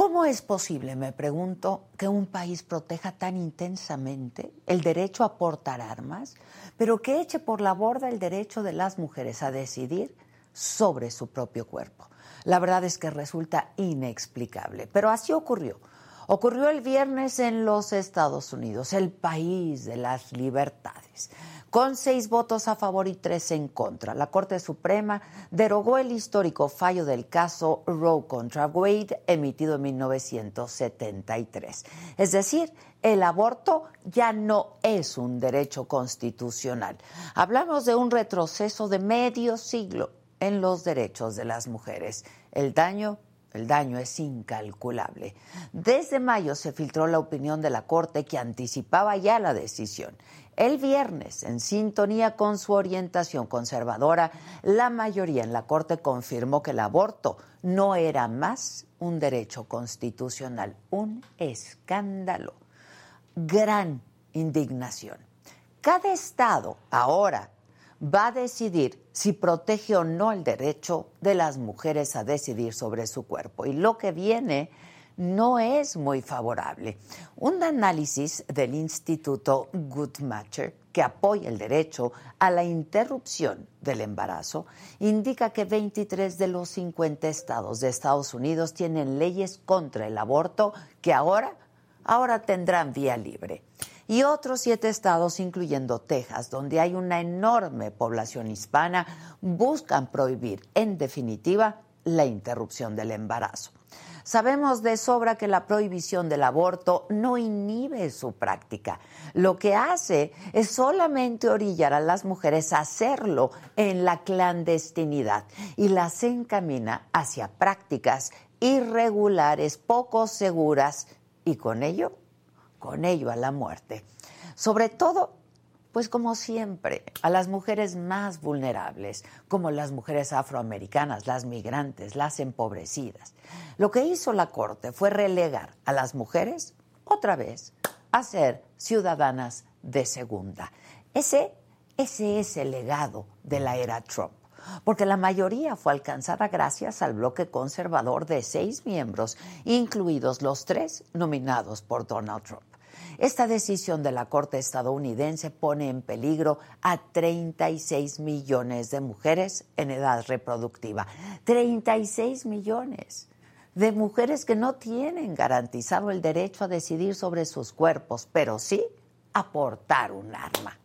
¿Cómo es posible, me pregunto, que un país proteja tan intensamente el derecho a portar armas, pero que eche por la borda el derecho de las mujeres a decidir sobre su propio cuerpo? La verdad es que resulta inexplicable, pero así ocurrió. Ocurrió el viernes en los Estados Unidos, el país de las libertades con seis votos a favor y tres en contra. La Corte Suprema derogó el histórico fallo del caso Roe contra Wade emitido en 1973. Es decir, el aborto ya no es un derecho constitucional. Hablamos de un retroceso de medio siglo en los derechos de las mujeres. El daño el daño es incalculable. Desde mayo se filtró la opinión de la Corte que anticipaba ya la decisión. El viernes, en sintonía con su orientación conservadora, la mayoría en la Corte confirmó que el aborto no era más un derecho constitucional, un escándalo. Gran indignación. Cada estado ahora va a decidir si protege o no el derecho de las mujeres a decidir sobre su cuerpo. Y lo que viene no es muy favorable. Un análisis del Instituto Guttmacher, que apoya el derecho a la interrupción del embarazo, indica que 23 de los 50 estados de Estados Unidos tienen leyes contra el aborto que ahora, ahora tendrán vía libre. Y otros siete estados, incluyendo Texas, donde hay una enorme población hispana, buscan prohibir en definitiva la interrupción del embarazo. Sabemos de sobra que la prohibición del aborto no inhibe su práctica. Lo que hace es solamente orillar a las mujeres a hacerlo en la clandestinidad y las encamina hacia prácticas irregulares, poco seguras y con ello, con ello a la muerte. Sobre todo pues como siempre, a las mujeres más vulnerables, como las mujeres afroamericanas, las migrantes, las empobrecidas. Lo que hizo la Corte fue relegar a las mujeres, otra vez, a ser ciudadanas de segunda. Ese, ese es el legado de la era Trump, porque la mayoría fue alcanzada gracias al bloque conservador de seis miembros, incluidos los tres nominados por Donald Trump. Esta decisión de la Corte estadounidense pone en peligro a 36 millones de mujeres en edad reproductiva. 36 millones de mujeres que no tienen garantizado el derecho a decidir sobre sus cuerpos, pero sí a portar un arma.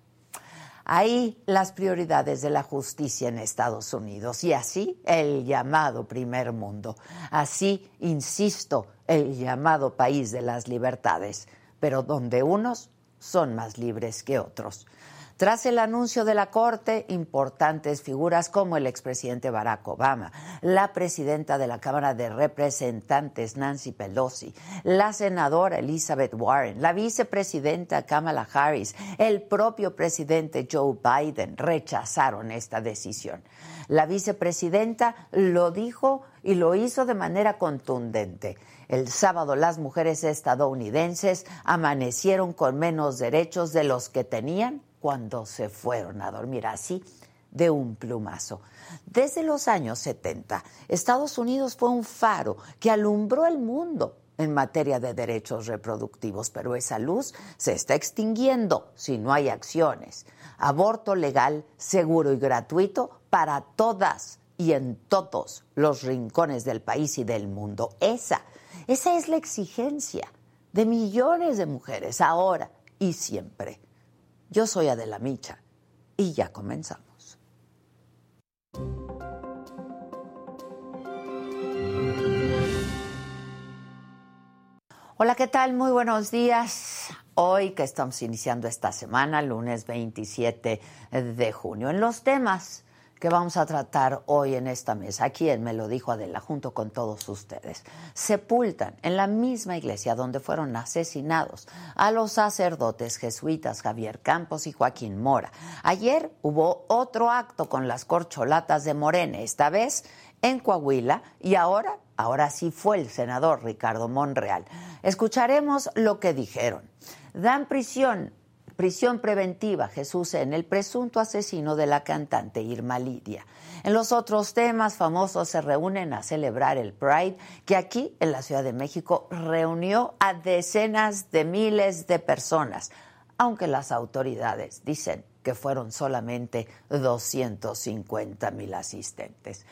Ahí las prioridades de la justicia en Estados Unidos y así el llamado primer mundo. Así, insisto, el llamado país de las libertades pero donde unos son más libres que otros. Tras el anuncio de la Corte, importantes figuras como el expresidente Barack Obama, la presidenta de la Cámara de Representantes Nancy Pelosi, la senadora Elizabeth Warren, la vicepresidenta Kamala Harris, el propio presidente Joe Biden rechazaron esta decisión. La vicepresidenta lo dijo y lo hizo de manera contundente. El sábado las mujeres estadounidenses amanecieron con menos derechos de los que tenían cuando se fueron a dormir así de un plumazo. Desde los años 70, Estados Unidos fue un faro que alumbró el mundo en materia de derechos reproductivos, pero esa luz se está extinguiendo si no hay acciones. Aborto legal, seguro y gratuito para todas y en todos los rincones del país y del mundo. Esa esa es la exigencia de millones de mujeres ahora y siempre. Yo soy Adela Micha y ya comenzamos. Hola, ¿qué tal? Muy buenos días. Hoy que estamos iniciando esta semana, lunes 27 de junio, en los temas que vamos a tratar hoy en esta mesa, quien me lo dijo Adela, junto con todos ustedes, sepultan en la misma iglesia donde fueron asesinados a los sacerdotes jesuitas Javier Campos y Joaquín Mora. Ayer hubo otro acto con las corcholatas de Morena, esta vez en Coahuila, y ahora, ahora sí fue el senador Ricardo Monreal. Escucharemos lo que dijeron. Dan prisión Prisión preventiva, Jesús en el presunto asesino de la cantante Irma Lidia. En los otros temas, famosos se reúnen a celebrar el Pride, que aquí en la Ciudad de México reunió a decenas de miles de personas, aunque las autoridades dicen que fueron solamente 250 mil asistentes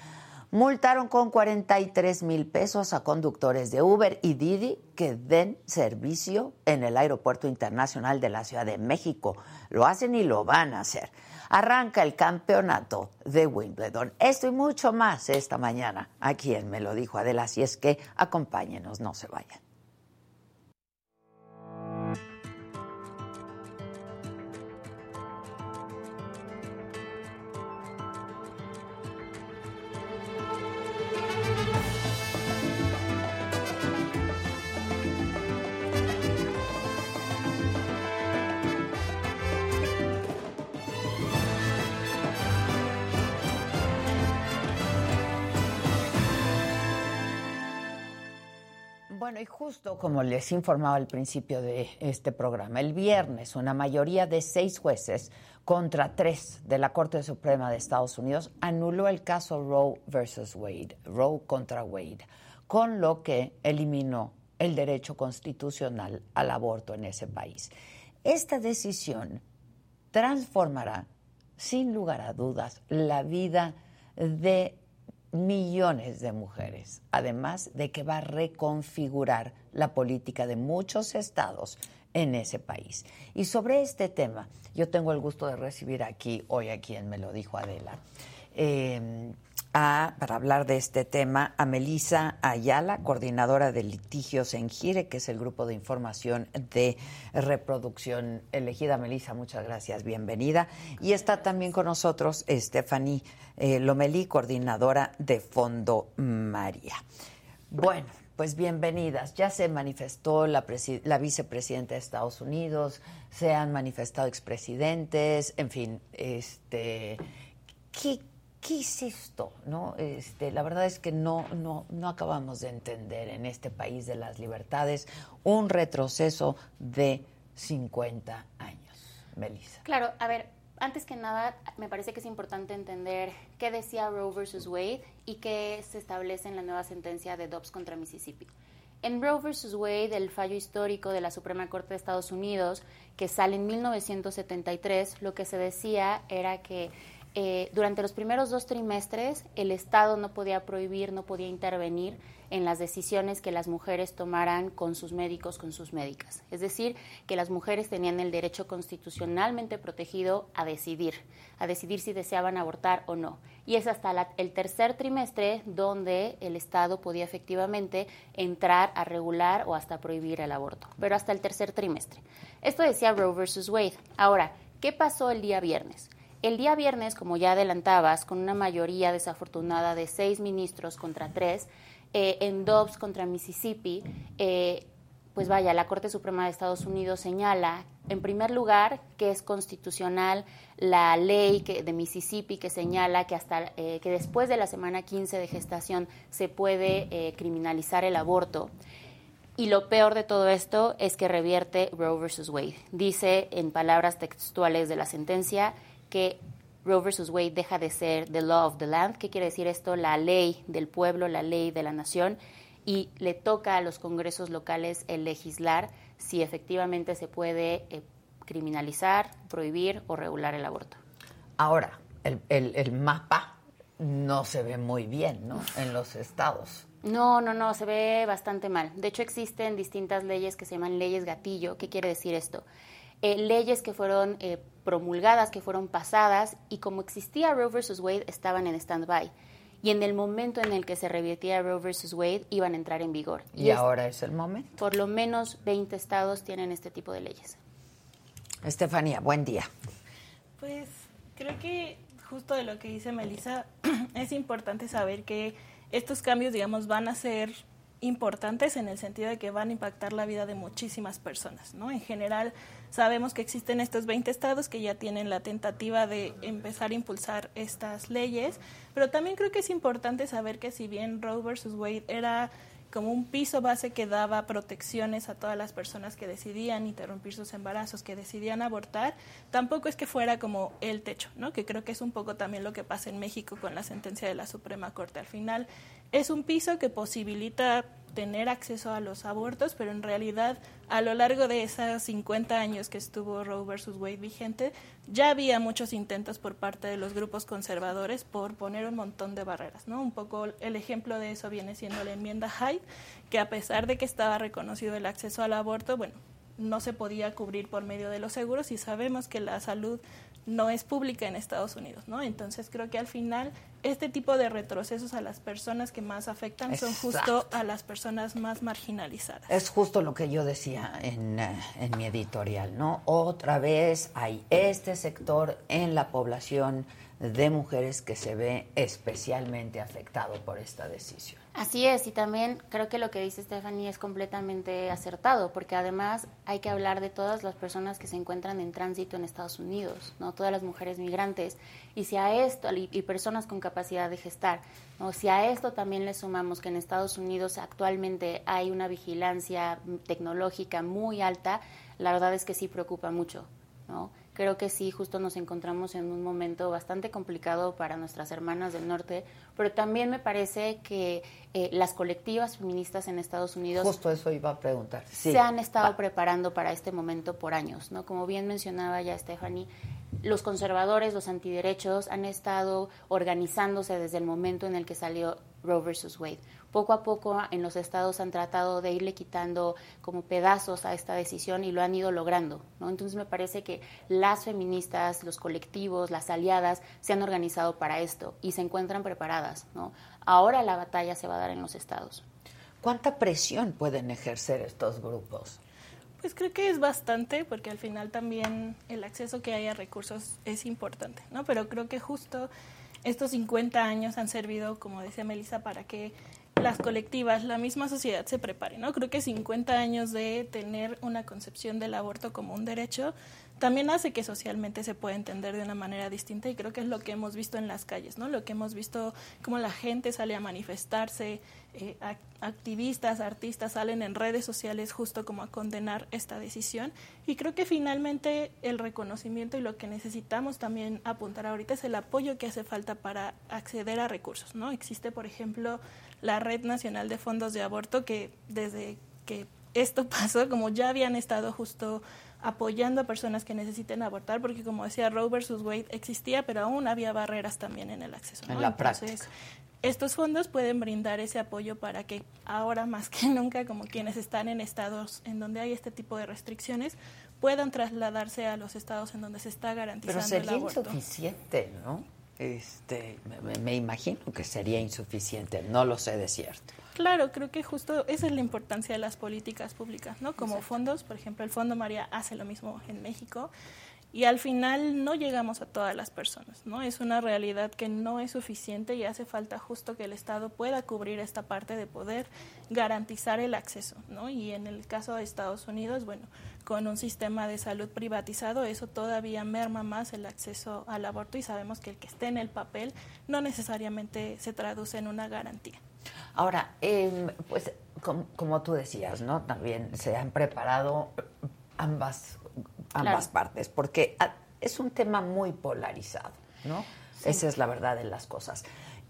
multaron con 43 mil pesos a conductores de Uber y Didi que den servicio en el Aeropuerto Internacional de la Ciudad de México. Lo hacen y lo van a hacer. Arranca el campeonato de Wimbledon. Esto y mucho más esta mañana. A quien me lo dijo Adela, si es que acompáñenos, no se vayan. Bueno, y justo como les informaba al principio de este programa, el viernes una mayoría de seis jueces contra tres de la Corte Suprema de Estados Unidos anuló el caso Roe versus Wade, Roe contra Wade, con lo que eliminó el derecho constitucional al aborto en ese país. Esta decisión transformará, sin lugar a dudas, la vida de millones de mujeres, además de que va a reconfigurar la política de muchos estados en ese país. Y sobre este tema, yo tengo el gusto de recibir aquí, hoy a quien me lo dijo Adela, eh, para hablar de este tema a Melisa Ayala, coordinadora de litigios en GIRE, que es el grupo de información de reproducción elegida. Melisa, muchas gracias, bienvenida. Y está también con nosotros Stephanie eh, Lomelí, coordinadora de Fondo María. Bueno, pues bienvenidas. Ya se manifestó la, la, vicepresidenta de Estados Unidos, se han manifestado expresidentes, en fin, este, ¿qué, ¿qué es esto? ¿No? Este, la verdad es que no, no, no acabamos de entender en este país de las libertades un retroceso de 50 años. Melissa. Claro, a ver, antes que nada, me parece que es importante entender qué decía Roe versus Wade y qué se establece en la nueva sentencia de Dobbs contra Mississippi. En Roe versus Wade, el fallo histórico de la Suprema Corte de Estados Unidos, que sale en 1973, lo que se decía era que eh, durante los primeros dos trimestres el Estado no podía prohibir, no podía intervenir en las decisiones que las mujeres tomaran con sus médicos, con sus médicas. Es decir, que las mujeres tenían el derecho constitucionalmente protegido a decidir, a decidir si deseaban abortar o no. Y es hasta el tercer trimestre donde el Estado podía efectivamente entrar a regular o hasta prohibir el aborto, pero hasta el tercer trimestre. Esto decía Roe versus Wade. Ahora, ¿qué pasó el día viernes? El día viernes, como ya adelantabas, con una mayoría desafortunada de seis ministros contra tres, eh, en Dobbs contra Mississippi, eh, pues vaya, la Corte Suprema de Estados Unidos señala, en primer lugar, que es constitucional la ley de Mississippi que señala que hasta eh, que después de la semana 15 de gestación se puede criminalizar el aborto. Y lo peor de todo esto es que revierte Roe versus Wade. Dice en palabras textuales de la sentencia que Roe versus Wade deja de ser the law of the land. ¿Qué quiere decir esto? La ley del pueblo, la ley de la nación. Y le toca a los congresos locales el legislar si efectivamente se puede eh, criminalizar, prohibir o regular el aborto. Ahora, el, el, mapa no se ve muy bien, ¿no? En los estados. No, no, no, se ve bastante mal. De hecho, existen distintas leyes que se llaman leyes gatillo. ¿Qué quiere decir esto? Eh, leyes que fueron eh, promulgadas, que fueron pasadas, y como existía Roe versus Wade, estaban en stand-by. Y en el momento en el que se revirtiera Roe versus Wade, iban a entrar en vigor. ¿Y, ahora es el momento? Por lo menos 20 estados tienen este tipo de leyes. Estefanía, buen día. Pues creo que justo de lo que dice Melissa, es importante saber que estos cambios, digamos, van a ser importantes en el sentido de que van a impactar la vida de muchísimas personas, ¿no? En general, Sabemos que existen estos 20 estados que ya tienen la tentativa de empezar a impulsar estas leyes, pero también creo que es importante saber que si bien Roe versus Wade era como un piso base que daba protecciones a todas las personas que decidían interrumpir sus embarazos, que decidían abortar, tampoco es que fuera como el techo, ¿no? Que creo que es un poco también lo que pasa en México con la sentencia de la Suprema Corte. Al final es un piso que posibilita tener acceso a los abortos, pero en realidad a lo largo de esos 50 años que estuvo Roe versus Wade vigente, ya había muchos intentos por parte de los grupos conservadores por poner un montón de barreras, ¿no? Un poco el ejemplo de eso viene siendo la enmienda Hyde, que a pesar de que estaba reconocido el acceso al aborto, bueno, no se podía cubrir por medio de los seguros y sabemos que la salud no es pública en Estados Unidos, ¿no? Entonces creo que al final este tipo de retrocesos a las personas que más afectan son justo a las personas más marginalizadas. Es justo lo que yo decía en, eh, en mi editorial, ¿no? Otra vez hay este sector en la población de mujeres que se ve especialmente afectado por esta decisión. Así es, y también creo que lo que dice Stephanie es completamente acertado, porque además hay que hablar de todas las personas que se encuentran en tránsito en Estados Unidos, no todas las mujeres migrantes, y si a esto, y, personas con capacidad de gestar, ¿no? si a esto también le sumamos que en Estados Unidos actualmente hay una vigilancia tecnológica muy alta, la verdad es que sí preocupa mucho, ¿no? creo que sí, justo nos encontramos en un momento bastante complicado para nuestras hermanas del norte, pero también me parece que eh, las colectivas feministas en Estados Unidos... Justo eso iba a preguntar. Se han estado preparando para este momento por años, ¿no? Como bien mencionaba ya Stephanie, los conservadores, los antiderechos han estado organizándose desde el momento en el que salió Roe versus Wade poco a poco en los estados han tratado de irle quitando como pedazos a esta decisión y lo han ido logrando. ¿no? Entonces me parece que las feministas, los colectivos, las aliadas se han organizado para esto y se encuentran preparadas. Ahora la batalla se va a dar en los estados. ¿Cuánta presión pueden ejercer estos grupos? Pues creo que es bastante, porque al final también el acceso que hay a recursos es importante, ¿no? Pero creo que justo estos 50 años han servido, como decía Melissa, para que las colectivas, la misma sociedad se prepare, ¿no? Creo que 50 años de tener una concepción del aborto como un derecho también hace que socialmente se pueda entender de una manera distinta y creo que es lo que hemos visto en las calles, ¿no? Lo que hemos visto como la gente sale a manifestarse, eh, activistas, artistas salen en redes sociales justo como a condenar esta decisión y creo que finalmente el reconocimiento y lo que necesitamos también apuntar ahorita es el apoyo que hace falta para acceder a recursos, ¿no? Existe, por ejemplo, la Red Nacional de Fondos de Aborto que desde que esto pasó, como ya habían estado justo apoyando a personas que necesiten abortar, porque como decía Roe versus Wade existía, pero aún había barreras también en el acceso. En la práctica. Estos fondos pueden brindar ese apoyo para que ahora más que nunca, como quienes están en estados en donde hay este tipo de restricciones, puedan trasladarse a los estados en donde se está garantizando Pero sería el aborto. insuficiente, ¿no? Este, me, me, imagino que sería insuficiente, no lo sé de cierto. Claro, creo que justo esa es la importancia de las políticas públicas, ¿no? Como fondos, por ejemplo, el Fondo María hace lo mismo en México y al final no llegamos a todas las personas, ¿no? Es una realidad que no es suficiente y hace falta justo que el Estado pueda cubrir esta parte de poder garantizar el acceso, ¿no? Y en el caso de Estados Unidos, bueno, con un sistema de salud privatizado, eso todavía merma más el acceso al aborto y sabemos que el que esté en el papel no necesariamente se traduce en una garantía. Ahora, eh, pues como, tú decías, ¿no? También se han preparado ambas, ambas partes, porque es un tema muy polarizado, ¿no? Esa es la verdad de las cosas.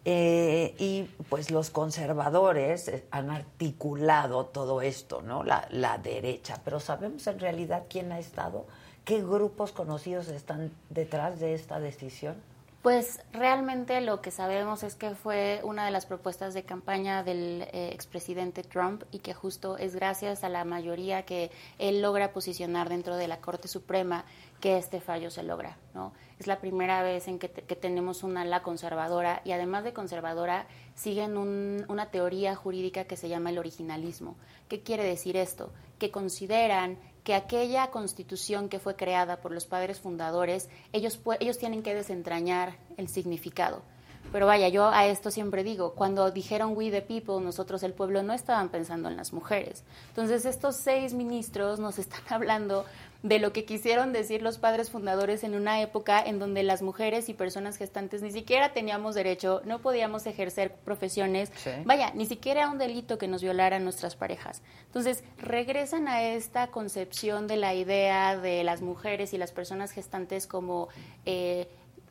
Eh, y pues los conservadores eh, han articulado todo esto, ¿no? La, la derecha, pero sabemos en realidad quién ha estado, qué grupos conocidos están detrás de esta decisión. Pues realmente lo que sabemos es que fue una de las propuestas de campaña del eh, expresidente Trump y que justo es gracias a la mayoría que él logra posicionar dentro de la Corte Suprema que este fallo se logra. ¿no? Es la primera vez en que, tenemos una ala conservadora y además de conservadora siguen una teoría jurídica que se llama el originalismo. ¿Qué quiere decir esto? Que consideran que aquella constitución que fue creada por los padres fundadores, ellos, ellos tienen que desentrañar el significado. Pero vaya, yo a esto siempre digo, cuando dijeron we the people, nosotros el pueblo no estaban pensando en las mujeres. Entonces estos seis ministros nos están hablando de lo que quisieron decir los padres fundadores en una época en donde las mujeres y personas gestantes ni siquiera teníamos derecho, no podíamos ejercer profesiones, vaya, ni siquiera era un delito que nos violaran nuestras parejas. Entonces, regresan a esta concepción de la idea de las mujeres y las personas gestantes como... Eh,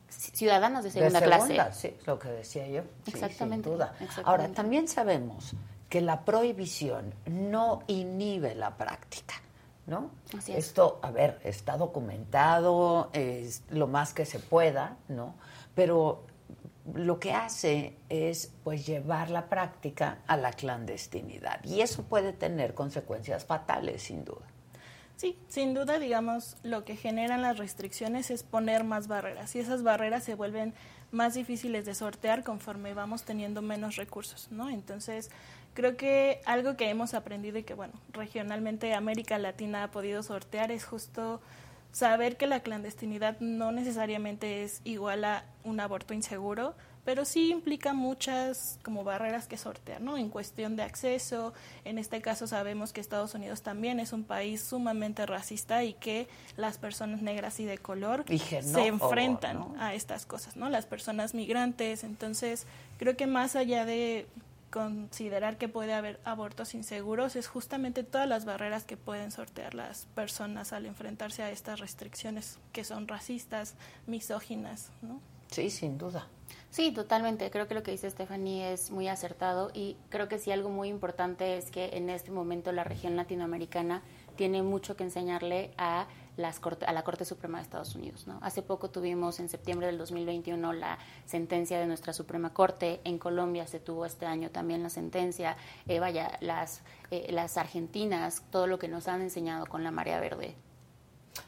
ciudadanas de segunda, de segunda clase. Sí, lo que decía yo. Exactamente, sin duda. Ahora, también sabemos que la prohibición no inhibe la práctica. ¿No? Esto, a ver, está documentado, es lo más que se pueda, ¿no? Pero lo que hace es pues llevar la práctica a la clandestinidad y eso puede tener consecuencias fatales sin duda. Sí, sin duda, digamos, lo que generan las restricciones es poner más barreras y esas barreras se vuelven más difíciles de sortear conforme vamos teniendo menos recursos, ¿no? Entonces, Creo que algo que hemos aprendido y que, bueno, regionalmente América Latina ha podido sortear es justo saber que la clandestinidad no necesariamente es igual a un aborto inseguro, pero sí implica muchas como barreras que sortear, ¿no? En cuestión de acceso, en este caso sabemos que Estados Unidos también es un país sumamente racista y que las personas negras y de color se enfrentan a estas cosas, ¿no? Las personas migrantes, entonces creo que más allá de considerar que puede haber abortos inseguros es justamente todas las barreras que pueden sortear las personas al enfrentarse a estas restricciones que son racistas, misóginas, ¿no? Sí, sin duda. Sí, totalmente. Creo que lo que dice Stephanie es muy acertado y creo que sí algo muy importante es que en este momento la región latinoamericana tiene mucho que enseñarle a las a la Corte Suprema de Estados Unidos. ¿no? Hace poco tuvimos, en septiembre del 2021, la sentencia de nuestra Suprema Corte. En Colombia se tuvo este año también la sentencia. Eh, vaya, las, eh, las argentinas, todo lo que nos han enseñado con la marea verde.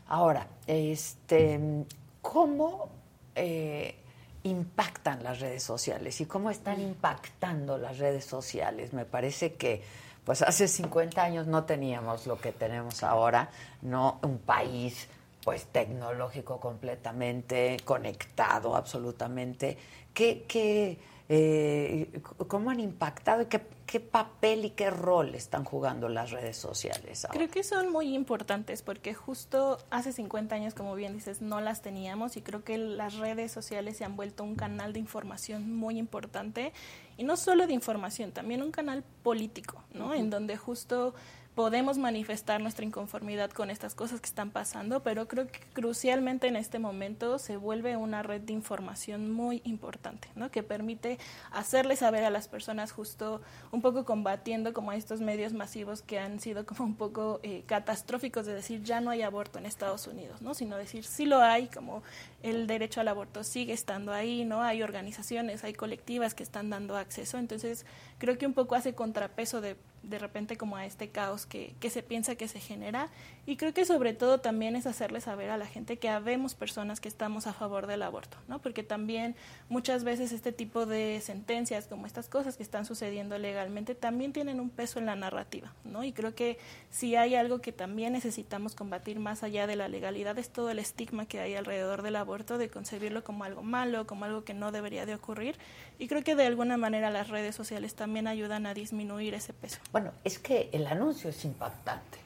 Ahora, este, ¿cómo eh, impactan las redes sociales y cómo están impactando las redes sociales? Me parece que pues hace 50 años no teníamos lo que tenemos ahora, no un país pues tecnológico completamente conectado absolutamente. ¿Qué, qué eh, ¿Cómo han impactado y qué, qué, papel y qué rol están jugando las redes sociales? Creo que son muy importantes porque justo hace 50 años, como bien dices, no las teníamos y creo que las redes sociales se han vuelto un canal de información muy importante y no solo de información, también un canal político, ¿no? En donde justo podemos manifestar nuestra inconformidad con estas cosas que están pasando, pero creo que crucialmente en este momento se vuelve una red de información muy importante, ¿no? que permite hacerle saber a las personas justo un poco combatiendo como estos medios masivos que han sido como un poco eh, catastróficos de decir ya no hay aborto en Estados Unidos, ¿no? sino decir sí lo hay, como el derecho al aborto sigue estando ahí, ¿no? hay organizaciones, hay colectivas que están dando acceso, entonces creo que un poco hace contrapeso de de repente como a este caos que, que, se piensa que se genera. Y creo que sobre todo también es hacerle saber a la gente que habemos personas que estamos a favor del aborto, ¿no? Porque también muchas veces este tipo de sentencias, como estas cosas que están sucediendo legalmente, también tienen un peso en la narrativa, ¿no? Y creo que si hay algo que también necesitamos combatir más allá de la legalidad es todo el estigma que hay alrededor del aborto, de concebirlo como algo malo, como algo que no debería de ocurrir. Y creo que de alguna manera las redes sociales también ayudan a disminuir ese peso. Bueno, es que el anuncio es impactante.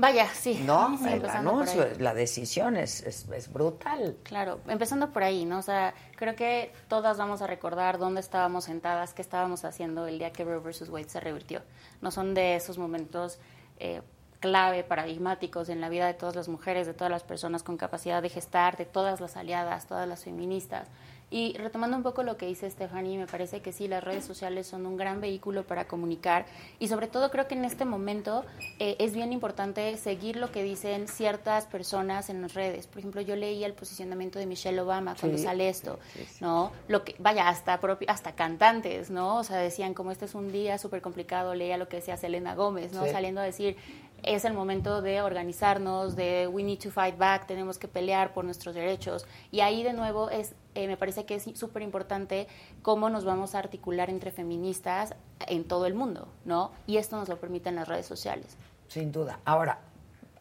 Vaya, sí. No, el anuncio, la decisión es, es, brutal. Claro, empezando por ahí, ¿no? O sea, creo que todas vamos a recordar dónde estábamos sentadas, qué estábamos haciendo el día que Roe vs. Wade se revirtió. No son de esos momentos eh, clave, paradigmáticos en la vida de todas las mujeres, de todas las personas con capacidad de gestar, de todas las aliadas, todas las feministas. Y retomando un poco lo que dice Stephanie, me parece que sí, las redes sociales son un gran vehículo para comunicar y sobre todo creo que en este momento eh, es bien importante seguir lo que dicen ciertas personas en las redes. Por ejemplo, yo leí el posicionamiento de Michelle Obama cuando sale esto, ¿no? Lo que, vaya, hasta, hasta cantantes, ¿no? O sea, decían como este es un día súper complicado, leía lo que decía Selena Gómez, ¿no? Saliendo a decir, es el momento de organizarnos, de we need to fight back, tenemos que pelear por nuestros derechos. Y ahí de nuevo es eh, me parece que es súper importante cómo nos vamos a articular entre feministas en todo el mundo, ¿no? Y esto nos lo permiten las redes sociales. Sin duda. Ahora,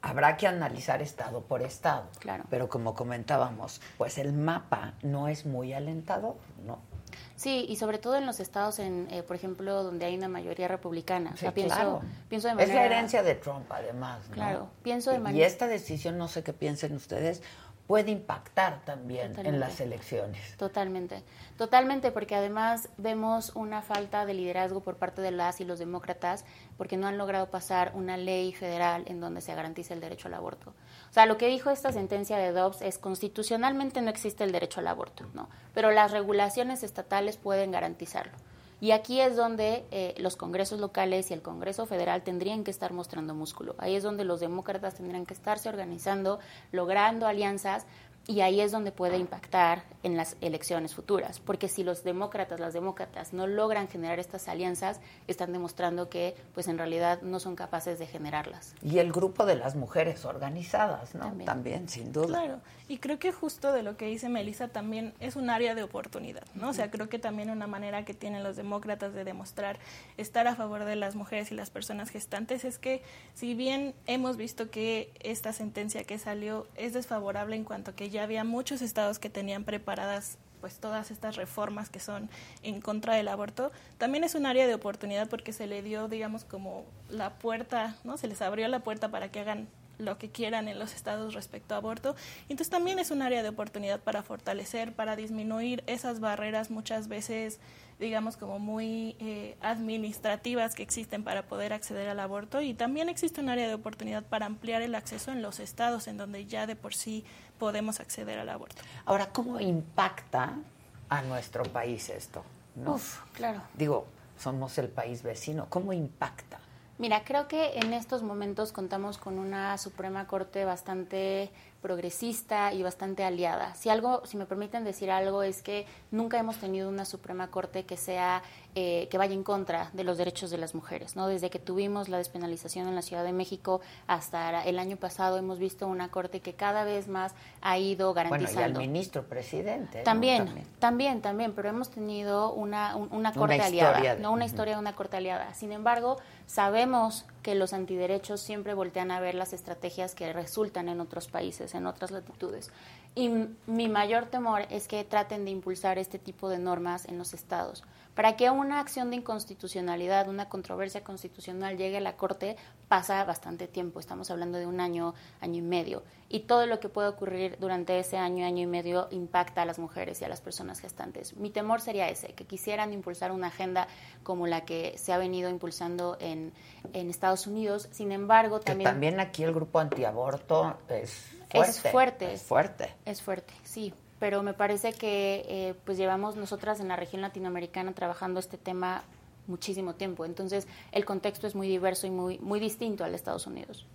habrá que analizar estado por estado. Claro. Pero como comentábamos, pues el mapa no es muy alentador, ¿no? Sí, y sobre todo en los estados, en, eh, por ejemplo, donde hay una mayoría republicana. Sí, pienso, claro. pienso de Es manera- la herencia de Trump, además. ¿no? Claro, pienso de Y manera- esta decisión, no sé qué piensen ustedes, puede impactar también en las elecciones. Totalmente, totalmente, porque además vemos una falta de liderazgo por parte de las y los demócratas, porque no han logrado pasar una ley federal en donde se garantice el derecho al aborto. O sea, lo que dijo esta sentencia de Dobbs es constitucionalmente no existe el derecho al aborto, ¿no? Pero las regulaciones estatales pueden garantizarlo. Y aquí es donde eh, los congresos locales y el Congreso Federal tendrían que estar mostrando músculo. Ahí es donde los demócratas tendrían que estarse organizando, logrando alianzas, y ahí es donde puede impactar en las elecciones futuras. Porque si los demócratas, las demócratas, no logran generar estas alianzas, están demostrando que, pues en realidad, no son capaces de generarlas. Y el grupo de las mujeres organizadas, ¿no? También. También, sin duda. Claro, y creo que justo de lo que dice Melissa también es un área de oportunidad, ¿no? O sea, creo que también una manera que tienen los demócratas de demostrar estar a favor de las mujeres y las personas gestantes es que si bien hemos visto que esta sentencia que salió es desfavorable en cuanto a que ya había muchos estados que tenían preparadas pues todas estas reformas que son en contra del aborto, también es un área de oportunidad porque se le dio, digamos, como la puerta, ¿no? Se les abrió la puerta para que hagan lo que quieran en los estados respecto a aborto. Entonces también es un área de oportunidad para fortalecer, para disminuir esas barreras muchas veces, digamos, como muy eh, administrativas que existen para poder acceder al aborto. Y también existe un área de oportunidad para ampliar el acceso en los estados en donde ya de por sí podemos acceder al aborto. Ahora, ¿cómo impacta a nuestro país esto? ¿no? Uf, claro. Digo, somos el país vecino. ¿Cómo impacta? Mira, creo que en estos momentos contamos con una Suprema Corte bastante progresista y bastante aliada. Si algo, si me permiten decir algo, es que nunca hemos tenido una Suprema Corte que sea eh, que vaya en contra de los derechos de las mujeres, ¿no? Desde que tuvimos la despenalización en la Ciudad de México hasta el año pasado hemos visto una corte que cada vez más ha ido Bueno, y al garantizando. ministro presidente. ¿no? También, también, también, pero hemos tenido una, un- una corte aliada, de- no una historia de una corte aliada. Sin embargo, sabemos que los antiderechos siempre voltean a ver las estrategias que resultan en otros países, en otras latitudes. Y mi mayor temor es que traten de impulsar este tipo de normas en los estados. Para que una acción de inconstitucionalidad, una controversia constitucional llegue a la Corte, pasa bastante tiempo. Estamos hablando de un año, año y medio. Y todo lo que puede ocurrir durante ese año, año y medio, impacta a las mujeres y a las personas gestantes. Mi temor sería ese, que quisieran impulsar una agenda como la que se ha venido impulsando en, en Estados Unidos. Sin embargo, Que también, también aquí el grupo antiaborto es fuerte. Es fuerte. Es fuerte. es fuerte, sí. Pero me parece que eh, pues llevamos nosotras en la región latinoamericana trabajando este tema muchísimo tiempo. Entonces, el contexto es muy diverso y muy, muy distinto al de Estados Unidos.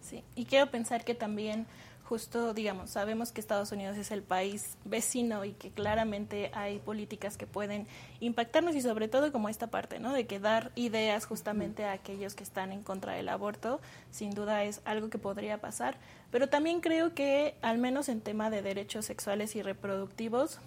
Sí, y quiero pensar que también justo, digamos, sabemos que Estados Unidos es el país vecino y que claramente hay políticas que pueden impactarnos y sobre todo como esta parte, ¿no? De que dar ideas justamente a aquellos que están en contra del aborto, sin duda es algo que podría pasar, pero también creo que al menos en tema de derechos sexuales y reproductivos,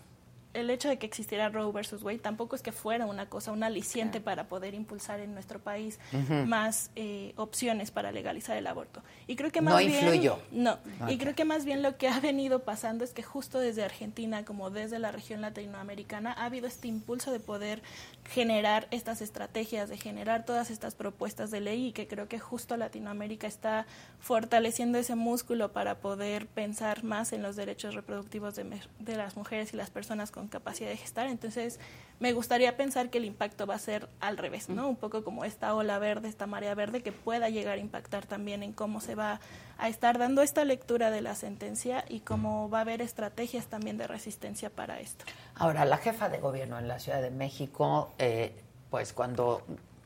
el hecho de que existiera Roe versus Wade tampoco es que fuera una cosa, un aliciente para poder impulsar en nuestro país más eh, opciones para legalizar el aborto. Y creo que más No bien influyó. no, y creo que más bien lo que ha venido pasando es que justo desde Argentina como desde la región latinoamericana ha habido este impulso de poder generar estas estrategias, de generar todas estas propuestas de ley y que creo que justo Latinoamérica está fortaleciendo ese músculo para poder pensar más en los derechos reproductivos de, de las mujeres y las personas con capacidad de gestar. Entonces, me gustaría pensar que el impacto va a ser al revés, ¿no? Un poco como esta ola verde, esta marea verde que pueda llegar a impactar también en cómo se va a estar dando esta lectura de la sentencia y cómo va a haber estrategias también de resistencia para esto. Ahora, la jefa de gobierno en la Ciudad de México, eh, pues cuando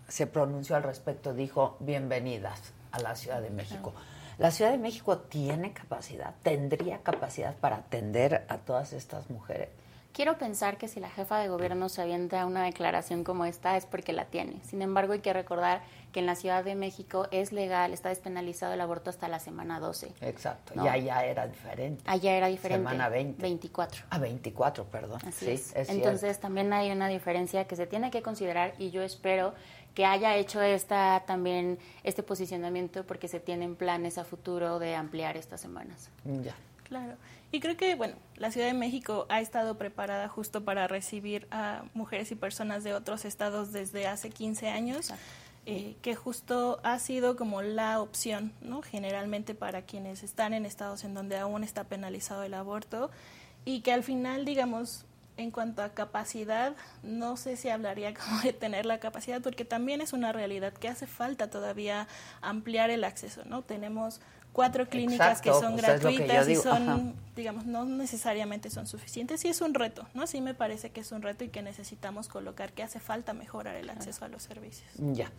se pronunció al respecto, dijo bienvenidas a la Ciudad de México. ¿La Ciudad de México tiene capacidad, tendría capacidad para atender a todas estas mujeres? Quiero pensar que si la jefa de gobierno se avienta una declaración como esta es porque la tiene. Sin embargo, hay que recordar que en la Ciudad de México es legal, está despenalizado el aborto hasta la semana 12. Exacto, No. y allá era diferente. Allá era diferente. Semana 20. 24. A 24, perdón. Así sí, es. es Entonces cierto. también hay una diferencia que se tiene que considerar y yo espero que haya hecho esta también este posicionamiento porque se tienen planes a futuro de ampliar estas semanas. Ya. Claro. Y creo que, bueno, la Ciudad de México ha estado preparada justo para recibir a mujeres y personas de otros estados desde hace 15 años. Eh, que justo ha sido como la opción, ¿no? Generalmente para quienes están en estados en donde aún está penalizado el aborto y que al final, digamos, en cuanto a capacidad, no sé si hablaría como de tener la capacidad, porque también es una realidad que hace falta todavía ampliar el acceso, ¿no? Tenemos cuatro clínicas que son pues gratuitas y son, digamos, no necesariamente son suficientes y es un reto, ¿no? Sí me parece que es un reto y que necesitamos colocar que hace falta mejorar el acceso a los servicios. Ya.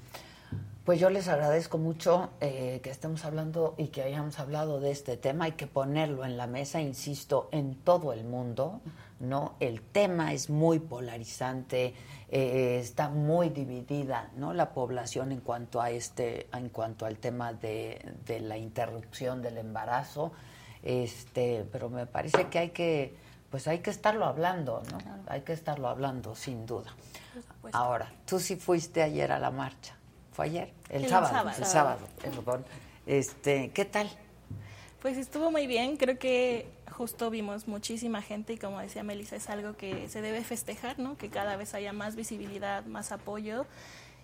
Pues yo les agradezco mucho eh, que estemos hablando y que hayamos hablado de este tema. Hay que ponerlo en la mesa, insisto, en todo el mundo, ¿no? El tema es muy polarizante, eh, está muy dividida, ¿no? La población en cuanto a este, en cuanto al tema de, la interrupción del embarazo, este, pero me parece que hay que, pues hay que estarlo hablando, ¿no? Hay que estarlo hablando, sin duda. Ahora, tú sí fuiste ayer a la marcha. ¿Fue ayer? El, sábado, El sábado. Este, ¿Qué tal? Pues estuvo muy bien. Creo que justo vimos muchísima gente y como decía Melissa, es algo que se debe festejar, ¿no? Que cada vez haya más visibilidad, más apoyo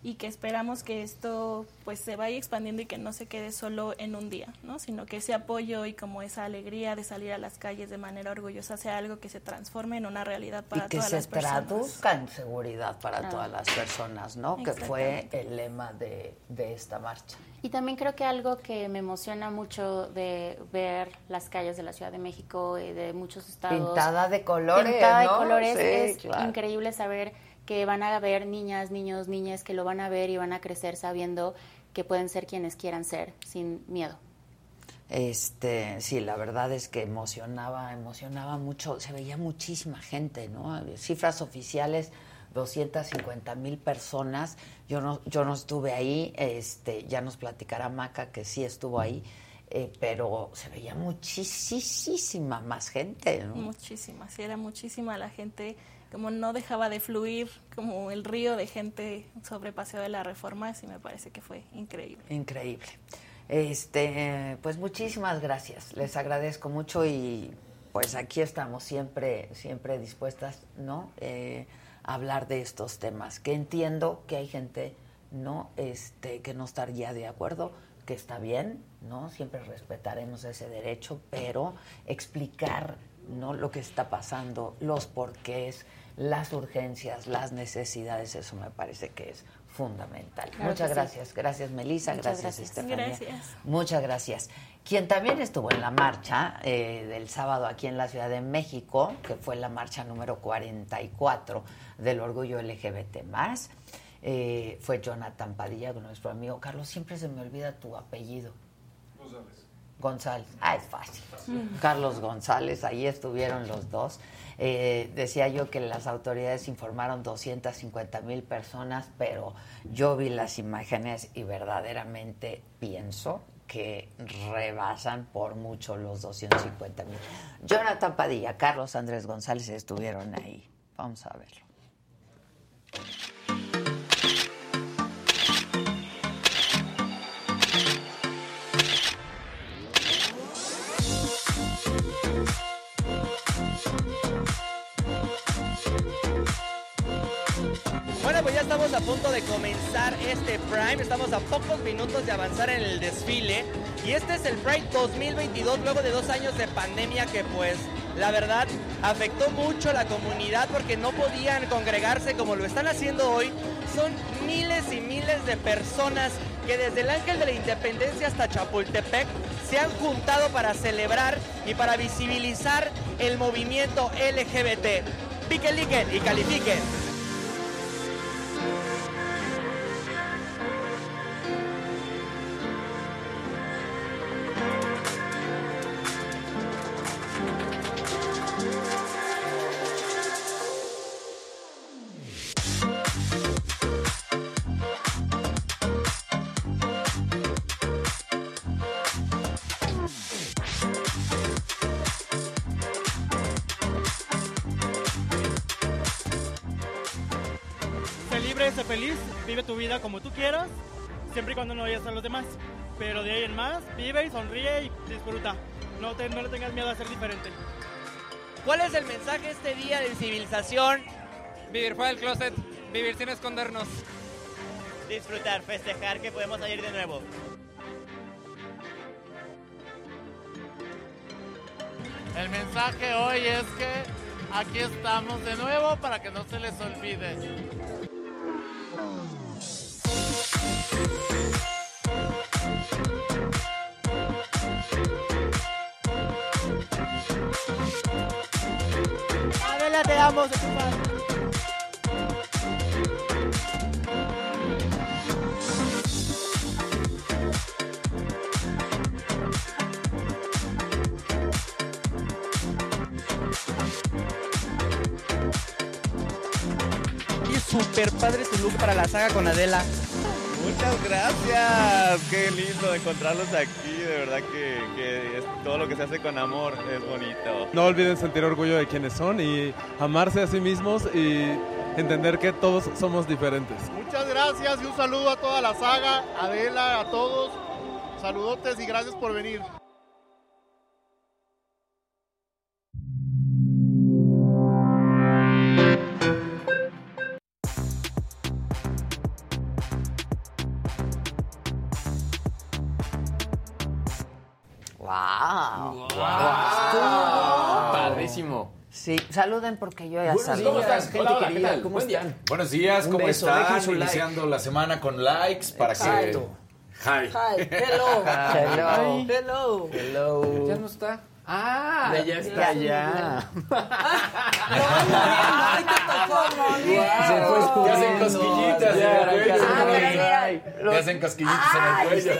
y que esperamos que esto pues se vaya expandiendo y que no se quede solo en un día, ¿no? sino que ese apoyo y como esa alegría de salir a las calles de manera orgullosa sea algo que se transforme en una realidad para todas las personas. que se traduzca en seguridad para todas las personas, ¿no? Que fue el lema de, de esta marcha. Y también creo que algo que me emociona mucho de ver las calles de la Ciudad de México y de muchos estados. Pintada de colores. Pintada de colores. es increíble saber que van a haber niñas, niños, niñas que lo van a ver y van a crecer sabiendo que pueden ser quienes quieran ser, sin miedo. Este, sí, la verdad es que emocionaba, emocionaba mucho, se veía muchísima gente, ¿no? Cifras oficiales, 250 mil personas. Yo no, yo no estuve ahí, este, ya nos platicará Maca que sí estuvo ahí, eh, pero se veía muchísima más gente, ¿no? Muchísima, sí, era muchísima la gente como no dejaba de fluir como el río de gente sobre Paseo de la Reforma, y me parece que fue increíble. Increíble. Este, pues muchísimas gracias. Les agradezco mucho y pues aquí estamos siempre, siempre dispuestas, ¿no? Eh, a hablar de estos temas. Que entiendo que hay gente, ¿no? Este, que no estaría de acuerdo, que está bien, ¿no? Siempre respetaremos ese derecho, pero explicar ¿no? lo que está pasando, los porqués, las urgencias, las necesidades, eso me parece que es fundamental. Muchas gracias, gracias Melissa, gracias, Estefanía. Muchas gracias. Quien también estuvo en la marcha eh, del sábado aquí en la Ciudad de México, que fue la marcha número 44 del orgullo LGBT más, eh, fue Jonathan Padilla, nuestro amigo Carlos. Siempre se me olvida tu apellido. González. Ah, es fácil. Carlos González, ahí estuvieron los dos. Eh, decía yo que las autoridades informaron 250 mil personas, pero yo vi las imágenes y verdaderamente pienso que rebasan por mucho los 250 mil. Jonathan Padilla, Carlos Andrés González estuvieron ahí. Vamos a verlo. Estamos a punto de comenzar este Prime, estamos a pocos minutos de avanzar en el desfile y este es el Pride 2022 luego de dos años de pandemia que pues la verdad afectó mucho a la comunidad porque no podían congregarse como lo están haciendo hoy. Son miles y miles de personas que desde el Ángel de la Independencia hasta Chapultepec se han juntado para celebrar y para visibilizar el movimiento LGBT. Piquen, y califiquen. Vayas a los demás. Pero de ahí en más, vive y sonríe y disfruta. No, te, no le tengas miedo a ser diferente. ¿Cuál es el mensaje este día de civilización? Vivir fuera del closet, vivir sin escondernos. Disfrutar, festejar que podemos salir de nuevo. El mensaje hoy es que aquí estamos de nuevo para que no se les olvide. Adela, te amo, se súper padre tu look para la saga con Adela. Muchas gracias, qué lindo encontrarlos aquí, de verdad que, que es- todo lo que se hace con amor es bonito. No olviden sentir orgullo de quienes son y amarse a sí mismos y entender que todos somos diferentes. Muchas gracias y un saludo a toda la saga, Adela, a todos. Saludotes y gracias por venir. ¡Wow! Padrísimo. Sí, saluden porque yo ya Buenos saludo. días, gente Hola, hola, ¿qué querida. tal? ¿Cómo Buen día. están? Buenos días, Un ¿cómo beso, están? like. Iniciando la semana con likes para Exacto. que... Hi. Hi, hello. Hello. Hello. Hello. ¿Ya no está? Ah, Ya ya está tocó. Se fue hacen cosquillitas Ya, pero mira, Te hacen cosquillitas en el cuello.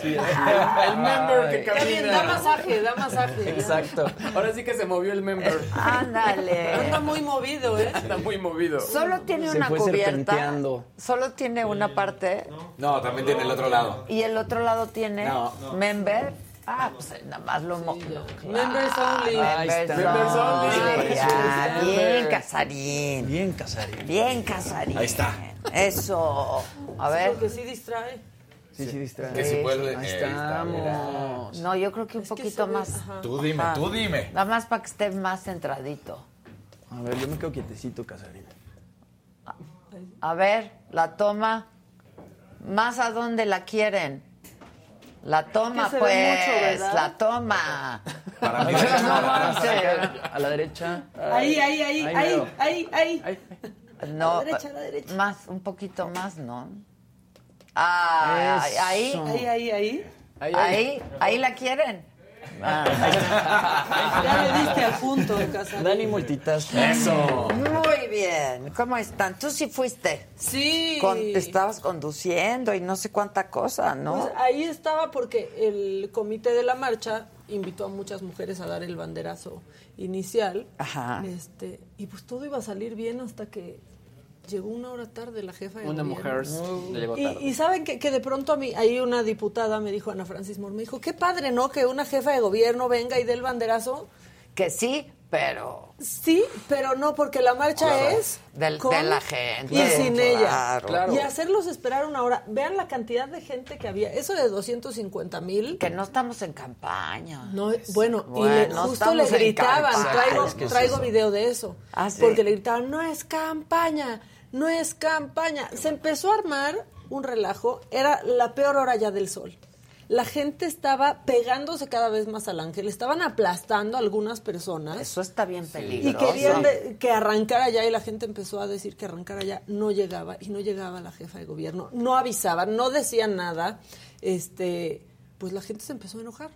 Sí. El member que Está bien, da camina. masaje, da masaje. Exacto. Ahora sí que se movió el member. Ándale. Anda muy movido, ¿eh? Anda muy movido. Solo tiene Se una fue cubierta. Solo tiene una parte No, también tiene el otro lado. y el otro lado tiene No. member. Ah, pues nada más lo mo- Members only. Ahí está. Members only. Ya. Bien, Casarín. Bien, Casarín. Bien, Casarín. Ahí está. Eso. A ver. Porque sí distrae. Sí, sí, distrae. Que si vuelve... Ahí eh, estamos. No, yo creo que un Es poquito más. ajá. Tú dime, Ajá. tú dime. Nada más para que esté más centradito. A ver, yo me quedo quietecito, Casarín. A ver, la toma. ¿Más a dónde la quieren? La toma, pues. mucho, la toma. Para mí... A la derecha. Ahí, ahí, ahí, Ahí ahí, ahí, ahí. No, A la derecha, a la derecha. Más, un poquito más, ¿no? Ah, Ahí, ahí, ahí. Ahí, ahí, ahí la quieren. Ah, Ya le diste al punto, Casa. Dani multitas. Eso. Muy bien. ¿Cómo están? Tú sí fuiste. Sí. Con- estabas conduciendo y no sé cuánta cosa, ¿no? Pues ahí estaba porque el comité de la marcha invitó a muchas mujeres a dar el banderazo inicial. Ajá. Este, y pues todo iba a salir bien hasta que llegó una hora tarde la jefa de Una gobierno. mujer le llegó Y, tarde. y saben que, que de pronto a mí, ahí una diputada me dijo, Ana Francis Moore, me dijo, qué padre, ¿no? Que una jefa de gobierno venga y dé el banderazo. Que sí, pero Sí, pero no, porque la marcha es Del- con de la gente, y sin claro. ella. Y hacerlos esperar una hora. Vean la cantidad de gente que había. Eso de 250 mil. que no estamos en campaña. No, bueno, y Bueno, le- no justo le gritaban, traigo, traigo video de eso, Ah, ¿sí? porque le gritaban, no es campaña, no es campaña. Se empezó a armar un relajo, era la peor hora ya del sol. La gente estaba pegándose cada vez más al ángel, estaban aplastando a algunas personas. Eso está bien peligroso. Y querían de- que arrancara ya y la gente empezó a decir que arrancara ya, no llegaba y no llegaba la jefa de gobierno, no avisaban, no decían nada, este, pues la gente se empezó a enojar.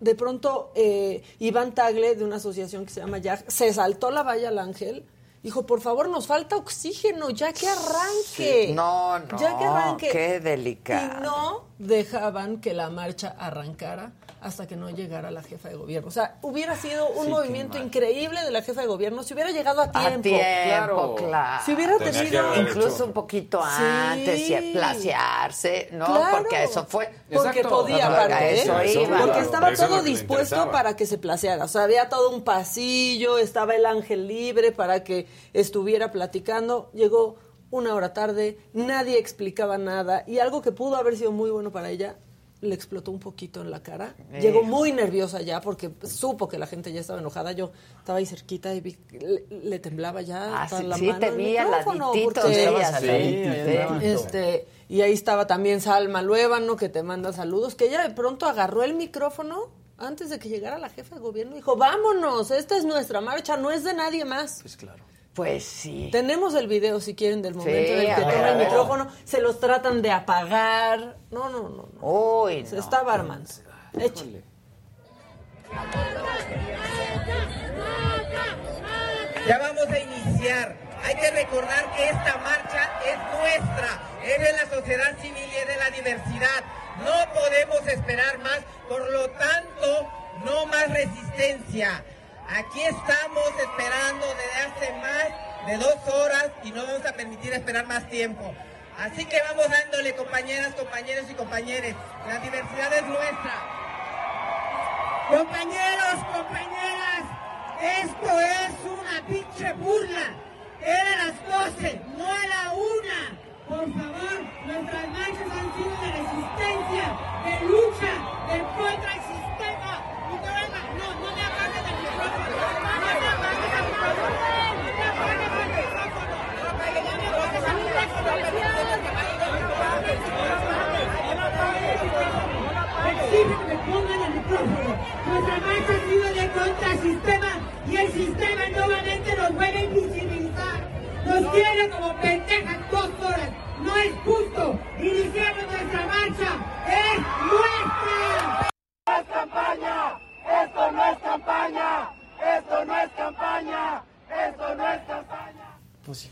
De pronto eh, Iván Tagle de una asociación que se llama YAG se saltó la valla al ángel, dijo, por favor, nos falta oxígeno, ya que arranque. Sí. No, no, Ya que arranque. qué delicado. Y no dejaban que la marcha arrancara hasta que no llegara la jefa de gobierno. O sea, hubiera sido un Sí, movimiento increíble de la jefa de gobierno si hubiera llegado a tiempo. A tiempo, claro. Si hubiera tenido... Incluso un poquito Sí. antes y placearse, ¿no? Claro. Porque eso fue. Porque podía, aparte, ¿eh? eso iba. Porque estaba Eso todo dispuesto para que se placeara. O sea, había todo un pasillo, estaba el ángel libre para que estuviera platicando. Llegó una hora tarde, nadie explicaba nada y algo que pudo haber sido muy bueno para ella le explotó un poquito en la cara. Eh. Llegó muy nerviosa ya porque supo que la gente ya estaba enojada. Yo estaba ahí cerquita y vi le, le temblaba ya Ah, sí, la sí, mano te el vi al andaba. este, y ahí estaba también Salma Luébano, que te manda saludos, que ella de pronto agarró el micrófono antes de que llegara la jefa de gobierno y dijo, vámonos, esta es nuestra marcha, no es de nadie más. Pues claro. Pues sí. Tenemos el video, si quieren, del momento Sí, en el que toma el micrófono, se los tratan de apagar. No, no, no. no. Uy, Se no. está Barman. Échale. Ya vamos a iniciar. Hay que recordar que esta marcha es nuestra, es de la sociedad civil y es de la diversidad. No podemos esperar más, por lo tanto, no más resistencia. Aquí estamos esperando desde hace más de dos horas y no vamos a permitir esperar más tiempo. Así que vamos dándole, compañeras, compañeros y compañeres. La diversidad es nuestra. Compañeros, compañeras, esto es una pinche burla. Era las 12, no a la una. Por favor, nuestras marchas han sido de resistencia, de lucha, de contra el sistema. Y no, me- no, no me apaguen el micrófono. No me apaguen el micrófono. No me apaguen el micrófono. No me apaguen el micrófono. Permíteme que apaguen el micrófono. No me apaguen el micrófono. Exigen que me pongan el micrófono. Nuestra marcha ha sido de contra el sistema y el sistema nuevamente nos vuelve a invisibilizar. Nos tiene como pendejas dos horas. No es justo. Iniciamos nuestra marcha. Es nuestra. ¡No es campaña! ¡Esto no es campaña! ¡Esto no es campaña! ¡Esto no es campaña! Pues sí.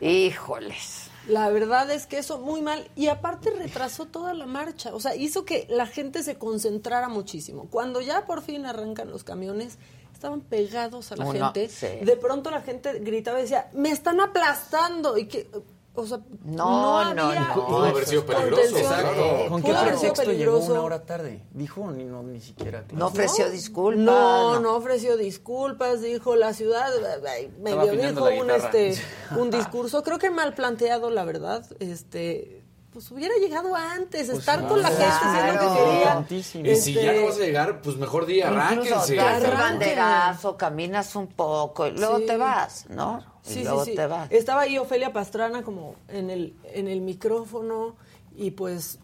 Híjoles. La verdad es que eso muy mal y aparte retrasó toda la marcha, o sea, hizo que la gente se concentrara muchísimo. Cuando ya por fin arrancan los camiones, estaban pegados a la gente. sí. De pronto la gente gritaba y decía, "Me están aplastando." Y que o sea, No, no, había no. Pudo haber sido peligroso. Exacto. ¿Con qué pretexto llegó peligroso. una hora tarde? Dijo ni, no, ni siquiera. No ofreció disculpas. No, no ofreció disculpas, dijo la ciudad, ay, medio afinando dijo un este un discurso, creo que mal planteado, la verdad, este pues hubiera llegado antes, estar con la gente haciendo lo que claro. quería. Y si ya no vas a llegar, pues mejor día, arránquense. das el Arranquen. banderazo, caminas un poco y luego Sí. te vas, ¿no? Y Sí, luego sí, sí. te vas. Estaba ahí Ofelia Pastrana como en el, en el micrófono y pues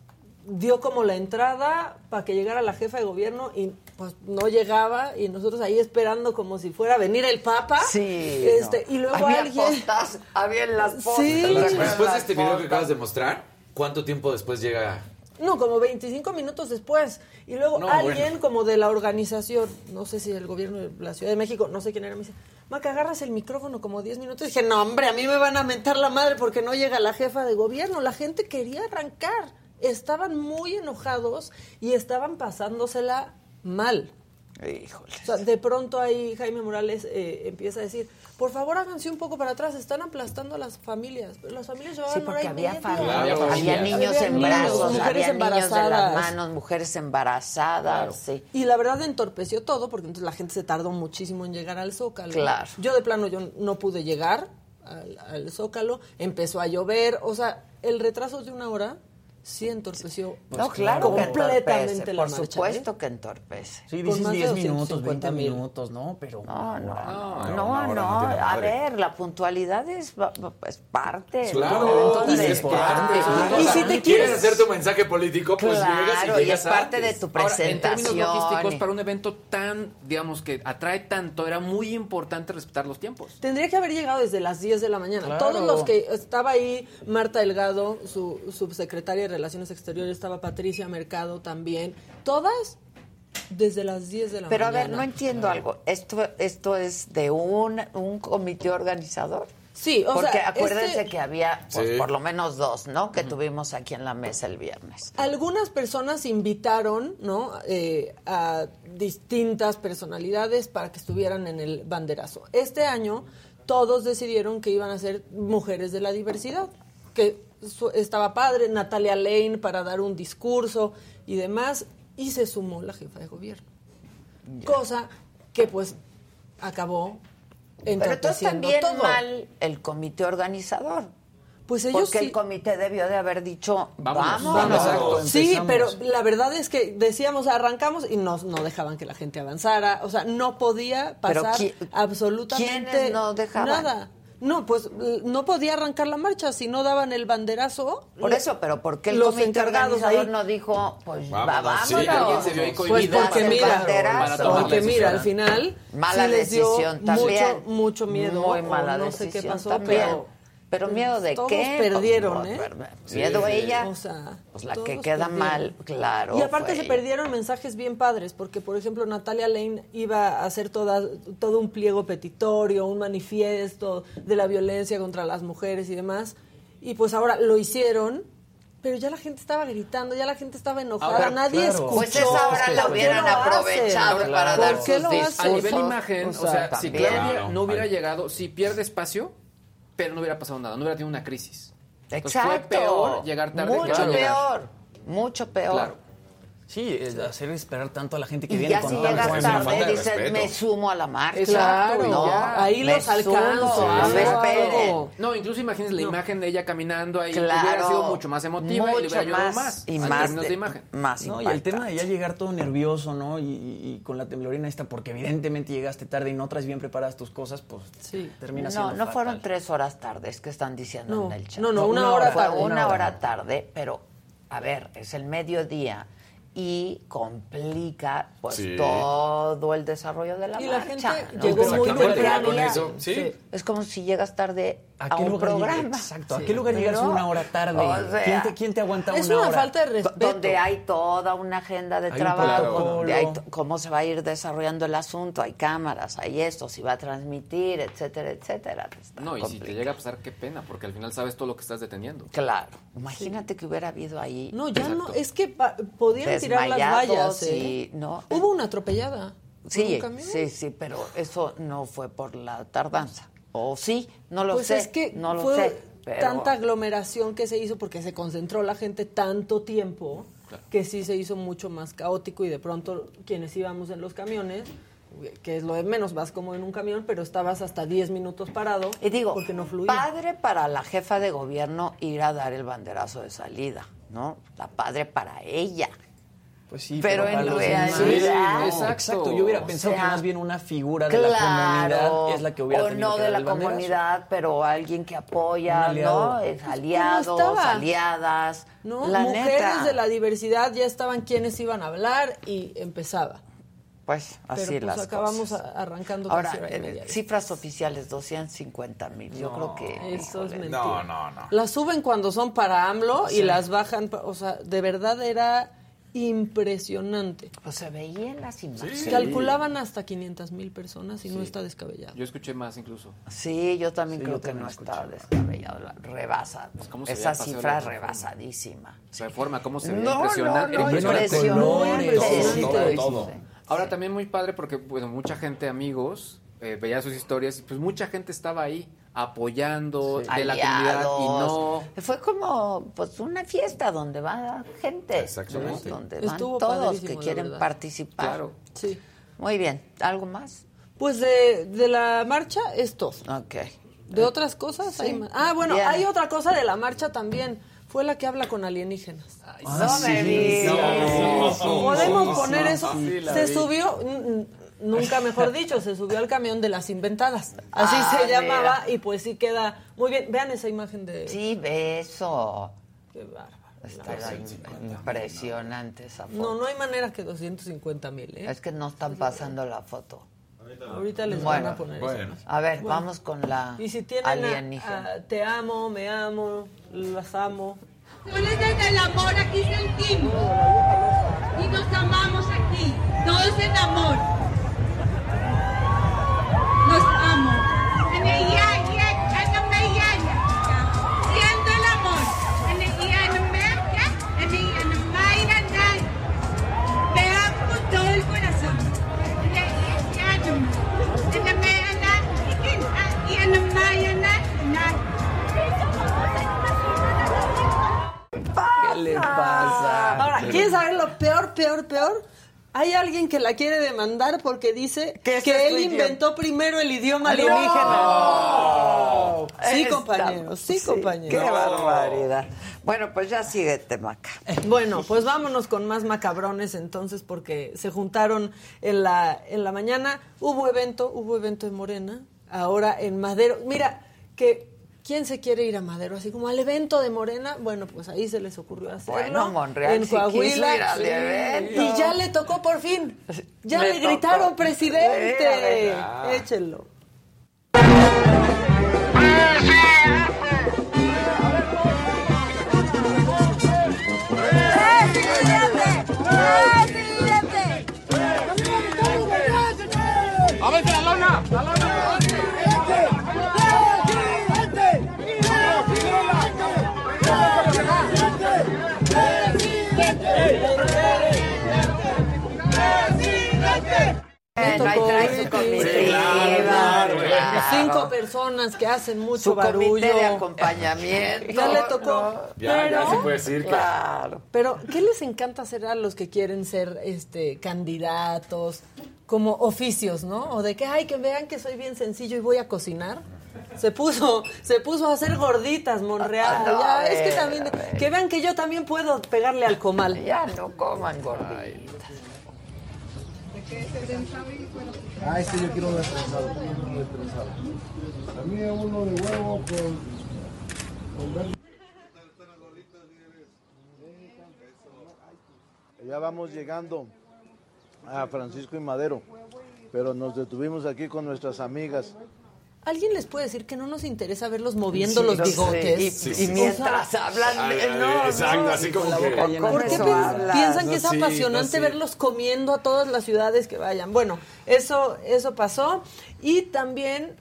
dio como la entrada para que llegara la jefa de gobierno y pues no llegaba y nosotros ahí esperando como si fuera a venir el Papa. Sí. Este, no. Y luego había alguien... postas, había en las postas. Sí. ¿te acuerdas Después de este video que acabas de mostrar, ¿cuánto tiempo después llega? No, como 25 minutos después. Y luego No, alguien bueno. como de la organización, no sé si el gobierno de la Ciudad de México, no sé quién era, me dice, Maca, agarras el micrófono como 10 minutos. Y dije, no, hombre, a mí me van a mentar la madre porque no llega la jefa de gobierno. La gente quería arrancar. Estaban muy enojados y estaban pasándosela mal. Híjole. O sea, de pronto ahí Jaime Morales eh, empieza a decir, por favor háganse un poco para atrás, están aplastando a las familias. Las familias llevaban Sí, porque había familia, Había niños Había en brazos, mujeres había niños de las embarazadas. manos, mujeres embarazadas, sí. Y la verdad entorpeció todo porque entonces la gente se tardó muchísimo en llegar al Zócalo. Claro. Yo de plano yo no pude llegar al, al Zócalo, empezó a llover, o sea, el retraso de una hora sí entorpeció No, claro completamente la por marcha. supuesto ¿eh? que entorpece. Sí, dices más de 10 minutos, 250 20 mil. minutos, ¿no? Pero. No, no, no, no, a ver, la puntualidad es, es parte. Claro, y de- es parte. Y O sea, si te quieres quieres- hacer tu mensaje político, pues llegas y Claro, y llegas es parte antes. de tu Ahora, en términos presentación. logísticos, y- para un evento tan, digamos, que atrae tanto, era muy importante respetar los tiempos. Tendría que haber llegado desde las 10 de la mañana. Claro. Todos los que estaba ahí, Marta Delgado, su subsecretaria de Relaciones Exteriores, estaba Patricia Mercado también. Todas desde las 10 de la Pero a mañana. ver, no entiendo algo. ¿Esto, esto es de un, un comité organizador? Sí, o Porque sea, acuérdense este- que había pues, Sí. por lo menos dos, ¿no? Que tuvimos aquí en la mesa el viernes. Algunas personas invitaron, ¿no? Eh, a distintas personalidades para que estuvieran en el banderazo. Este año todos decidieron que iban a ser mujeres de la diversidad, que estaba padre, Natalia Lane para dar un discurso y demás, y se sumó la jefa de gobierno. Cosa que pues acabó Pero también todo. mal el comité organizador. Pues ellos Porque sí- el comité debió de haber dicho, Vámonos. vámonos. Vamos. Sí, pero la verdad es que decíamos arrancamos y no, no dejaban que la gente avanzara. O sea, no podía Pero pasar qui- absolutamente ¿quiénes no dejaban? nada. No, pues l- no podía arrancar la marcha si no daban el banderazo. Por eso, pero ¿por qué el los encargados ahí? no dijo, pues va, Vámonos, vámonos? sí, alguien se vio Pues porque mira, porque mira, al final Mala sí les dio decisión también. mucho, mucho miedo. Muy o mala no sé decisión qué pasó, también. pero Pero miedo de todos qué? perdieron, Pues, ¿eh? per- Miedo Sí. ella. O sea, pues la que queda perdieron. mal, claro. Y aparte fue se ella. perdieron mensajes bien padres, porque por ejemplo Natalia Lane iba a hacer toda, todo un pliego petitorio, un manifiesto de la violencia contra las mujeres y demás, y pues ahora lo hicieron, pero ya la gente estaba gritando, ya la gente estaba enojada, Ahora, nadie claro. escuchó. Pues esa hora la ¿Por qué hubieran aprovechado para ¿Por dar sus discursos. A nivel imagen, o sea, si. Claudia Claro. no hubiera llegado, si pierde espacio, pero no hubiera pasado nada, no hubiera tenido una crisis. Entonces, Exacto. fue peor llegar tarde que Mucho llegar. peor. Mucho peor. Claro. Sí, es hacer esperar tanto a la gente que Y viene ya con si llegas tarde, dices, respeto. me sumo a la marcha. Claro, no, ya. Ahí me los alcanzo, me esperen. algo. No, incluso imagínense la imagen de ella caminando ahí, Claro. hubiera sido mucho más emotiva y le hubiera ayudado más, y más términos de, de- imagen. Más No, y el tema de ya llegar todo nervioso, ¿no? Y, y- con la temblorina esta, porque evidentemente llegaste tarde y no traes bien preparadas tus cosas, pues Sí. termina No, siendo no fatal. fueron tres horas tardes que están diciendo No, en el chat. no, no, una hora tarde. una hora. tarde, pero a ver, es el mediodía y complica pues Sí. todo el desarrollo de la Y la marcha. gente ¿no? llegó muy temprano. con eso, sí. Es como si llegas tarde ¿A a, qué un lugar programa. Exacto, ¿a qué lugar llegas Pero, una hora tarde? o sea, ¿Quién, te, quién te aguanta Es una una hora? falta de respeto. donde hay toda una agenda de Hay trabajo, donde hay cómo se va a ir desarrollando el asunto, hay cámaras, hay esto, si va a transmitir, etcétera, etcétera. Está No, y si te llega a pasar, qué pena, porque al final sabes todo lo que estás deteniendo. Claro, imagínate que hubiera habido ahí No, ya Exacto. no, es que podían tirar las vallas. ¿eh? y- no. Hubo una atropellada. Sí, un camión. sí, sí, pero eso no fue por la tardanza. O sí, no lo pues sé. es que no lo fue sé. pero- tanta aglomeración que se hizo porque se concentró la gente tanto tiempo que sí se hizo mucho más caótico y de pronto quienes íbamos en los camiones, que es lo de menos, vas como en un camión, pero estabas hasta 10 minutos parado Y digo, porque no fluía. padre para la jefa de gobierno ir a dar el banderazo de salida, ¿no? La padre para ella. Pues sí, Pero para en realidad- demás- Sí, no, exacto. exacto. Yo hubiera O pensado sea, que más bien una figura de la comunidad es la que hubiera o tenido no que de la comunidad, pero alguien que apoya, aliado. ¿no? Es ¿cómo aliados, aliadas. ¿no? La Mujeres neta. de la diversidad ya estaban quienes iban a hablar y empezaba. Pues así pero pues las acabamos cosas. arrancando Ahora, eh, cifras oficiales, 250 mil. Yo creo que... Eso es mentira. No, no, no. Las suben cuando son para AMLO y las bajan, o sea, de verdad era impresionante. Pues se veían las imágenes. Sí. Calculaban hasta 500 mil personas y no está descabellado. Yo escuché más incluso. Sí, yo también Sí, creo yo que también no escuché. está descabellado. la- Rebasa. Pues, ¿cómo se Esa cifra rebasadísima. Reforma, cómo se ve No, impresionante. no, no, impresionante. impresionante. Impresionante. Todo, todo. Ahora también muy padre porque, bueno, mucha gente, amigos, eh, veía sus historias y pues mucha gente estaba ahí apoyando de la comunidad y no... Fue como pues una fiesta donde va gente. Exactamente. ¿no? Donde van Estuvo todos padrísimo, que quieren participar. Claro. Sí. Muy bien. ¿Algo más? Pues de, de la marcha es todo. Ok. De otras cosas hay más. Ah, bueno, Bien. hay otra cosa de la marcha también. Fue la que habla con alienígenas. no me digas. No, sí, Podemos sí, poner sí, eso. sí, se vi. subió, nunca mejor dicho, se subió al camión de las inventadas. Así Ah, se llamaba mira. y pues sí queda muy bien. Vean esa imagen de... Sí, beso. Qué bárbaro. Está im- impresionante esa foto. No, no hay manera que 250 mil, ¿eh? Es que no están pasando la foto. Ahorita les Bueno, van a poner bueno. eso. A ver, Bueno. vamos con la Y si tienen a- alienígena. a te amo, me amo, las amo. Solo desde el amor aquí sentimos. Y nos amamos aquí. Todos en amor. Peor, peor? Hay alguien que la quiere demandar porque dice Que él inventó primero el idioma ¡No! alienígena. Sí, compañeros, sí, compañeros. Qué barbaridad. Bueno, pues ya síguete, Maca. Bueno, pues vámonos con más macabrones entonces porque se juntaron en la, en la mañana. Hubo evento, hubo evento en Morena, ahora en Madero. Mira, que ¿quién se quiere ir a Madero? Así como al evento de Morena, bueno, pues ahí se les ocurrió hacerlo. Bueno, Monreal en sí quiso Coahuila. ir al Sí. evento. Y ya le tocó por fin. Ya Le le, tocó. gritaron presidente. Échenlo. ¡A Trae claro, claro. Cinco personas que hacen mucho Su barullo. comité de acompañamiento. Ya le tocó. Ya, ya Pero- se puede decir que. Claro. Pero, ¿qué les encanta hacer a los que quieren ser este candidatos? Como oficios, ¿no? O de que, ay, que vean que soy bien sencillo y voy a cocinar. Se puso, se puso a hacer gorditas, Monreal. No, Ya, es que también, que vean que yo también puedo pegarle al comal. Ya no coman gorditas. Ah, este yo quiero destrenzado, uno destrenzado. A mí es uno de huevo con, con verde. Ya vamos llegando a Francisco y Madero, pero nos detuvimos aquí con nuestras amigas. ¿Alguien les puede decir que no nos interesa verlos moviendo Sí, los sé. bigotes? Y- Sí, y, sí. mientras hablan Ah, de... No, exacto, no, así como que-. ¿Por qué piensan No, que es sí, apasionante verlos comiendo a todas las ciudades que vayan? Bueno, eso, eso pasó. Y también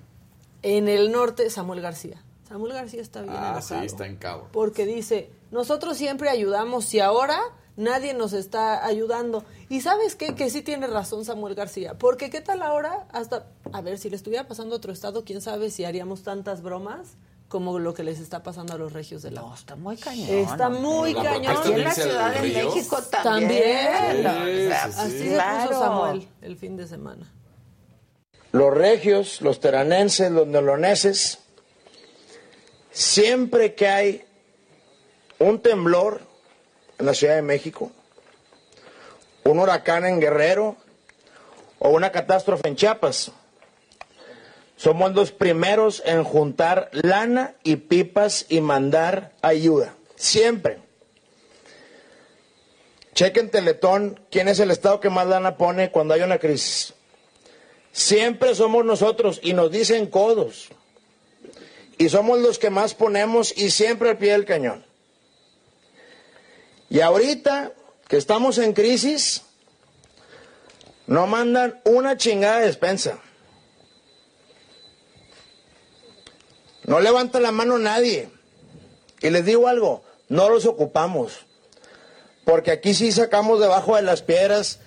en el norte, Samuel García. Samuel García está bien Ah, sí, está en cabo. Porque dice, nosotros siempre ayudamos y ahora nadie nos está ayudando. Y sabes qué? Que sí tiene razón Samuel García. Porque qué tal ahora, hasta, a ver, si le estuviera pasando a otro estado, quién sabe si haríamos tantas bromas como lo que les está pasando a los regios de la No, está muy cañón. Está muy La cañón. Aquí en de la Ciudad de. México también. Sí, sí, Así sí. se Claro. puso Samuel el fin de semana. Los regios, los teranenses, los neoloneses, siempre que hay un temblor en la Ciudad de México, un huracán en Guerrero o una catástrofe en Chiapas, somos los primeros en juntar lana y pipas y mandar ayuda. Siempre. Chequen Teletón, quién es el estado que más lana pone cuando hay una crisis. Siempre somos nosotros y nos dicen codos. Y somos los que más ponemos y siempre al pie del cañón. Y ahorita que estamos en crisis, no mandan una chingada de despensa. No levanta la mano nadie. Y les digo algo, no los ocupamos. Porque aquí sí sacamos debajo de las piedras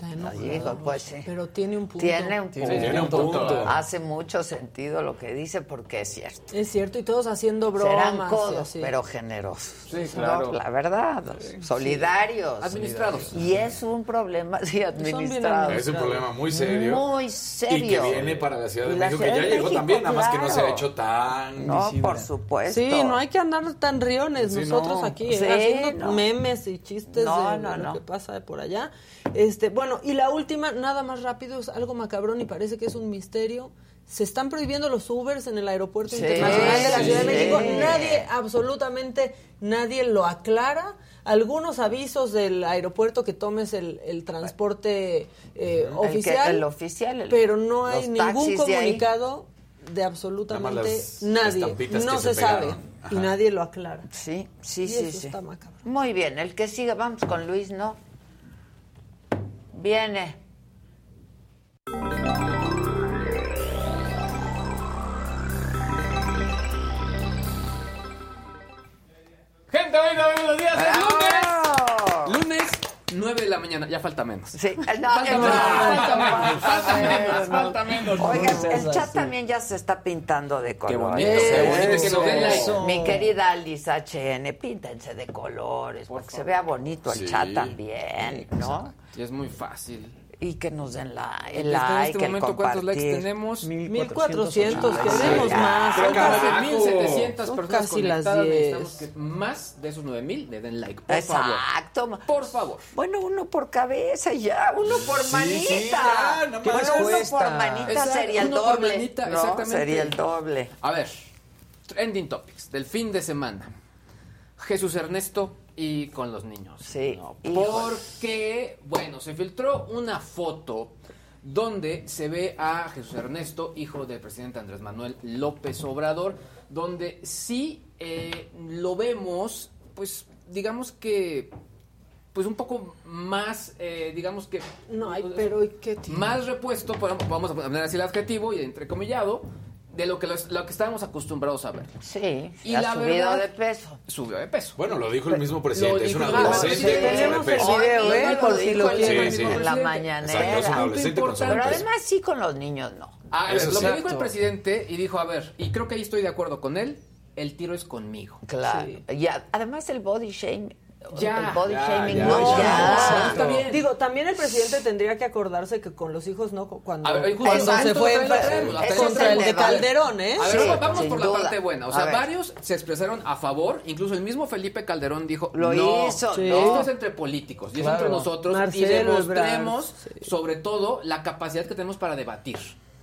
Está enojado. Hijo, pues sí. Pero tiene un punto. Tiene un punto. Tiene un punto. Hace mucho sentido lo que dice porque es cierto. Es cierto, y todos haciendo bromas. Serán codos, pero generosos. Sí, claro. No, la verdad, solidarios. Administrados. Y es un problema, sí, administrado. Es un problema muy serio. Muy serio. Y que viene para la Ciudad de la México, que ya de llegó México, también, nada más que no se ha hecho tan No, visible. por supuesto. Sí, no hay que andar tan riones Sí, nosotros no. aquí, ¿eh? Sí, haciendo no. memes y chistes No, de no, lo no. que pasa por allá. Este, bueno, y la última, nada más rápido, es algo macabrón y parece que es un misterio. Se están prohibiendo los Ubers en el aeropuerto Sí, internacional de la sí, Ciudad de México. sí. Nadie, absolutamente nadie lo aclara. Algunos avisos del aeropuerto que tomes el, el transporte eh, El que- oficial. el oficial, el- pero no hay ningún de comunicado de absolutamente nadie. No se, se sabe y nadie lo aclara. Sí, sí, Y sí, eso sí. está macabro. Muy bien, el que sigue, vamos con Luis, ¿no? Viene. Gente, venga, buenos días. Es ¡Bravo! lunes. Lunes, 9 de la mañana. ya falta menos. Sí, no, Falta no, menos, falta no, menos, no, falta no, menos, no. falta menos. Oiga, No, el chat también ya se está pintando de colores. bonito, qué bonito que nos den like. Eso. Mi querida Alice HN, píntense de colores, porque se vea bonito el Sí. chat también, ¿no? Y es muy fácil. Y que nos den la, el En like, este el momento, ¿cuántos likes tenemos? 1400, Ay, queremos ya. más. Son casi casi- 1700 son personas casi las conectadas. 10. Necesitamos que más de esos 9000 le den like, por favor. Exacto. Por favor. Bueno, uno por cabeza ya, uno por Sí, manita. sí, ya, más bueno, uno por manita Exacto, sería el uno por doble. manita, ¿no? exactamente. Sería el doble. A ver, trending topics del fin de semana. Jesús Ernesto y con los niños. Sí. Porque, bueno, se filtró una foto donde se ve a Jesús Ernesto, hijo del presidente Andrés Manuel López Obrador, donde sí eh, lo vemos, pues, digamos que, pues un poco más, eh, digamos que... No, ay, pero ¿y qué tiene? Más repuesto, por- vamos a poner así el adjetivo y entrecomillado, de lo que, los- lo que estábamos acostumbrados a ver. Sí, Y ha la subido verdad- de peso. Subió de peso. Bueno, lo dijo el mismo presidente. Es un adolescente. Tenemos el video, ¿eh? Lo Por si dijo lo el quieren Sí, sí. en la Exacto, es un mañanera. adolescente con importante. Pero además sí con los niños no. Ah, a ver, Eso lo sí. que dijo el presidente y dijo, a ver, y creo que ahí estoy de acuerdo con él, el tiro es conmigo. Claro. Y a- además el body shame. Ya, el body ya, shaming ya, no, ya. ya. Está bien. Digo, también el presidente tendría que acordarse que con los hijos no, cuando, ver, justo- cuando justo se fue en- contra el de A ver, Calderón, ¿eh? A ver, Sí, vamos por la parte buena. O sea, varios se expresaron a favor, incluso el mismo Felipe Calderón dijo, Lo no, hizo, esto ¿no? es entre políticos y es entre nosotros y demostremos sobre todo la capacidad que tenemos para debatir.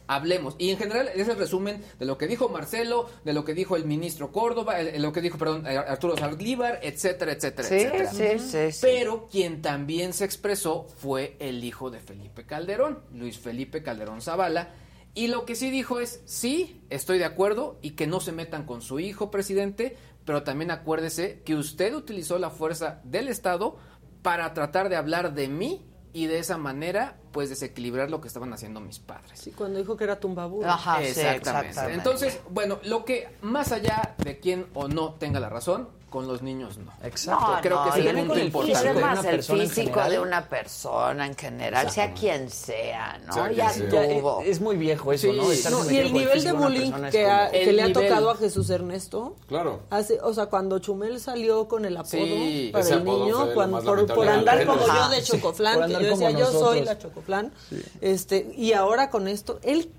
Hablemos. Y en general es el resumen de lo que dijo Marcelo, de lo que dijo el ministro Córdoba, de lo que dijo, perdón, eh, Arturo Saldívar, etcétera, etcétera, Sí, etcétera. sí, sí, sí. Pero quien también se expresó fue el hijo de Felipe Calderón, Luis Felipe Calderón Zavala. Y lo que sí dijo es, sí, estoy de acuerdo y que no se metan con su hijo presidente, pero también acuérdese que usted utilizó la fuerza del Estado para tratar de hablar de mí y de esa manera, pues desequilibrar lo que estaban haciendo mis padres. Sí, cuando dijo que era tumbaburo. Ajá, sí, exactamente. exactamente. Entonces, bueno, lo que más allá de quién o no tenga la razón, con los niños no. Exacto. No, Creo no, que ese y es el- el punto y importante. además de una el físico general. de una persona en general, sea quien sea, ¿no? Sea ya tuvo. Es muy viejo eso, Sí. ¿no? Y el nivel de bullying que, ha- que le ha tocado a Jesús Ernesto. Claro. Hace, o sea, cuando Chumel salió con el apodo Sí, para el niño, cuando, por, por andar como yo de sí, por que yo decía, yo soy la Chocoflán. Este, y ahora con esto, ¿él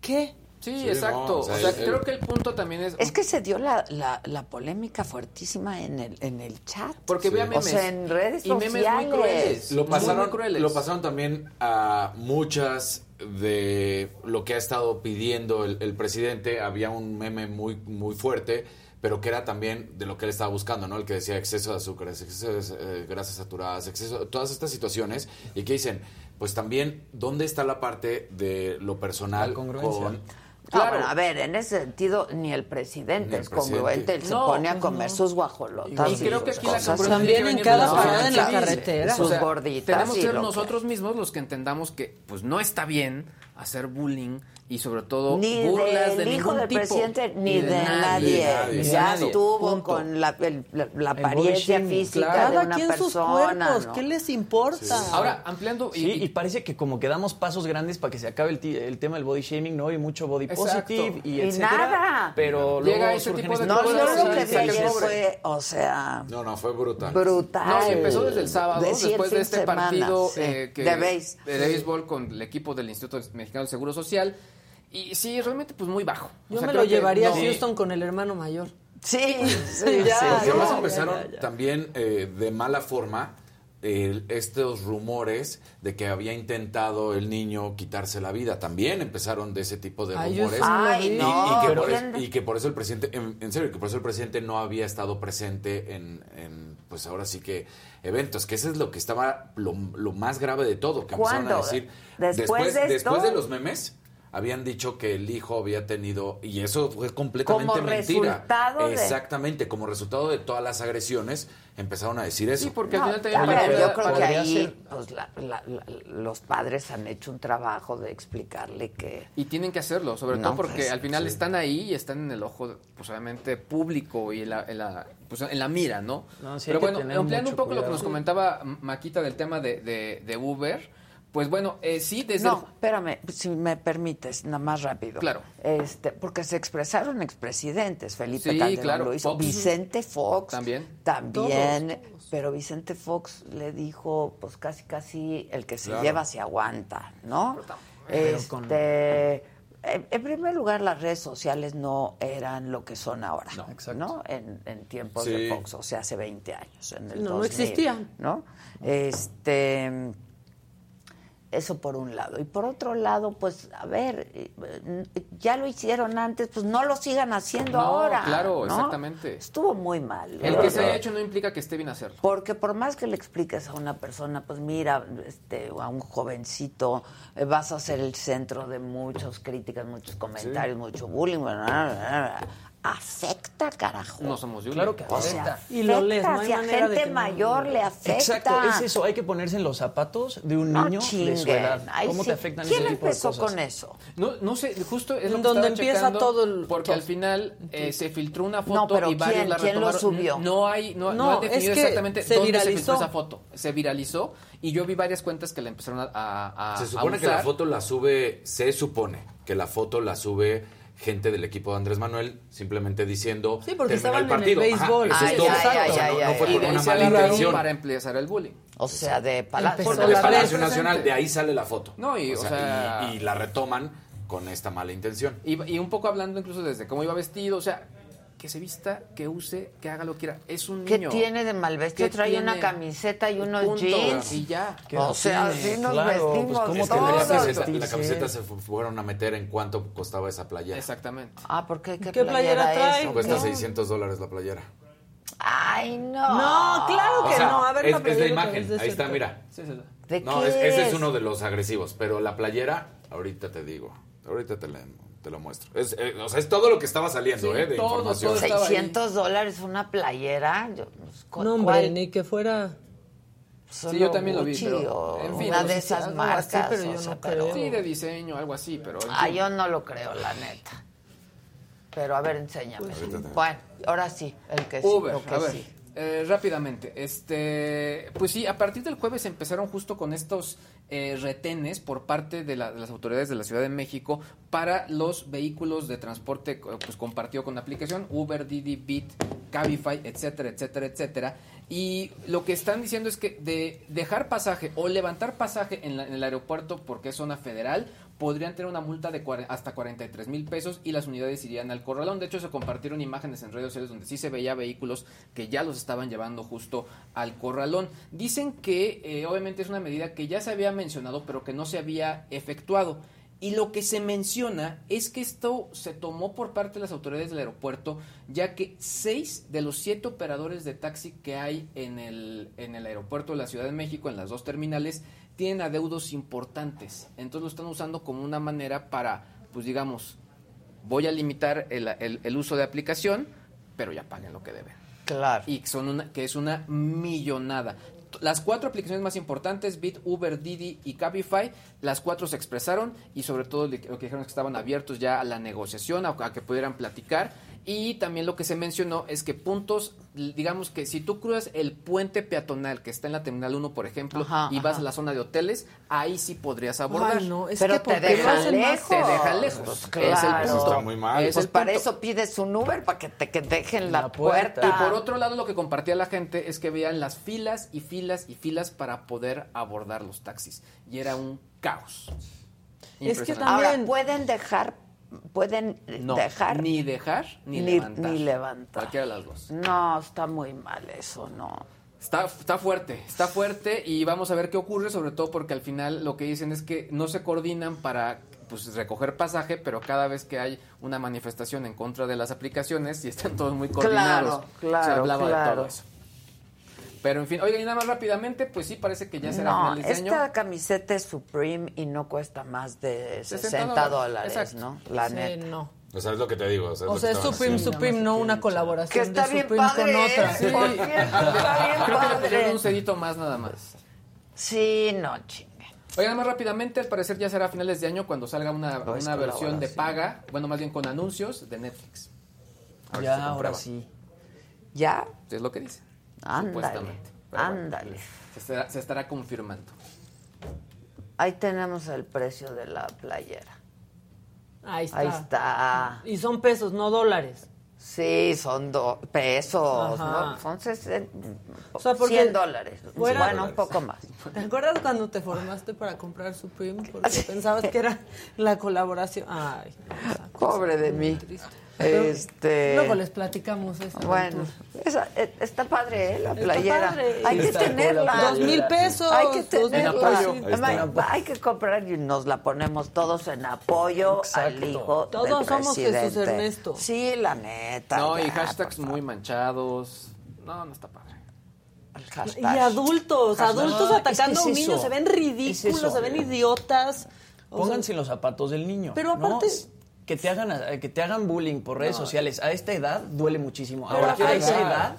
qué? Sí, Sí, exacto. no, o o sea, el- creo que el punto también es... Es que se dio la, la, la polémica fuertísima en el, en el chat. Porque vea O memes. sea, en redes y memes muy crueles. Lo pasaron, muy crueles. lo pasaron también a muchas de lo que ha estado pidiendo el, el presidente. Había un meme muy, muy fuerte, pero que era también de lo que él estaba buscando, ¿no? El que decía exceso de azúcares, exceso de eh, grasas saturadas, exceso, todas estas situaciones. Y que dicen, pues también, ¿dónde está la parte de lo personal La congruencia. con... No, Claro. bueno, a ver, en ese sentido, ni el presidente Ni el es congruente. presidente. Él se No, pone a comer no. sus guajolotas. Y creo que aquí la cosas. También tiene que en cada parada en la carretera. Sus O sea, gorditas. Tenemos y que ser nosotros mismos los que entendamos que pues no está bien hacer bullying y sobre todo Ni burlas del de hijo ningún del tipo. presidente, ni de, nadie. nadie. Ni de Ya nadie. estuvo Punto. con la, el- la- la El apariencia física claro. de Cada una quien sus persona. cuerpos, ¿no? ¿qué les importa? Ahora, ampliando y, Sí, y parece que como que damos pasos grandes para que se acabe el, ti- el tema del body shaming, ¿no? Y mucho body Exacto. positive y, Y etcétera. nada. Pero Llega luego ese surgen tipo de No, cosas, lo sí, que sí, vi ayer pobre. fue, o sea, No, no, fue brutal. brutal. No, empezó desde el sábado, De después de este semana, partido sí. eh, que- de béisbol con el equipo del Instituto Mexicano del Seguro Social. Y sí, realmente pues muy bajo. Yo O sea, me lo llevaría no- a Houston con el hermano mayor. Sí, sí, Ya, sí. Porque además ya, empezaron ya, ya. también eh, de mala forma el- estos rumores de que había intentado el niño quitarse la vida. También empezaron de ese tipo de Ay, rumores. Ay. Y, no, y que por eso, y que por eso el presidente, en, en serio, que por eso el presidente no había estado presente en, en, pues ahora sí que eventos, que eso es lo que estaba lo, lo más grave de todo, que empezaron a decir ¿Después de esto? después de los memes. Habían dicho que el hijo había tenido, y eso fue completamente Como mentira. resultado de- Exactamente, como resultado de todas las agresiones, empezaron a decir eso. Sí, porque No, al final también poder- yo creo que ahí ser- pues, la- la- la- los padres han hecho un trabajo de explicarle que Y tienen que hacerlo, sobre No, todo porque pues, al final sí. están ahí y están en el ojo, pues obviamente, público y en la, en la, pues, en la mira, ¿no? No, sí Pero bueno, ampliando un poco lo que nos comentaba Maquita del tema de, de, de Uber, pues bueno, eh, sí, desde... No, espérame, si me permites, nada más rápido. Claro. Este, porque se expresaron expresidentes, Felipe Sí, Calderón claro, lo hizo, Fox. Vicente Fox También. también, pero Vicente Fox le dijo, pues casi casi el que se Claro. lleva se aguanta, ¿no? Pero Este, con- en, primer lugar, las redes sociales no eran lo que son ahora, ¿no? En, en tiempos de. Fox, o sea, hace 20 años, en el No, no 2000, existían. ¿no? Este, eso por un lado. Y por otro lado, pues, a ver, eh, ya lo hicieron antes, pues no lo sigan haciendo No, ahora. claro, ¿no? exactamente. Estuvo muy mal. El que se haya hecho no implica que esté bien hacerlo. Porque por más que le expliques a una persona, pues mira, este, a un jovencito, eh, vas a ser el centro de muchas críticas, muchos comentarios, mucho bullying, bla, bla, bla. Afecta, carajo. No somos de Claro que O sea, afecta. Y lo lees, no hay si a manera de gente no- mayor le afecta. Exacto, es eso, hay que ponerse en los zapatos de un No niño de su chinguen. edad. Ay, ¿Cómo sí. te afectan ¿Quién ese tipo de empezó cosas? con eso? No, no sé, justo es lo que Donde empieza checando, todo el- Porque todo. al final eh, se filtró una foto No, pero y varios ¿quién? la ¿Quién lo retomaron. subió? No hay, no, no No, definido es que exactamente se dónde se filtró esa foto. Se viralizó y yo vi varias cuentas que la empezaron a, a- a- Se a supone que la foto la sube, se supone que la foto la sube gente del equipo de Andrés Manuel, simplemente diciendo Sí, porque estaban en el partido. béisbol. eso Ay, es todo. ay, O sea, ay, no, ay, no fue por una mala intención. para empezar el bullying. O sea, de Palacio. Empezó de la Palacio. Nacional, de ahí sale la foto. No, y, o sea- y, y la retoman con esta mala intención. Y, y un poco hablando incluso desde cómo iba vestido, o sea, que se vista, que use, que haga lo que quiera. Es un ¿Qué niño. tiene de mal vestido? ¿Qué Trae una camiseta y unos Punto, jeans. Y ya. ¿Qué O no sea, tiene? así nos Claro, pues, vestimos ¿cómo Es que todos. la camiseta, la camiseta se fu- fueron a meter en cuánto costaba esa playera. Exactamente. Ah, ¿por qué? ¿Qué, ¿Qué playera trae? es, Cuesta qué? 600 dólares la playera. Ay, no. No, claro O que sea, no. A ver, es, la es la playera imagen. Ahí está, mira. Sí, sí, sí. ¿De No, qué es- ese es es? uno de los agresivos, pero la playera, ahorita te digo, ahorita te, la- te lo muestro. Es, eh, o sea, es todo lo que estaba saliendo, Sí, ¿eh? De todo, información. todo estaba ahí. 600 dólares una playera. Yo, pues, ¿cu- No, hombre, cuál? ni que fuera... Solo yo también lo vi, Gucci pero, en fin, una no de esas algo así, marcas. pero yo o sea, no pero- creo. Sí, de diseño, algo así, pero... en Ah, yo no lo creo, la neta. Pero a ver, enséñame. Te- Bueno, ahora sí, el que sí. Uber, lo que a ver, sí. Eh, rápidamente, este, pues sí, a partir del jueves empezaron justo con estos eh, retenes por parte de, la- las autoridades de la Ciudad de México para los vehículos de transporte pues compartido con aplicación Uber, Didi, Bit, Cabify, etcétera, etcétera, etcétera. Y lo que están diciendo es que de dejar pasaje o levantar pasaje la- en el aeropuerto porque es zona federal podrían tener una multa de hasta 43 mil pesos y las unidades irían al corralón. De hecho, se compartieron imágenes en redes sociales donde sí se veía vehículos que ya los estaban llevando justo al corralón. Dicen que eh, obviamente es una medida que ya se había mencionado, pero que no se había efectuado. Y lo que se menciona es que esto se tomó por parte de las autoridades del aeropuerto, ya que seis de los siete operadores de taxi que hay en el, en el aeropuerto de la Ciudad de México, en las dos terminales, tienen adeudos importantes. Entonces lo están usando como una manera para, pues digamos, voy a limitar el, el- el uso de aplicación, pero ya paguen lo que deben. Claro. Y que son una, que es una millonada. Las cuatro aplicaciones más importantes, Bit, Uber, Didi y Cabify, las cuatro se expresaron y sobre todo lo que lo que dijeron es que estaban abiertos ya a la negociación, a, a que pudieran platicar. Y también lo que se mencionó es que puntos, digamos que si tú cruzas el puente peatonal que está en la Terminal 1, por ejemplo, Ajá, y vas ajá. a la zona de hoteles, ahí sí podrías abordar. Ay, no, es Pero que te ¿por qué lo dejan hacen más? lejos. Te deja lejos. Pues Es el claro. punto. Está muy mal. Es Pues el para punto. eso pides un Uber, para que te que dejen la, La puerta. puerta. Y por otro lado, lo que compartía la gente es que veían las filas y filas y filas para poder abordar los taxis. Y era un caos. Es que Impresionante. Ahora, También- pueden dejar, pueden No, dejar. ni dejar ni, ni- levantar. ni levantar. Cualquiera de las dos. No, está muy mal eso, no. Está, está fuerte, está fuerte y vamos a ver qué ocurre, sobre todo porque al final lo que dicen es que no se coordinan para pues, recoger pasaje, pero cada vez que hay una manifestación en contra de las aplicaciones y están todos muy coordinados. Claro, claro, se hablaba de todo eso. Pero en fin, oigan, y nada más rápidamente, pues sí parece que ya será No, finales de año. esta camiseta es Supreme y no cuesta más de 60 60 dólares. Exacto. ¿no? La Sí, neta. no. O sea, es lo que te digo. O sea, es O sea, Supreme, haciendo. Supreme, no una colaboración Que está de bien Supreme con padre, otra. ¿eh? Cierto, está bien Creo que le pusieron un sedito más nada más. Sí, no, chingue. Oigan, más rápidamente, al parecer ya será a finales de año cuando salga una, No, una versión de paga, bueno, más bien con anuncios de Netflix. Ya, ahora sí. ¿Ya? Es lo que dice. Ándale, bueno, ándale. se, estará, se estará confirmando. Ahí tenemos el precio de la playera. Ahí está. Ahí está. Y son pesos, no dólares. Sí, son do- pesos, Ajá. ¿no? Son sesen- O sea, porque 100 dólares. fuera- bueno, un poco más. ¿Te acuerdas cuando te formaste para comprar Supreme? Porque pensabas que era la colaboración. Ay, Pobre de mí. Pero Este. Luego les platicamos eso. Bueno, esa- eh, está padre, ¿eh? La playera. padre. Hay que tenerla. Dos mil pesos. Hay que tenerla. Hay, hay que comprar y nos la ponemos todos en apoyo al hijo Todos del somos Jesús presidente. Ernesto. Sí, la neta. No, y hashtags muy manchados. No, no está padre. Y adultos, Hashtag. adultos No, atacando es a un niño, se ven ridículos, se ven idiotas. O sea, Pónganse en los zapatos del niño. Pero aparte- que te hagan eh, que te hagan bullying por redes No. sociales a esta edad duele muchísimo. Pero Ahora a esa edad,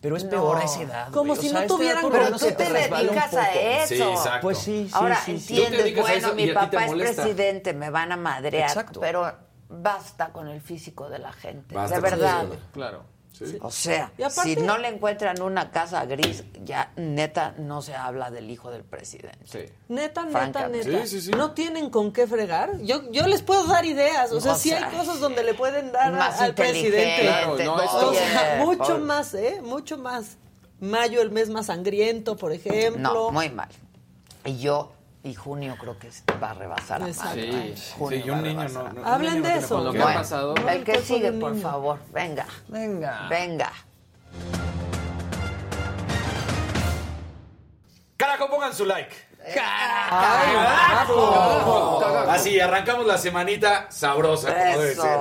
pero es No. peor a esa edad. Como si O no sea, esta tuvieran Pero menos tú te dedicas a eso. Sí, exacto. Pues sí, sí, Ahora sí, entiendes, bueno, mi papá es presidente, me van a madrear, Exacto. pero basta con el físico de la gente, Basta de con el verdad. físico. Claro. Sí. O sea, aparte- si no le encuentran una casa gris, ya neta no se habla del hijo del presidente. Sí. Neta, neta, neta. Sí, sí, sí. No tienen con qué fregar. Yo, yo les puedo dar ideas. O sea, O sí sea, hay cosas donde le pueden dar a- al presidente. Claro, no, esto- O sea, mucho más, ¿eh? Mucho más. Mayo, el mes más sangriento, por ejemplo. No, muy mal. Y yo, y junio creo que va a rebasar a Exacto. mayo. Sí. Junio Sí, y un niño no. no- Hablen de eso. por Lo que ha pasado. El que sigue, por niño. favor. Venga, Venga. venga. Carajo, pongan su like. ¡Carajo! Así, arrancamos la semanita sabrosa, como debe ser.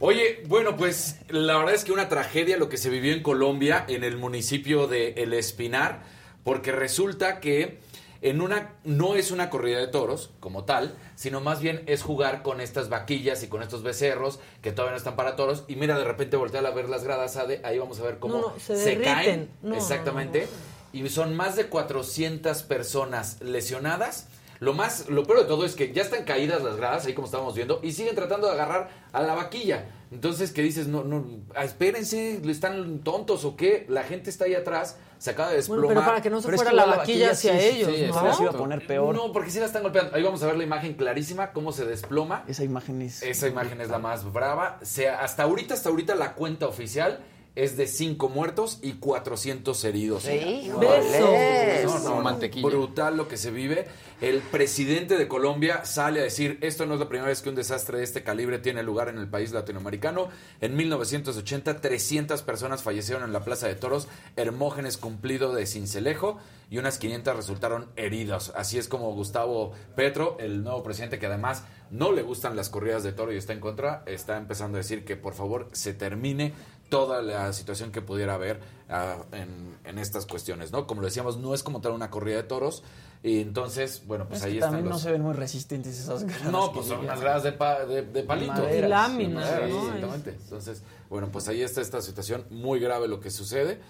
Oye, bueno, pues la verdad es que una tragedia lo que se vivió en Colombia, en el municipio de El Espinar, porque resulta que en una no es una corrida de toros como tal, sino más bien es jugar con estas vaquillas y con estos becerros que todavía no están para toros. Y mira, de repente voltear a ver las gradas, Ade, ahí vamos a ver cómo No, no, se caen. No, Exactamente. Y son más de 400 personas lesionadas. Lo más, lo peor de todo es que ya están caídas las gradas, ahí como estábamos viendo, y siguen tratando de agarrar a la vaquilla. Entonces, ¿qué dices? No, no, espérense, ¿están tontos o qué? La gente está ahí atrás, se acaba de desplomar. Bueno, pero para que no se Pero es fuera que la vaquilla vaquilla hacia sí, ellos, sí, ¿no? Ahora se iba a poner peor. No, porque sí la están golpeando. Ahí vamos a ver la imagen clarísima, cómo se desploma. Esa imagen es. Esa imagen es la más brava. sea, hasta ahorita, hasta ahorita la cuenta oficial es de 5 muertos y 400 heridos. Sí, Besos. No, no, no, Mantequilla. brutal lo que se vive. El presidente de Colombia sale a decir, esto no es la primera vez que un desastre de este calibre tiene lugar en el país latinoamericano. En 1980, 300 personas fallecieron en la Plaza de Toros, Hermógenes cumplido de Cincelejo, y unas 500 resultaron heridos. Así es como Gustavo Petro, el nuevo presidente que además no le gustan las corridas de toro y está en contra, está empezando a decir que por favor se termine toda la situación que pudiera haber ah, en, en estas cuestiones, ¿no? Como lo decíamos, no es como tal una corrida de toros, y entonces, bueno, pues Es ahí que están también los... no se ven muy resistentes esas gradas. No, pues son unas gradas de, pa- de, de palito. Maderas. Y láminas, ¿no? Exactamente. Entonces, bueno, pues ahí está esta situación muy grave lo que sucede.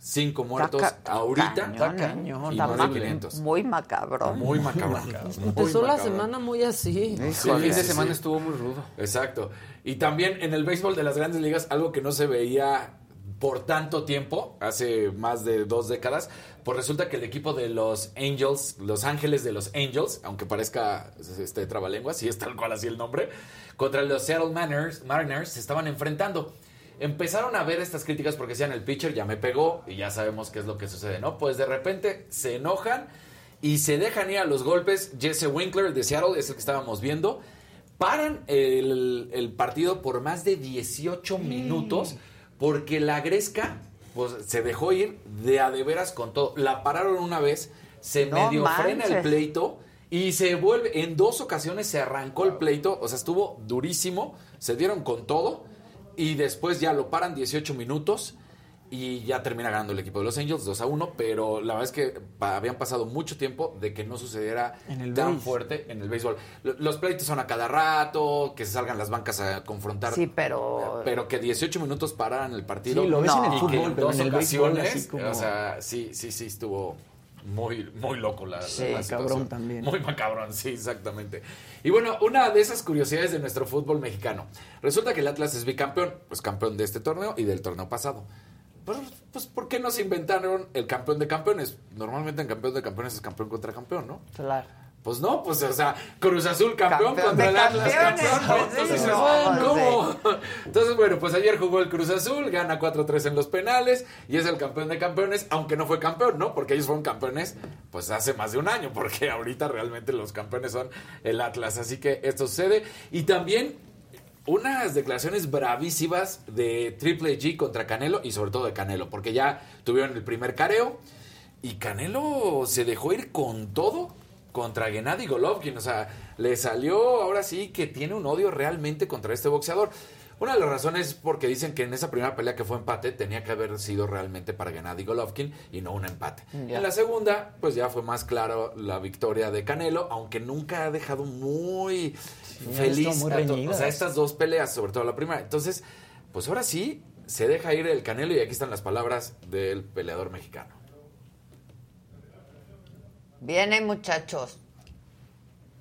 Cinco muertos ahorita. cañón, Está cañón. Y Está más de ma- 500. Muy macabro. Muy macabro. Empezó la semana muy así. El fin de semana sí. estuvo muy rudo. Exacto. Y también en el béisbol de las grandes ligas, algo que no se veía por tanto tiempo, hace más de dos décadas, pues resulta que el equipo de los Angels, Los Ángeles de los Angels, aunque parezca este trabalenguas, sí es tal cual así el nombre, contra los Seattle Mariners, Mariners se estaban enfrentando. Empezaron a ver estas críticas porque decían el pitcher ya me pegó y ya sabemos qué es lo que sucede, ¿no? Pues de repente se enojan y se dejan ir a los golpes. Jesse Winkler de Seattle es el que estábamos viendo. Paran el, el partido por más de 18 minutos porque la Gresca pues, se dejó ir de a de veras con todo. La pararon una vez, se No medio frena el pleito y se vuelve. En dos ocasiones se arrancó el pleito, o sea, estuvo durísimo. Se dieron con todo y después ya lo paran 18 minutos y ya termina ganando el equipo de los Angels 2 a 1, pero la verdad es que habían pasado mucho tiempo de que no sucediera En el tan fuerte en el béisbol. Lo- Los pleitos son a cada rato, que se salgan las bancas a confrontar. Sí, pero- Pero que 18 minutos pararan el partido. Sí, lo ves en el y fútbol, que en dos en el béisbol ocasiones, así como- o sea, sí, sí, sí, estuvo muy, muy loco la, Sí, la cabrón también. Muy macabrón, sí, exactamente. Y bueno, una de esas curiosidades de nuestro fútbol mexicano. Resulta que el Atlas es bicampeón, pues campeón de este torneo y del torneo pasado. Pues, pues, ¿por qué no se inventaron el campeón de campeones? Normalmente en campeón de campeones es campeón contra campeón, ¿no? Claro. Pues no, pues o sea, Cruz Azul campeón, Campeón contra el Atlas campeón. pues no, ¿cómo? Entonces, bueno, pues ayer jugó el Cruz Azul, gana 4-3 en los penales y es el campeón de campeones, aunque no fue campeón, ¿no? Porque ellos fueron campeones pues hace más de un año, porque ahorita realmente los campeones son el Atlas. Así que esto sucede. Y también unas declaraciones bravísimas de Triple G contra Canelo y sobre todo de Canelo, porque ya tuvieron el primer careo y Canelo se dejó ir con todo contra Gennady Golovkin, o sea, le salió ahora sí que tiene un odio realmente contra este boxeador. Una de las razones es porque dicen que en esa primera pelea que fue empate tenía que haber sido realmente para Gennady Golovkin y no un empate. Ya. En la segunda, pues ya fue más claro la victoria de Canelo, aunque nunca ha dejado muy feliz muy o sea, estas dos peleas, sobre todo la primera. Entonces, pues ahora sí se deja ir el Canelo y aquí están las palabras del peleador mexicano. Viene, muchachos.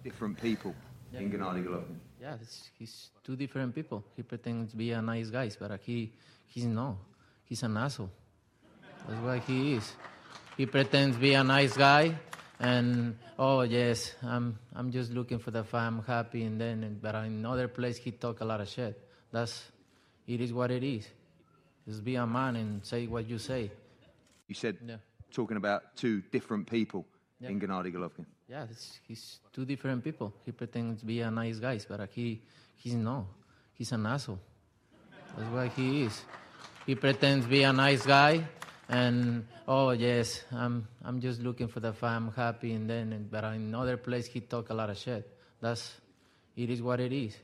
different people in Gennady Golovkin. Yeah, it's, he's two different people. He pretends to be a nice guy, but he he's no. He's an asshole. That's what he is. He pretends to be a nice guy, and oh yes, I'm I'm just looking for the fight. I'm happy, and then but in other place he talk a lot of shit. That's it is what it is. Just be a man and say what you say. You said Yeah. talking about two different people Yeah. in Gennady Golovkin. Yeah, he's two different people. He pretends to be a nice guy, but he he's no. He's an asshole. That's what he is. He pretends to be a nice guy, and oh yes, I'm I'm just looking for the fight. I'm happy, and then but in other place he talk a lot of shit. That's it is what it is.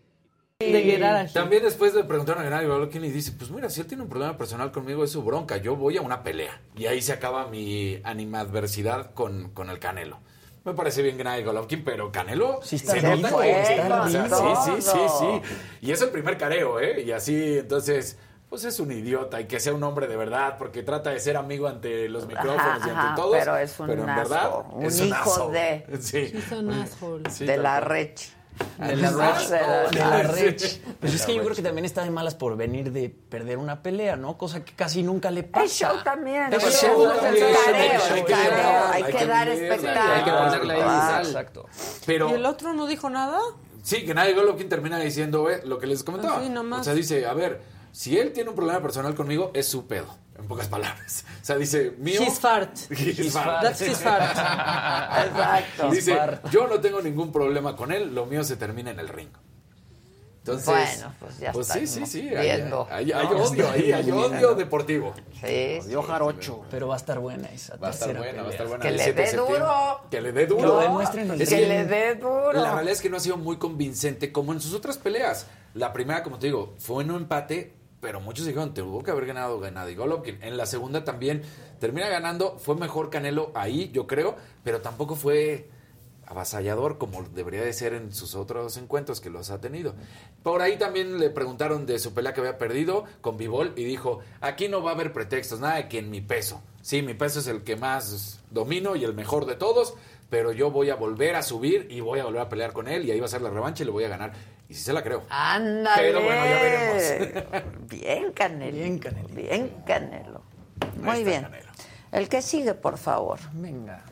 También después le preguntaron a Gennady Golovkin y dice, pues mira, si él tiene un problema personal conmigo es su bronca, yo voy a una pelea. Y ahí se acaba mi animadversidad con, con el Canelo. Me parece bien Gennady Golovkin, pero Canelo Sí está se nota fuerte, que está o sea, bien sí, sí, sí. Y es el primer careo, ¿eh? Y así, entonces, pues es un idiota y que sea un hombre de verdad, porque trata de ser amigo ante los micrófonos y ante Ajá, todos. pero es un en asshole, verdad, un es hijo asshole. de- Sí. Asshole. Sí, de la cual. Rech. De la Rech. De la. De Pues es que yo creo que también está de malas por venir de perder una pelea, ¿no? Cosa que casi nunca le pasa. El show también. Es el show también, el careo, hay que que dar espectáculo. Hay que ponerle ahí Ah, sal. Exacto. Pero, ¿Y el otro no dijo nada? Sí, que nadie Golovkin termina diciendo eh, lo que les comentaba. Nomás. O sea, dice, a ver, si él tiene un problema personal conmigo, es su pedo, en pocas palabras. O sea, dice, mío... His fart. His fart. That's his fart. Exacto. Dice, yo no tengo ningún problema con él, lo mío se termina en el ring. Entonces, Bueno, pues ya sí, sí, estamos sí. Hay, viendo. hay- hay No, odio está ahí, hay odio deportivo. Sí, sí. jarocho. Pero va a estar buena esa Va a estar buena, va a estar buena. Que le 7 de dé duro. Que le dé duro. Que lo Es Que le dé duro. La realidad es que no ha sido muy convincente como en sus otras peleas. La primera, como te digo, fue en un empate, pero muchos dijeron, tuvo que haber ganado Gennady Golovkin. En la segunda también termina ganando, fue mejor Canelo ahí, yo creo, pero tampoco fue avasallador como debería de ser en sus otros encuentros que los ha tenido. Por ahí también le preguntaron de su pelea que había perdido con Bivol y dijo, aquí no va a haber pretextos, nada de que en mi peso. Sí, mi peso es el que más domino y el mejor de todos, pero yo voy a volver a subir y voy a volver a pelear con él y ahí va a ser la revancha y le voy a ganar. Y sí se la creo. Ándale. Pero bueno, ya veremos. Bien, Canelo. Bien, Canelo. Bien, Canelo. Muy está bien. Canelo. El que sigue, por favor. Venga.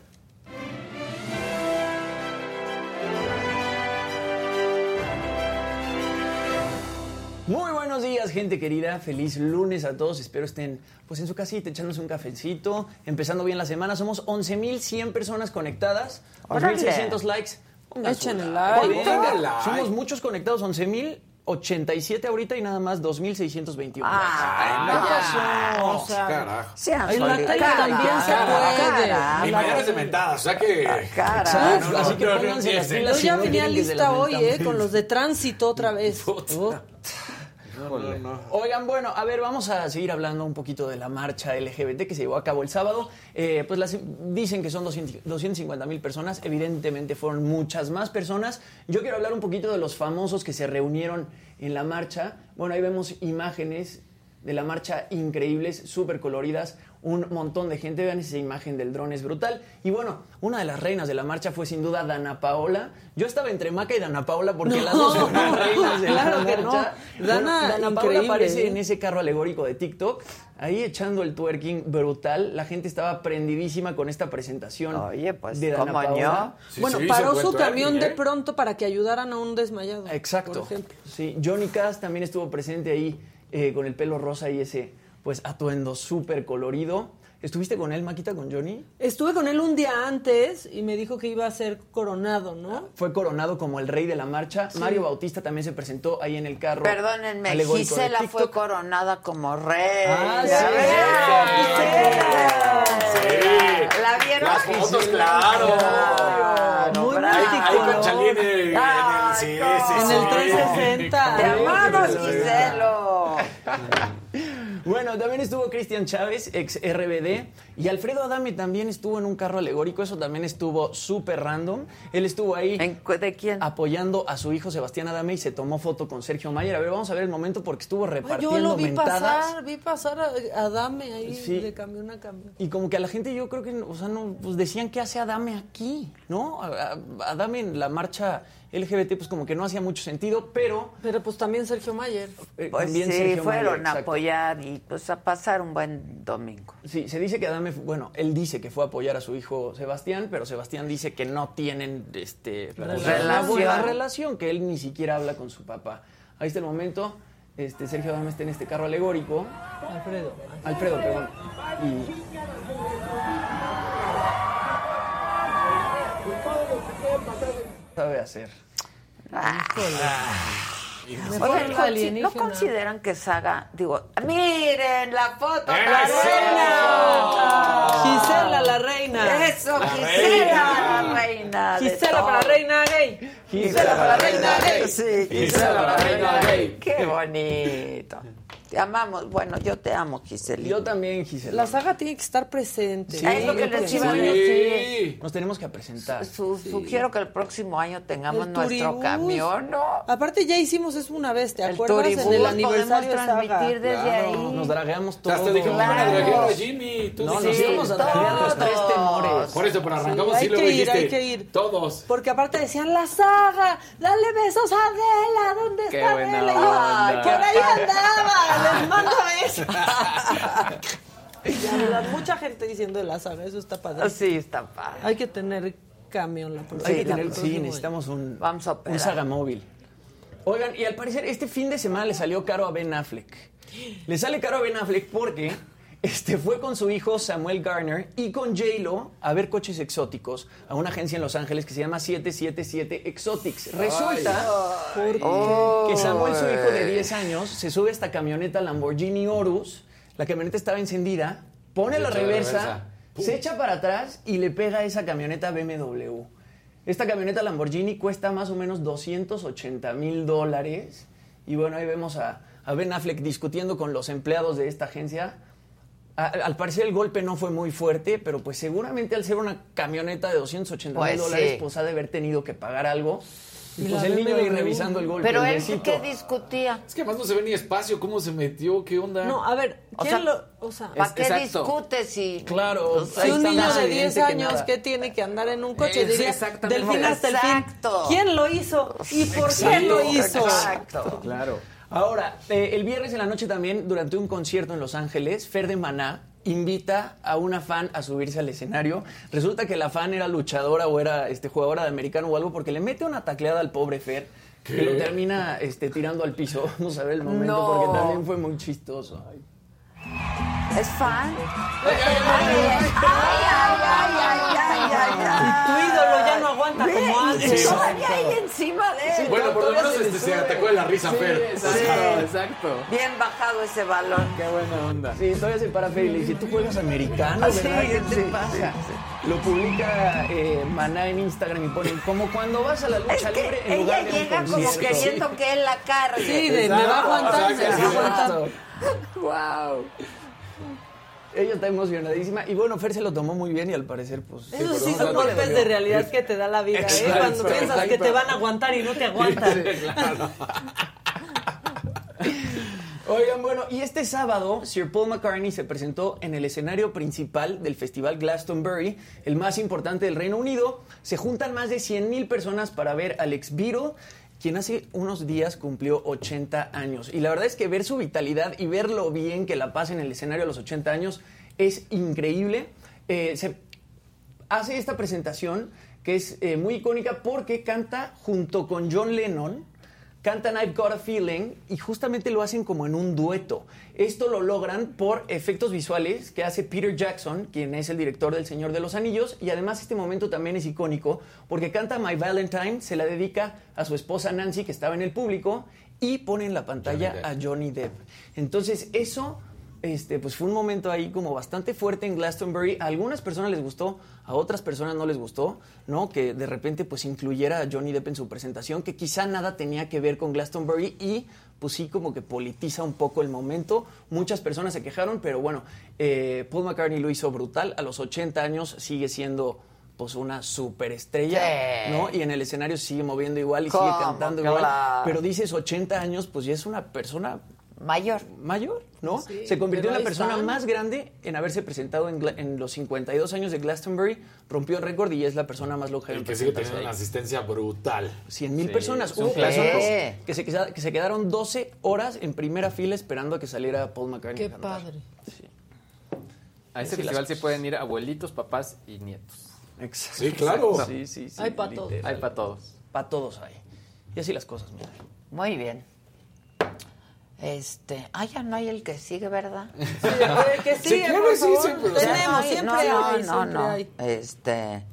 Muy buenos días, gente querida. Feliz lunes a todos. Espero estén pues en su casita echándose un cafecito, empezando bien la semana. Somos 11.100 personas conectadas, Órale. 2.600 likes. Echen el like. Somos muchos conectados, 11.087 ahorita y nada más 2.621. Ah, ¿Qué ya. pasó? O sea, Carajo. Sean En la calle también se puede. cara, Y mañana es de mentadas, o sea que... cara. Exacto, no, así que no, no pónganse las empiecen. pilas Yo ya no venía se lista hoy. ¿eh? Con los de tránsito otra vez. Puta. Oh. Híjole. Oigan, bueno, a ver, vamos a seguir hablando un poquito de la marcha LGBT que se llevó a cabo el sábado. Eh, pues las- dicen que son 200 250 mil personas, evidentemente fueron muchas más personas. Yo quiero hablar un poquito de los famosos que se reunieron en la marcha. Bueno, ahí vemos imágenes de la marcha increíbles, súper coloridas, un montón de gente, vean esa imagen del dron, es brutal. Y bueno, una de las reinas de la marcha fue sin duda Dana Paola. Yo estaba entre Maca y Dana Paola porque No, las dos fueron reinas de claro la que marcha. no. Bueno, Dana, Dana Paola aparece ¿eh? en ese carro alegórico de TikTok, ahí echando el twerking brutal. La gente estaba prendidísima con esta presentación Oye, pues, de Dana ¿cómo Paola. no? bueno, paró su camión de pronto para que ayudaran a un desmayado. Exacto. por ejemplo. Sí, Johnny Cass también estuvo presente ahí eh, con el pelo rosa y ese pues atuendo súper colorido. ¿Estuviste con él, Maquita, con Johnny? Estuve con él un día antes y me dijo que iba a ser coronado, ¿no? Fue coronado como el rey de la marcha. Sí. Mario Bautista también se presentó ahí en el carro. Perdónenme, Gisela fue coronada como rey. Ah, ¿Ya sí, ven? Sí. ¿La vieron? Las fotos, claro. Claro, Muy. Ahí con Ay, sí, no. sí, En sí. el 360. Te amamos, Sí. Giselo. Bueno, también estuvo Cristian Chávez, ex RBD, y Alfredo Adame también estuvo en un carro alegórico, eso también estuvo súper random. Él estuvo ahí ¿De quién? apoyando a su hijo Sebastián Adame y se tomó foto con Sergio Mayer. A ver, vamos a ver el momento porque estuvo Ay, repartiendo yo lo vi mentadas. pasar, vi pasar a, a Dame ahí Sí. de camión a camión. Y como que a la gente yo creo que, o sea, no, pues decían que hace Adame aquí, ¿no? Adame en la marcha LGBT pues como que no hacía mucho sentido, pero... Pero pues también Sergio Mayer. eh, Pues también sí, Sergio fueron Mayer, a apoyar y pues a pasar un buen domingo. Sí, se dice que Adame, bueno, él dice que fue a apoyar a su hijo Sebastián, pero Sebastián dice que no tienen este, pues, Relación. una buena relación, que él ni siquiera habla con su papá. Ahí está el momento, este, Sergio Adame está en este carro alegórico. Alfredo. Alfredo, perdón. Y sabe hacer. Ah. Consi- ¿no consideran que Saga, digo, miren la foto, la reina! Gisela, la reina. Eso, La Gisela, reina. la reina. Gisela para la reina gay. Gisela para la reina gay. Sí, Gisela para la reina gay. Qué bonito. Te amamos. Bueno, yo te amo, Gisela. Yo también, Gisela. La saga tiene que estar presente. Sí, es lo que les iba a Sí. decir. Nos tenemos que presentar. Su- Sugiero que el próximo año tengamos El nuestro turibús. camión, ¿no? Aparte ya hicimos eso una vez, ¿te El acuerdas? En turibús el podemos aniversario de Saga. transmitir desde ahí. Nos dragueamos todos. Hasta dijimos a draguear a Jimmy. Tú No, nos dijiste. íbamos a draguear los tres temores. Por eso, pero arrancamos hay y luego que ir, dijiste. hay que ir. Todos. Porque aparte decían, la saga, dale besos a Adela, ¿dónde Qué está Adela? Y yo, onda. "Ay, por ahí andaba, les mando ¿verdad? Mucha gente diciendo de la saga, eso está padre. Sí, está padre. Hay que tener camión la próxima. Hay que la tener, sí, necesitamos un, Vamos a un saga móvil. Oigan, y al parecer este fin de semana le salió caro a Ben Affleck. Le sale caro a Ben Affleck porque este, fue con su hijo Samuel Garner y con J-Lo a ver coches exóticos a una agencia en Los Ángeles que se llama 777 Exotics. Resulta Ay. que Samuel, su hijo de 10 años, se sube a esta camioneta Lamborghini Horus. La camioneta estaba encendida, pone la reversa, se echa para atrás y le pega a esa camioneta BMW. Esta camioneta Lamborghini cuesta más o menos 280 mil dólares. Y bueno, ahí vemos a, a Ben Affleck discutiendo con los empleados de esta agencia. A- al parecer el golpe no fue muy fuerte, pero pues seguramente al ser una camioneta de 280 mil Pues dólares, sí. pues ha de haber tenido que pagar algo. Y pues el niño ahí revisando el golpe. Pero él besito. qué discutía. Es que además no se ve ni espacio, cómo se metió, qué onda. No, a ver, O ¿quién sea, lo...? O sea, ¿Para qué exacto. discutes si Claro, si un niño de evidente 10 que años que tiene que andar en un coche Es diría exactamente. del fin hasta el fin. Exacto. ¿Quién lo hizo y por qué lo hizo? Exacto. Claro. Ahora, eh, el viernes en la noche también, durante un concierto en Los Ángeles, Fer de Maná invita a una fan a subirse al escenario. Resulta que la fan era luchadora o era este, jugadora de americano o algo porque le mete una tacleada al pobre Fer que lo termina este, tirando al piso. Vamos a ver el momento No. porque también fue muy chistoso. Ay. ¿Es fan? Ay, ay, ay, ay, ay, Y tu ídolo ya no aguanta Ve, como antes. todavía hay encima de él. Bueno, por lo menos este, se atacó de la risa, Sí, Fer. exacto, exacto. Bien bajado ese balón. Qué buena onda. Sí, todavía se para Fer y le dice, tú juegas americano, Ah, sí, ¿verdad? ¿Qué te sí, pasa? Lo publica eh, Maná en Instagram y pone, como cuando vas a la lucha Es libre en ella lugar de un llega como concierto". queriendo que él la cargue. Sí, de, me va a aguantar, me va a aguantar. Wow. Ella está emocionadísima y bueno, Fer se lo tomó muy bien y al parecer pues... Esos sí son golpes de realidad que te da la vida, ¿eh? Exacto, Cuando piensas que te van a aguantar y no te aguantan. Oigan, bueno, y este sábado Sir Paul McCartney se presentó en el escenario principal del Festival Glastonbury, el más importante del Reino Unido. Se juntan más de 100.000 personas para ver al ex Beatle, quien hace unos días cumplió 80 años. Y la verdad es que ver su vitalidad y ver lo bien que la pasa en el escenario a los 80 años es increíble. Eh, se hace esta presentación que es eh, muy icónica porque canta junto con John Lennon. Cantan I've Got a Feeling y justamente lo hacen como en un dueto. Esto lo logran por efectos visuales que hace Peter Jackson, quien es el director del Señor de los Anillos, y además este momento también es icónico porque canta My Valentine, se la dedica a su esposa Nancy que estaba en el público y pone en la pantalla Johnny a Johnny Depp. Entonces eso este, pues fue un momento ahí como bastante fuerte en Glastonbury. A algunas personas les gustó, a otras personas no les gustó, ¿no? Que de repente pues incluyera a Johnny Depp en su presentación, que quizá nada tenía que ver con Glastonbury y pues sí como que politiza un poco el momento. Muchas personas se quejaron, pero bueno, eh, Paul McCartney lo hizo brutal. A los 80 años sigue siendo pues una superestrella. ¿no? Y en el escenario sigue moviendo igual y sigue cantando igual. Pero dices 80 años, pues ya es una persona Mayor. mayor, ¿no? Sí, se convirtió en la persona están. más grande en haberse presentado en, en los 52 años de Glastonbury, rompió el récord y es la persona más longeva El en que sigue teniendo una asistencia brutal. 100 mil Sí, personas. Hubo clásico. personas que se, que se quedaron 12 horas en primera fila esperando a que saliera Paul McCartney. Qué a padre. A ese Sí, festival sí pueden ir abuelitos, papás y nietos. Exacto. Sí, claro. Sí, sí, sí. Hay pa' todos. Hay para todos. Para todos hay. Y así las cosas, mira. Muy bien. Este, ah, ya no hay el que sigue, ¿verdad? Sí, el que sigue, claro, por sí, siempre lo Tenemos, No hay- siempre no, no, hay, no, siempre no. hay. Este,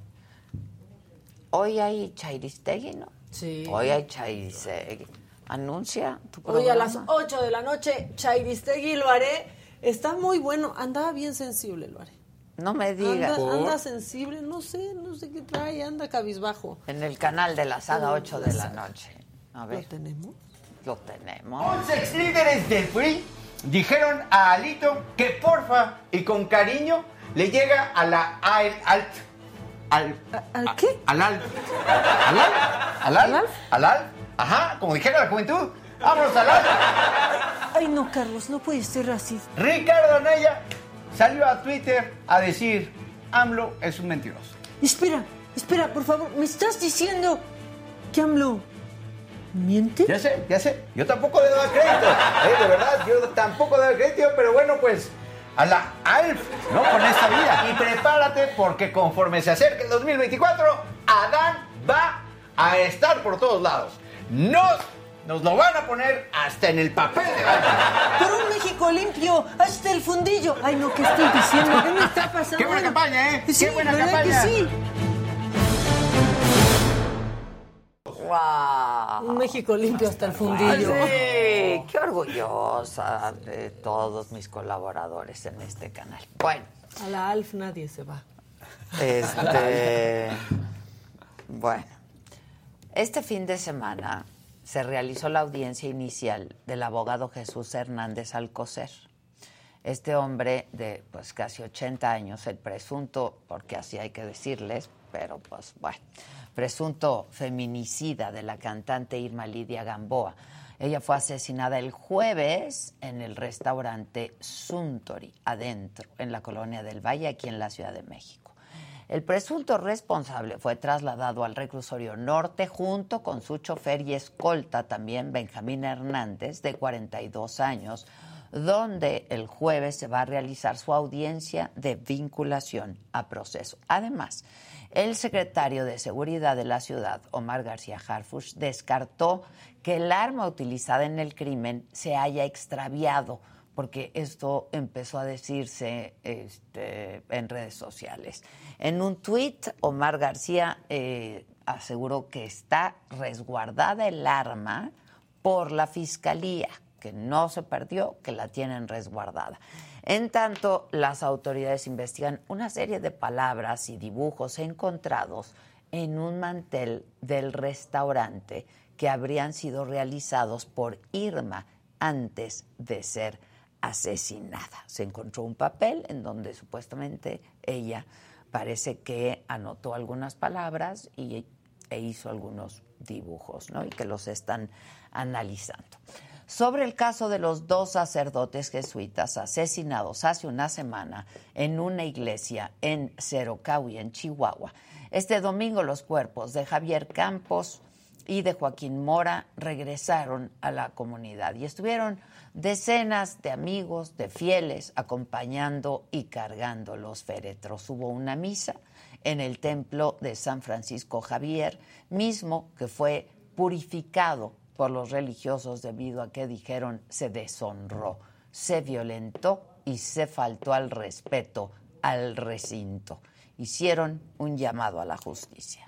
hoy hay Chairistegui, ¿no? Sí. Hoy hay Chairistegui. Anuncia tu Hoy a programa. las 8 de la noche, Chairistegui lo haré. Está muy bueno. Andaba bien sensible, lo haré. No me digas. Anda, anda sensible, no sé, no sé qué trae, anda cabizbajo. En el canal de la saga 8 de la noche. A ¿Lo ver, tenemos? Lo tenemos. 11 ex líderes del PRI dijeron a Alito que porfa y con cariño le llega a la AL alt. Al, ¿Al qué? al al. Al al. Al al. Al al. Ajá, como dijera la juventud. Vámonos al al. Ay, no, Carlos, no puede ser así. Ricardo Anaya salió a Twitter a decir: AMLO es un mentiroso. Espera, espera, por favor, ¿me estás diciendo que AMLO miente? Ya sé, ya sé. Yo tampoco le doy crédito. eh, de verdad, yo tampoco le doy crédito, pero bueno, pues a la ALF, ¿no? Con esta vida. Y prepárate porque conforme se acerque el 2024, Adán va a estar por todos lados. Nos, nos lo van a poner hasta en el papel de baño. Por un México limpio, hasta el fundillo. Ay, no, ¿qué estoy diciendo? ¿Qué me está pasando? Qué buena campaña, ¿eh? Sí, Qué buena ¿verdad campaña. que sí? ¡Wow! Un México limpio hasta el fundillo. Sí, qué orgullosa de todos mis colaboradores en este canal. Bueno, A la ALF nadie se va. este. Bueno, este fin de semana se realizó la audiencia inicial del abogado Jesús Hernández Alcocer. Este hombre de pues casi 80 años, el presunto, porque así hay que decirles, pero pues bueno, presunto feminicida de la cantante Irma Lidia Gamboa. Ella fue asesinada el jueves en el restaurante Suntory, adentro, en la colonia del Valle, aquí en la Ciudad de México. El presunto responsable fue trasladado al reclusorio norte junto con su chofer y escolta también Benjamín Hernández, de 42 años, donde el jueves se va a realizar su audiencia de vinculación a proceso. Además, el secretario de Seguridad de la ciudad, Omar García Harfush, descartó que el arma utilizada en el crimen se haya extraviado porque esto empezó a decirse este, en redes sociales. En un tuit, Omar García eh, aseguró que está resguardada el arma por la fiscalía, que no se perdió, que la tienen resguardada. En tanto, las autoridades investigan una serie de palabras y dibujos encontrados en un mantel del restaurante que habrían sido realizados por Irma antes de ser asesinada. Se encontró un papel en donde supuestamente ella parece que anotó algunas palabras y, e hizo algunos dibujos, ¿no? Y que los están analizando. Sobre el caso de los dos sacerdotes jesuitas asesinados hace una semana en una iglesia en Cerocahui, en Chihuahua. Este domingo los cuerpos de Javier Campos y de Joaquín Mora regresaron a la comunidad y estuvieron decenas de amigos, de fieles, acompañando y cargando los féretros. Hubo una misa en el templo de San Francisco Javier, mismo que fue purificado por los religiosos debido a que dijeron se deshonró, se violentó y se faltó al respeto al recinto. Hicieron un llamado a la justicia.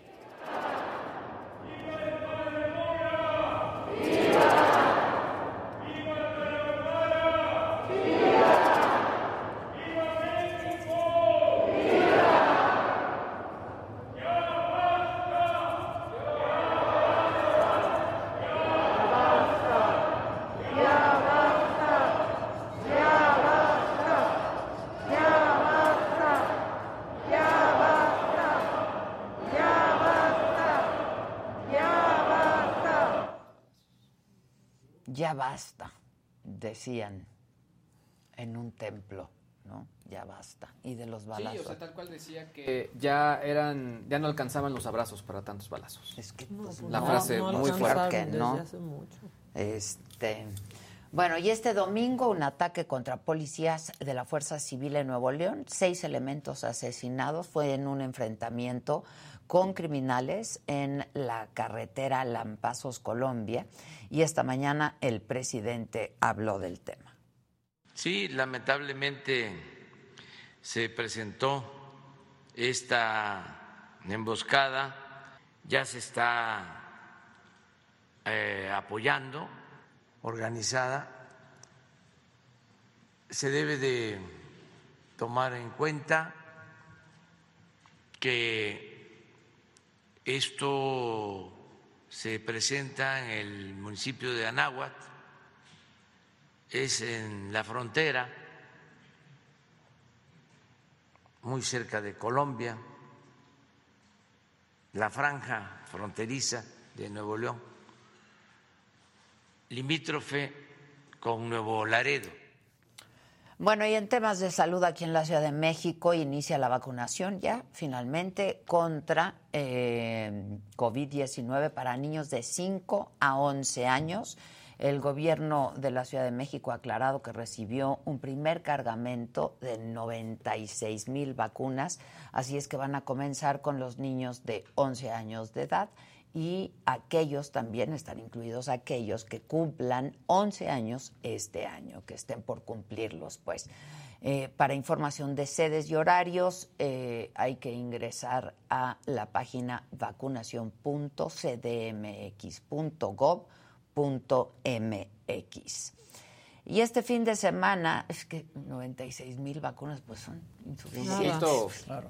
Basta, decían en un templo, ¿no? Ya basta. Y de los balazos. Sí, o sea, tal cual decía que ya eran, ya no alcanzaban los abrazos para tantos balazos. Es que la frase muy fuerte. ¿no? Este, bueno, y este domingo un ataque contra policías de la Fuerza Civil en Nuevo León, seis elementos asesinados, fue en un enfrentamiento con criminales en la carretera Lampazos, Colombia, y esta mañana el presidente habló del tema. Sí, lamentablemente se presentó esta emboscada, ya se está eh, apoyando, organizada, se debe de tomar en cuenta que esto se presenta en el municipio de Anáhuac, es en la frontera, muy cerca de Colombia, la franja fronteriza de Nuevo León, limítrofe con Nuevo Laredo. Bueno, y en temas de salud aquí en la Ciudad de México inicia la vacunación ya finalmente contra eh, COVID-19 para niños de 5 a 11 años. El gobierno de la Ciudad de México ha aclarado que recibió un primer cargamento de 96 mil vacunas, así es que van a comenzar con los niños de 11 años de edad y aquellos también están incluidos aquellos que cumplan 11 años este año, que estén por cumplirlos, pues. Eh, para información de sedes y horarios eh, hay que ingresar a la página vacunación.cdmx.gov.mx. Y este fin de semana, es que 96 mil vacunas pues son insuficientes. Claro.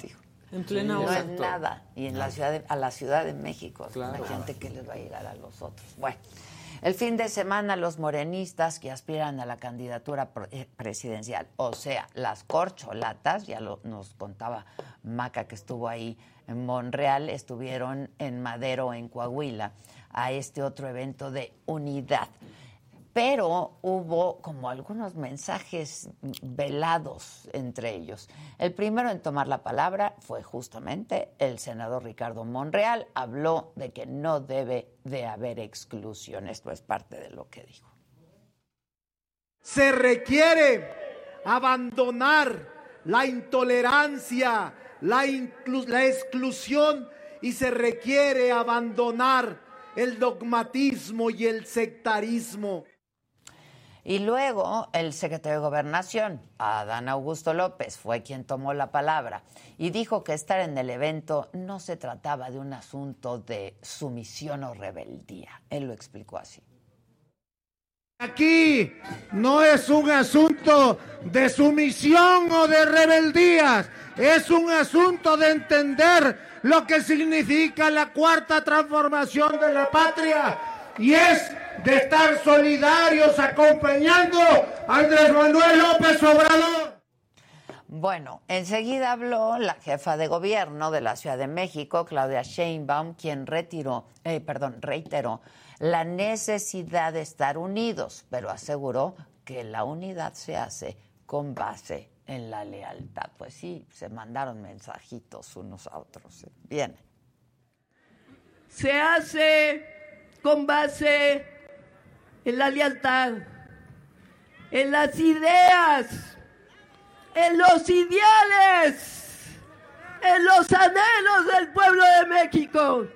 En plena no es nada. Y en la ciudad a la Ciudad de México, la gente que les va a llegar a los otros. Bueno, el fin de semana los morenistas que aspiran a la candidatura eh, presidencial, o sea, las corcholatas, ya lo, nos contaba Maca que estuvo ahí en Monreal, estuvieron en Madero, en Coahuila, a este otro evento de unidad pero hubo como algunos mensajes velados entre ellos. El primero en tomar la palabra fue justamente el senador Ricardo Monreal. Habló de que no debe de haber exclusión. Esto es parte de lo que dijo. Se requiere abandonar la intolerancia, la, la exclusión y se requiere abandonar el dogmatismo y el sectarismo. Y luego el secretario de Gobernación, Adán Augusto López, fue quien tomó la palabra y dijo que estar en el evento no se trataba de un asunto de sumisión o rebeldía. Él lo explicó así. Aquí no es un asunto de sumisión o de rebeldías, es un asunto de entender lo que significa la cuarta transformación de la patria y es de estar solidarios acompañando a Andrés Manuel López Obrador. Bueno, enseguida habló la jefa de gobierno de la Ciudad de México, Claudia Sheinbaum, quien retiró, eh, perdón, reiteró la necesidad de estar unidos, pero aseguró que la unidad se hace con base en la lealtad. Pues sí, se mandaron mensajitos unos a otros. Bien. Se hace con base en la lealtad, en las ideas, en los ideales, en los anhelos del pueblo de México.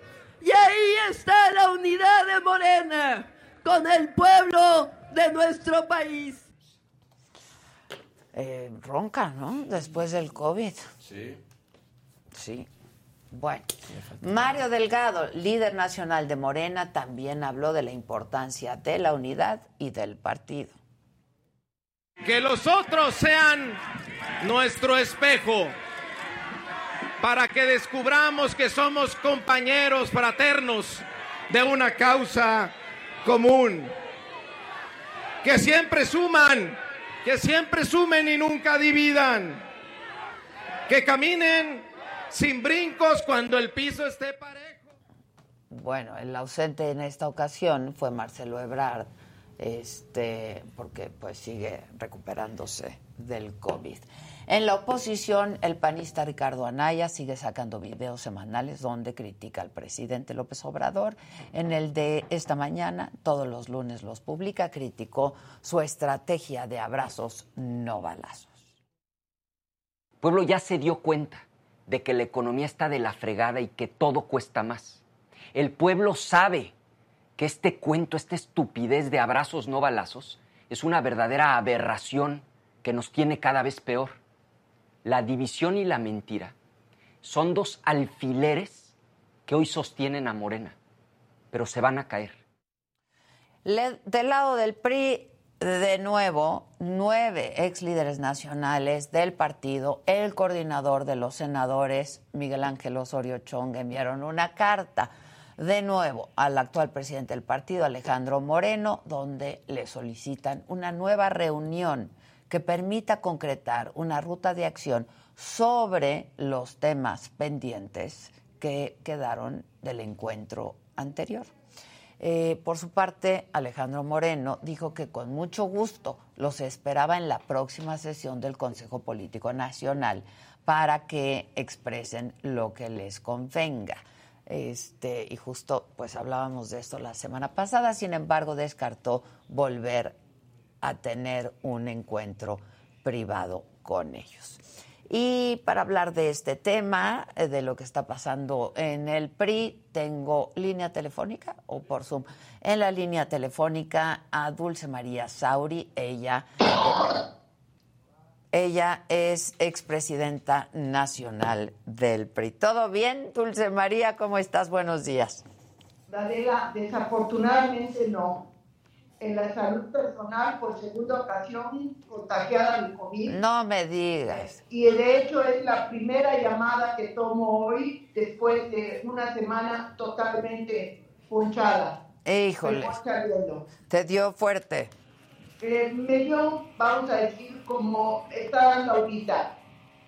Y ahí está la unidad de Morena con el pueblo de nuestro país. Eh, ronca, ¿no? Después del COVID. Sí. Sí. Bueno, Mario Delgado, líder nacional de Morena, también habló de la importancia de la unidad y del partido. Que los otros sean nuestro espejo para que descubramos que somos compañeros fraternos de una causa común. Que siempre suman, que siempre sumen y nunca dividan. Que caminen sin brincos cuando el piso esté parejo. Bueno, el ausente en esta ocasión fue Marcelo Ebrard, este, porque pues sigue recuperándose del COVID. En la oposición, el panista Ricardo Anaya sigue sacando videos semanales donde critica al presidente López Obrador. En el de esta mañana, todos los lunes los publica, criticó su estrategia de abrazos no balazos. El pueblo ya se dio cuenta de que la economía está de la fregada y que todo cuesta más. El pueblo sabe que este cuento, esta estupidez de abrazos no balazos, es una verdadera aberración que nos tiene cada vez peor. La división y la mentira son dos alfileres que hoy sostienen a Morena, pero se van a caer. Del lado del PRI, de nuevo, nueve ex líderes nacionales del partido, el coordinador de los senadores, Miguel Ángel Osorio Chong, enviaron una carta de nuevo al actual presidente del partido, Alejandro Moreno, donde le solicitan una nueva reunión que permita concretar una ruta de acción sobre los temas pendientes que quedaron del encuentro anterior. Eh, por su parte, Alejandro Moreno dijo que con mucho gusto los esperaba en la próxima sesión del Consejo Político Nacional para que expresen lo que les convenga. Este, y justo pues hablábamos de esto la semana pasada, sin embargo, descartó volver a tener un encuentro privado con ellos. Y para hablar de este tema, eh, de lo que está pasando en el PRI, tengo línea telefónica o por Zoom. En la línea telefónica a Dulce María Sauri, ella, ella es expresidenta nacional del PRI. ¿Todo bien, Dulce María? ¿Cómo estás? Buenos días. Adela, desafortunadamente no. En la salud personal, por segunda ocasión, contagiada de COVID. No me digas. Y de hecho es la primera llamada que tomo hoy después de una semana totalmente punchada. Híjole, te dio fuerte. Eh, me dio, vamos a decir, como está dando ahorita,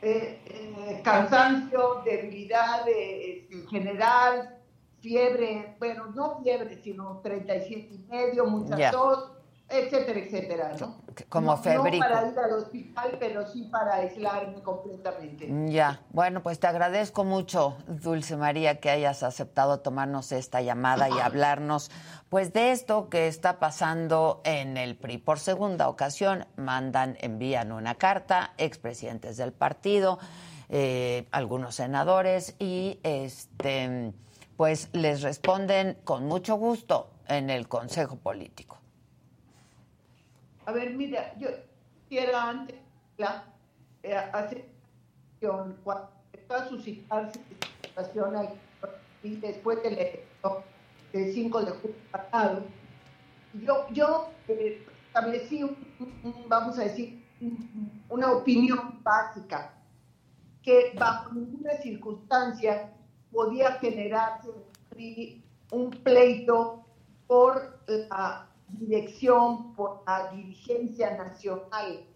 eh, eh, cansancio, debilidad eh, en general, fiebre, bueno, no fiebre, sino 37 y medio, mucha Ya. tos, etcétera, etcétera, ¿no? Como no, febrico. No para ir al hospital, pero sí para aislarme completamente. Ya, bueno, pues te agradezco mucho, Dulce María, que hayas aceptado tomarnos esta llamada y hablarnos, pues, de esto que está pasando en el PRI. Por segunda ocasión, mandan, envían una carta, expresidentes del partido, eh, algunos senadores, y este, pues les responden con mucho gusto en el Consejo Político. A ver, mira, yo quisiera antes la, eh, hacer cuando a suscitarse situación y después del evento del 5 de julio pasado, yo, yo eh, establecí, un- un- vamos a decir, un- una opinión básica, que bajo ninguna circunstancia podía generarse un pleito por la dirección, por la dirigencia nacional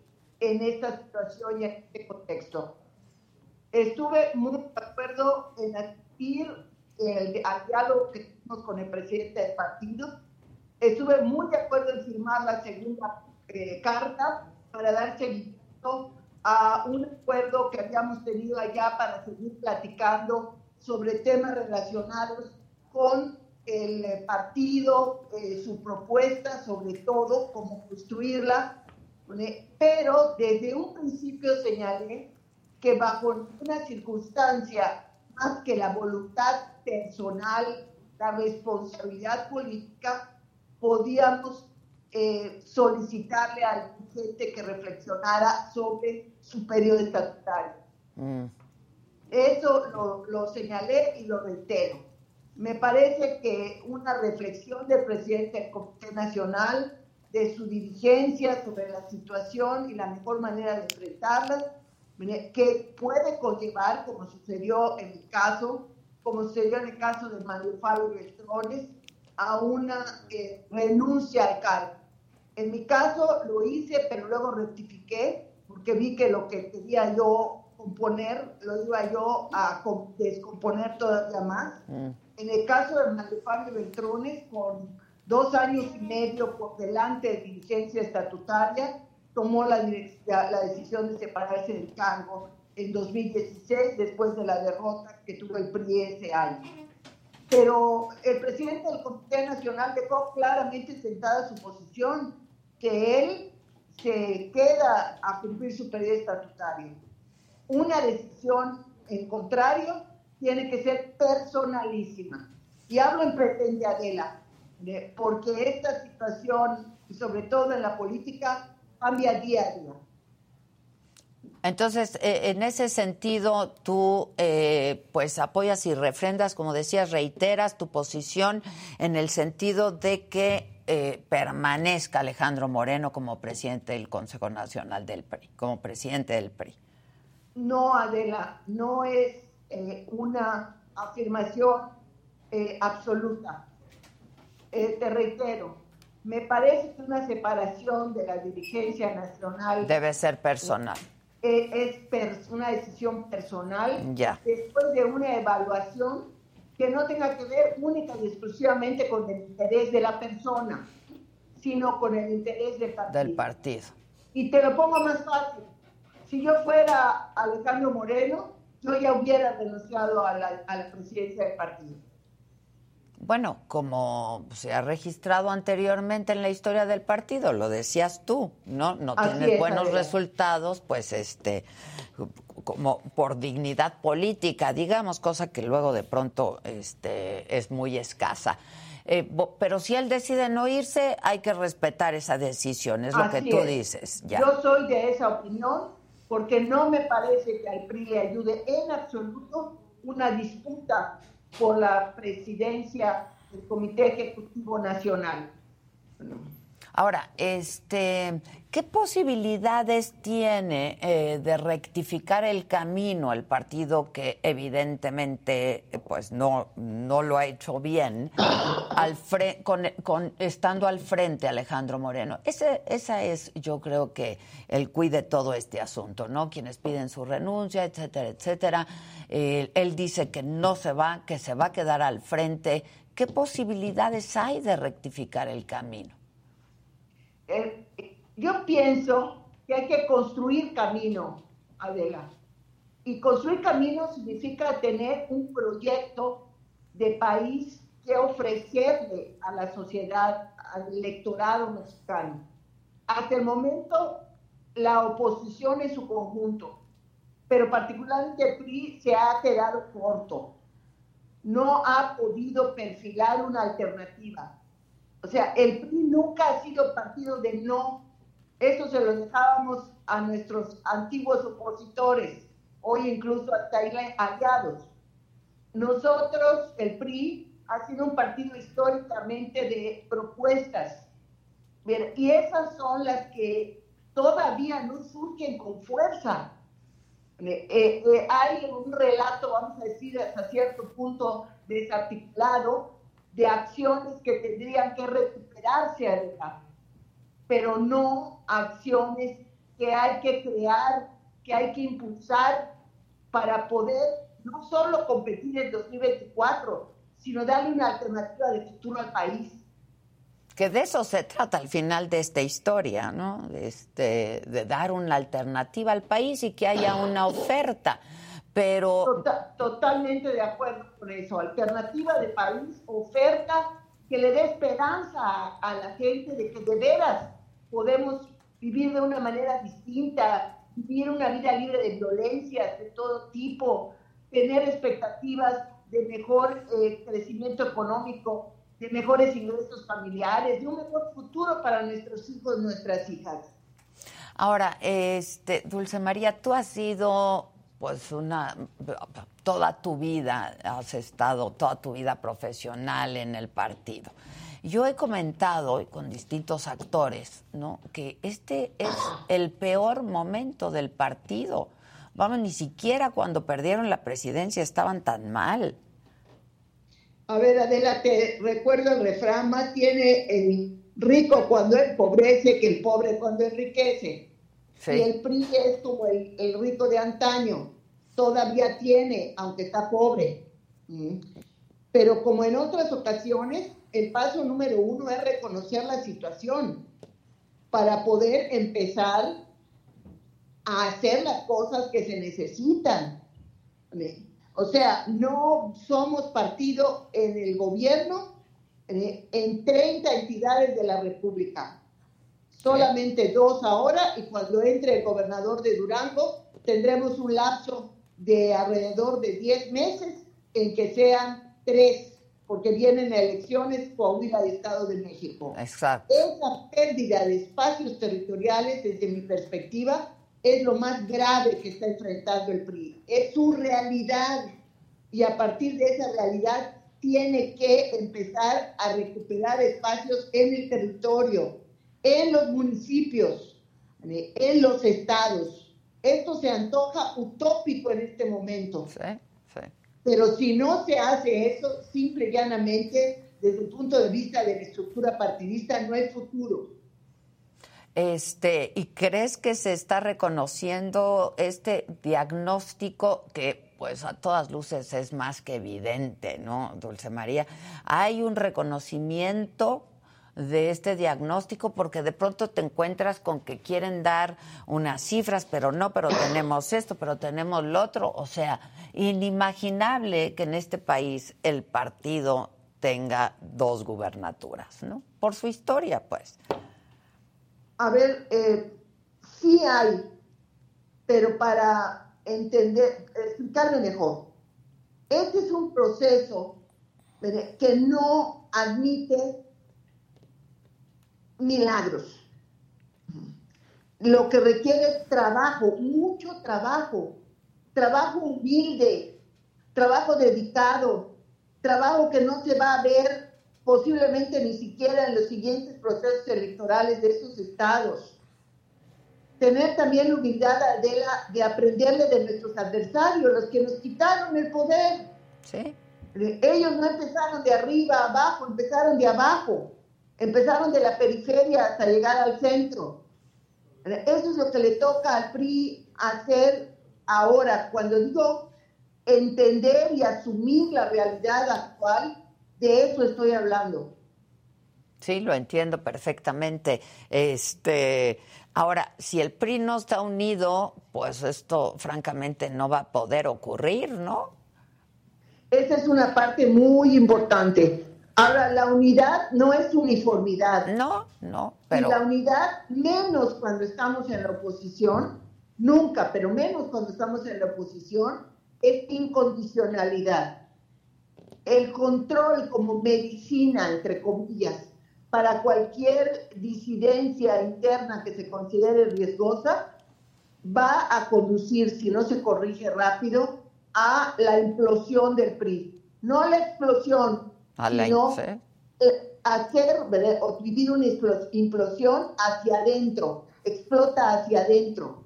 en esta situación y en este contexto. Estuve muy de acuerdo en asistir el- al diálogo que tuvimos con el presidente del partido. Estuve muy de acuerdo en firmar la segunda eh, carta para dar seguimiento a un acuerdo que habíamos tenido allá para seguir platicando sobre temas relacionados con el partido, eh, su propuesta, sobre todo, cómo construirla. Pero desde un principio señalé que bajo una circunstancia más que la voluntad personal, la responsabilidad política, podíamos eh, solicitarle al presidente que reflexionara sobre su periodo estatutario. Mm. Eso lo, lo señalé y lo reitero. Me parece que una reflexión del presidente del Comité Nacional, de su dirigencia sobre la situación y la mejor manera de enfrentarla, que puede conllevar, como sucedió en mi caso, como sucedió en el caso de Manuel Fabio Beltrones, a una eh, renuncia al cargo. En mi caso lo hice, pero luego rectifiqué, porque vi que lo que quería yo componer, lo iba yo a com- descomponer todavía más. Mm. En el caso de Manuel Fabio Beltrones, con dos años y medio por delante de dirigencia estatutaria, tomó la, la- la decisión de separarse del cargo en 2016, después de la derrota que tuvo el PRI ese año. Pero el presidente del Comité Nacional dejó claramente sentada su posición, que él se queda a cumplir su periodo estatutario. Una decisión en contrario tiene que ser personalísima. Y hablo en presente, Adela, de- porque esta situación, y sobre todo en la política, cambia día a día. Entonces, eh, en ese sentido, tú eh, pues apoyas y refrendas, como decías, reiteras tu posición en el sentido de que eh, permanezca Alejandro Moreno como presidente del Consejo Nacional del PRI, como presidente del PRI. No, Adela, no es eh, una afirmación eh, absoluta. Eh, te reitero, me parece que una separación de la dirigencia nacional Debe ser personal. eh, es una decisión personal Ya. después de una evaluación que no tenga que ver única y exclusivamente con el interés de la persona, sino con el interés del partido. del partido. Y te lo pongo más fácil. Si yo fuera Alejandro Moreno, yo ya hubiera renunciado a la, a la presidencia del partido. Bueno, como se ha registrado anteriormente en la historia del partido, lo decías tú, ¿no? No Así tienes es, buenos Adela. resultados, pues este, como por dignidad política, digamos, cosa que luego de pronto este, es muy escasa. Eh, pero si él decide no irse, hay que respetar esa decisión, es lo que tú es. dices. Ya. Yo soy de esa opinión porque no me parece que al PRI ayude en absoluto una disputa por la presidencia del Comité Ejecutivo Nacional. Ahora, este, ¿qué posibilidades tiene eh, de rectificar el camino el partido que evidentemente pues no, no lo ha hecho bien con, estando al frente Alejandro Moreno? Ese, esa es, yo creo que el cuide de todo este asunto, ¿no? Quienes piden su renuncia, etcétera, etcétera. Eh, él dice que no se va, que se va a quedar al frente. ¿Qué posibilidades hay de rectificar el camino? Yo pienso que hay que construir camino, Adela. Y construir camino significa tener un proyecto de país que ofrecerle a la sociedad, al electorado mexicano. Hasta el momento, la oposición en su conjunto, pero particularmente el PRI, se ha quedado corto. No ha podido perfilar una alternativa. O sea, el PRI nunca ha sido partido de no Eso se lo dejábamos a nuestros antiguos opositores, hoy incluso hasta aliados. Nosotros, el PRI, ha sido un partido históricamente de propuestas. Y esas son las que todavía no surgen con fuerza. Eh, eh, hay un relato, vamos a decir, hasta cierto punto desarticulado de acciones que tendrían que recuperarse, pero no acciones que hay que crear, que hay que impulsar para poder no solo competir en 2024, sino darle una alternativa de futuro al país. Que de eso se trata al final de esta historia, ¿no? Este, de dar una alternativa al país y que haya una oferta. Pero. Tota-, totalmente de acuerdo con eso. Alternativa de país, oferta que le dé esperanza a, a la gente de que de veras podemos vivir de una manera distinta, vivir una vida libre de violencias de todo tipo, tener expectativas de mejor eh, crecimiento económico, de mejores ingresos familiares, de un mejor futuro para nuestros hijos nuestras hijas. Ahora, este, Dulce María, tú has sido pues una toda tu vida has estado toda tu vida profesional en el partido. Yo he comentado con distintos actores, ¿no? que este es el peor momento del partido Vamos, ni siquiera cuando perdieron la presidencia estaban tan mal. A ver, Adela, te recuerdo el refrán, más tiene el rico cuando empobrece que el pobre cuando enriquece. Y el PRI es como el, rico de antaño, todavía tiene, aunque está pobre. Mm. Pero como en otras ocasiones, el paso número uno es reconocer la situación para poder empezar a hacer las cosas que se necesitan. O sea, no somos partido en el gobierno en 30 entidades de la República. Solamente dos ahora y cuando entre el gobernador de Durango tendremos un lapso de alrededor de 10 meses en que sean tres, porque vienen elecciones Coahuila y Estado de México. Exacto. Esa pérdida de espacios territoriales, desde mi perspectiva, es lo más grave que está enfrentando el PRI. Es su realidad y a partir de esa realidad tiene que empezar a recuperar espacios en el territorio, en los municipios, en los estados. Esto se antoja utópico en este momento. Pero si no se hace eso, simple y llanamente, desde el punto de vista de la estructura partidista, no hay futuro. Este, ¿y crees que se está reconociendo este diagnóstico que pues a todas luces es más que evidente, ¿no, Dulce María? Hay un reconocimiento de este diagnóstico porque de pronto te encuentras con que quieren dar unas cifras, pero no, pero tenemos esto, pero tenemos lo otro, o sea, inimaginable que en este país el partido tenga dos gubernaturas, ¿no? Por su historia, pues a ver, eh, sí hay, pero para entender, explicarme mejor. Este es un proceso que no admite milagros. Lo que requiere es trabajo, mucho trabajo, trabajo humilde, trabajo dedicado, trabajo que no se va a ver posiblemente ni siquiera en los siguientes procesos electorales de esos estados. Tener también la humildad de, de aprenderle de nuestros adversarios, los que nos quitaron el poder. Sí. Ellos no empezaron de arriba a abajo, empezaron de abajo. Empezaron de la periferia hasta llegar al centro. Eso es lo que le toca al PRI hacer ahora. Cuando digo entender y asumir la realidad actual, de eso estoy hablando. Sí, lo entiendo perfectamente. Este, ahora, si el PRI no está unido, pues esto francamente no va a poder ocurrir, ¿no? Esa es una parte muy importante. Ahora, la unidad no es uniformidad. No, no, pero... Y la unidad, menos cuando estamos en la oposición, nunca, pero menos cuando estamos en la oposición, es incondicionalidad el control como medicina, entre comillas, para cualquier disidencia interna que se considere riesgosa, va a conducir, si no se corrige rápido, a la implosión del PRI. No la explosión, sino sí. eh, hacer ¿verdad? o vivir una implo- implosión hacia adentro, explota hacia adentro.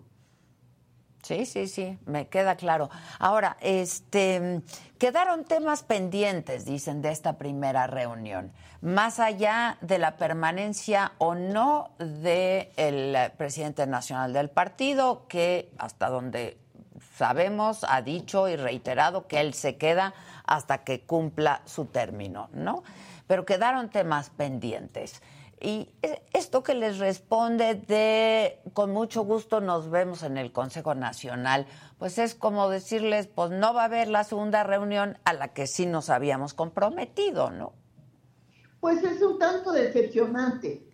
Sí, sí, sí, me queda claro. Ahora, este, quedaron temas pendientes, dicen, de esta primera reunión, más allá de la permanencia o no del presidente nacional del partido, que hasta donde sabemos ha dicho y reiterado que él se queda hasta que cumpla su término, ¿no? Pero quedaron temas pendientes. Y e- esto que les responde de con mucho gusto nos vemos en el Consejo Nacional, pues es como decirles, pues no va a haber la segunda reunión a la que sí nos habíamos comprometido, ¿no? Pues es un tanto decepcionante,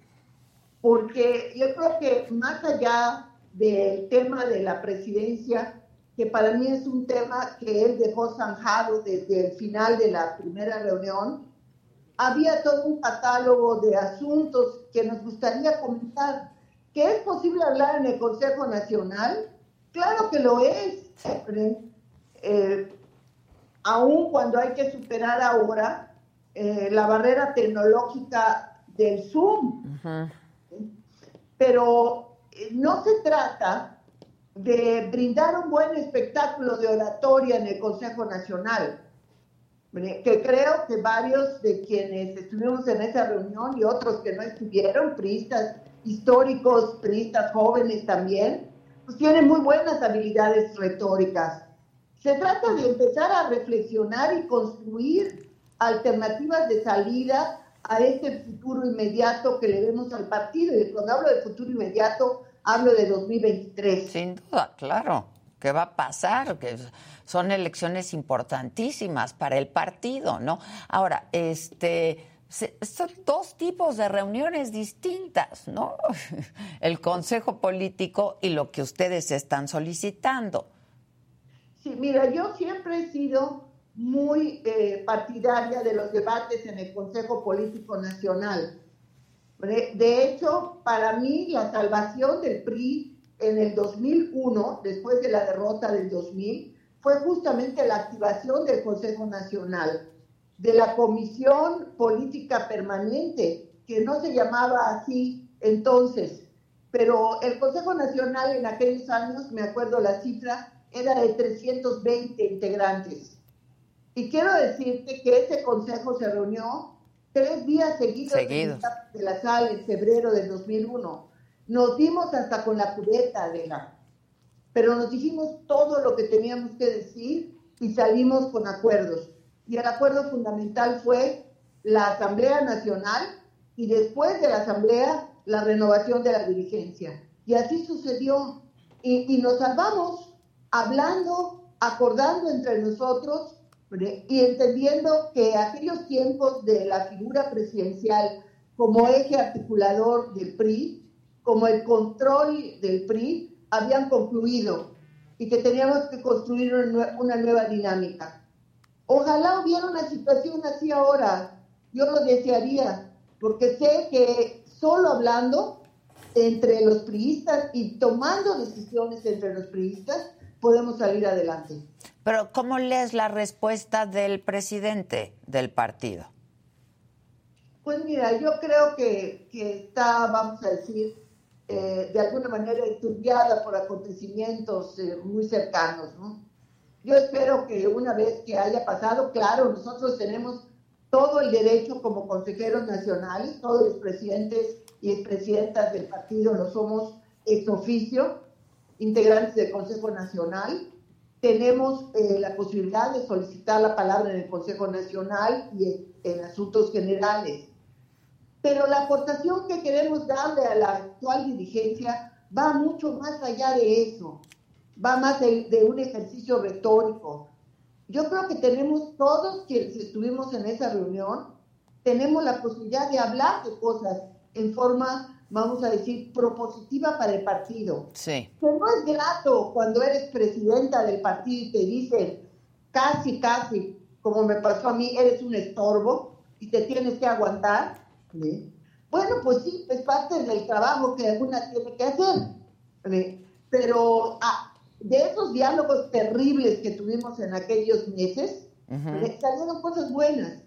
porque yo creo que más allá del tema de la presidencia, que para mí es un tema que él dejó zanjado desde el final de la primera reunión, había todo un catálogo de asuntos que nos gustaría comentar. ¿Que es posible hablar en el Consejo Nacional? Claro que lo es. Eh, aun cuando hay que superar ahora eh, la barrera tecnológica del Zoom. Pero eh, no se trata de brindar un buen espectáculo de oratoria en el Consejo Nacional, que creo que varios de quienes estuvimos en esa reunión y otros que no estuvieron, priistas históricos, priistas jóvenes también, pues tienen muy buenas habilidades retóricas. Se trata de empezar a reflexionar y construir alternativas de salida a este futuro inmediato que le vemos al partido. Y cuando hablo de futuro inmediato, hablo de 2023. Sin duda, claro. ¿Qué va a pasar? Que son elecciones importantísimas para el partido, ¿no? Ahora, este son dos tipos de reuniones distintas, ¿no? El Consejo Político y lo que ustedes están solicitando. Sí, mira, yo siempre he sido muy eh, partidaria de los debates en el Consejo Político Nacional. De hecho, para mí la salvación del PRI en el 2001, después de la derrota del 2000, fue justamente la activación del Consejo Nacional, de la Comisión Política Permanente, que no se llamaba así entonces, pero el Consejo Nacional en aquellos años, me acuerdo la cifra, era de 320 integrantes. Y quiero decirte que ese consejo se reunió tres días seguidos, Teatro de la Sal en febrero del 2001. Nos dimos hasta con la cubeta, Adela, pero nos dijimos todo lo que teníamos que decir y salimos con acuerdos. Y el acuerdo fundamental fue la Asamblea Nacional y después de la Asamblea la renovación de la dirigencia. Y así sucedió. Y, y nos salvamos hablando, acordando entre nosotros. Y entendiendo que aquellos tiempos de la figura presidencial como eje articulador del PRI, como el control del PRI, habían concluido y que teníamos que construir una nue- una nueva dinámica. Ojalá hubiera una situación así ahora. Yo lo desearía, porque sé que solo hablando entre los priistas y tomando decisiones entre los priistas, podemos salir adelante. Pero ¿cómo lees la respuesta del presidente del partido? Pues mira, yo creo que, que está, vamos a decir, eh, de alguna manera estudiada por acontecimientos eh, muy cercanos, ¿no? Yo espero que una vez que haya pasado, claro, nosotros tenemos todo el derecho como consejeros nacionales, todos los presidentes y expresidentas del partido lo somos ex oficio, integrantes del Consejo Nacional. Tenemos eh, la posibilidad de solicitar la palabra en el Consejo Nacional y en, asuntos generales. Pero la aportación que queremos darle a la actual dirigencia va mucho más allá de eso, va más de, de un ejercicio retórico. Yo creo que tenemos todos quienes estuvimos en esa reunión, tenemos la posibilidad de hablar de cosas en forma, vamos a decir, propositiva para el partido. Sí. Que no es grato cuando eres presidenta del partido y te dicen casi, casi, como me pasó a mí, eres un estorbo y te tienes que aguantar. ¿sí? Bueno, pues sí, es parte del trabajo que alguna tiene que hacer. ¿vale? Pero ah, de esos diálogos terribles que tuvimos en aquellos meses, ¿vale? salieron cosas buenas.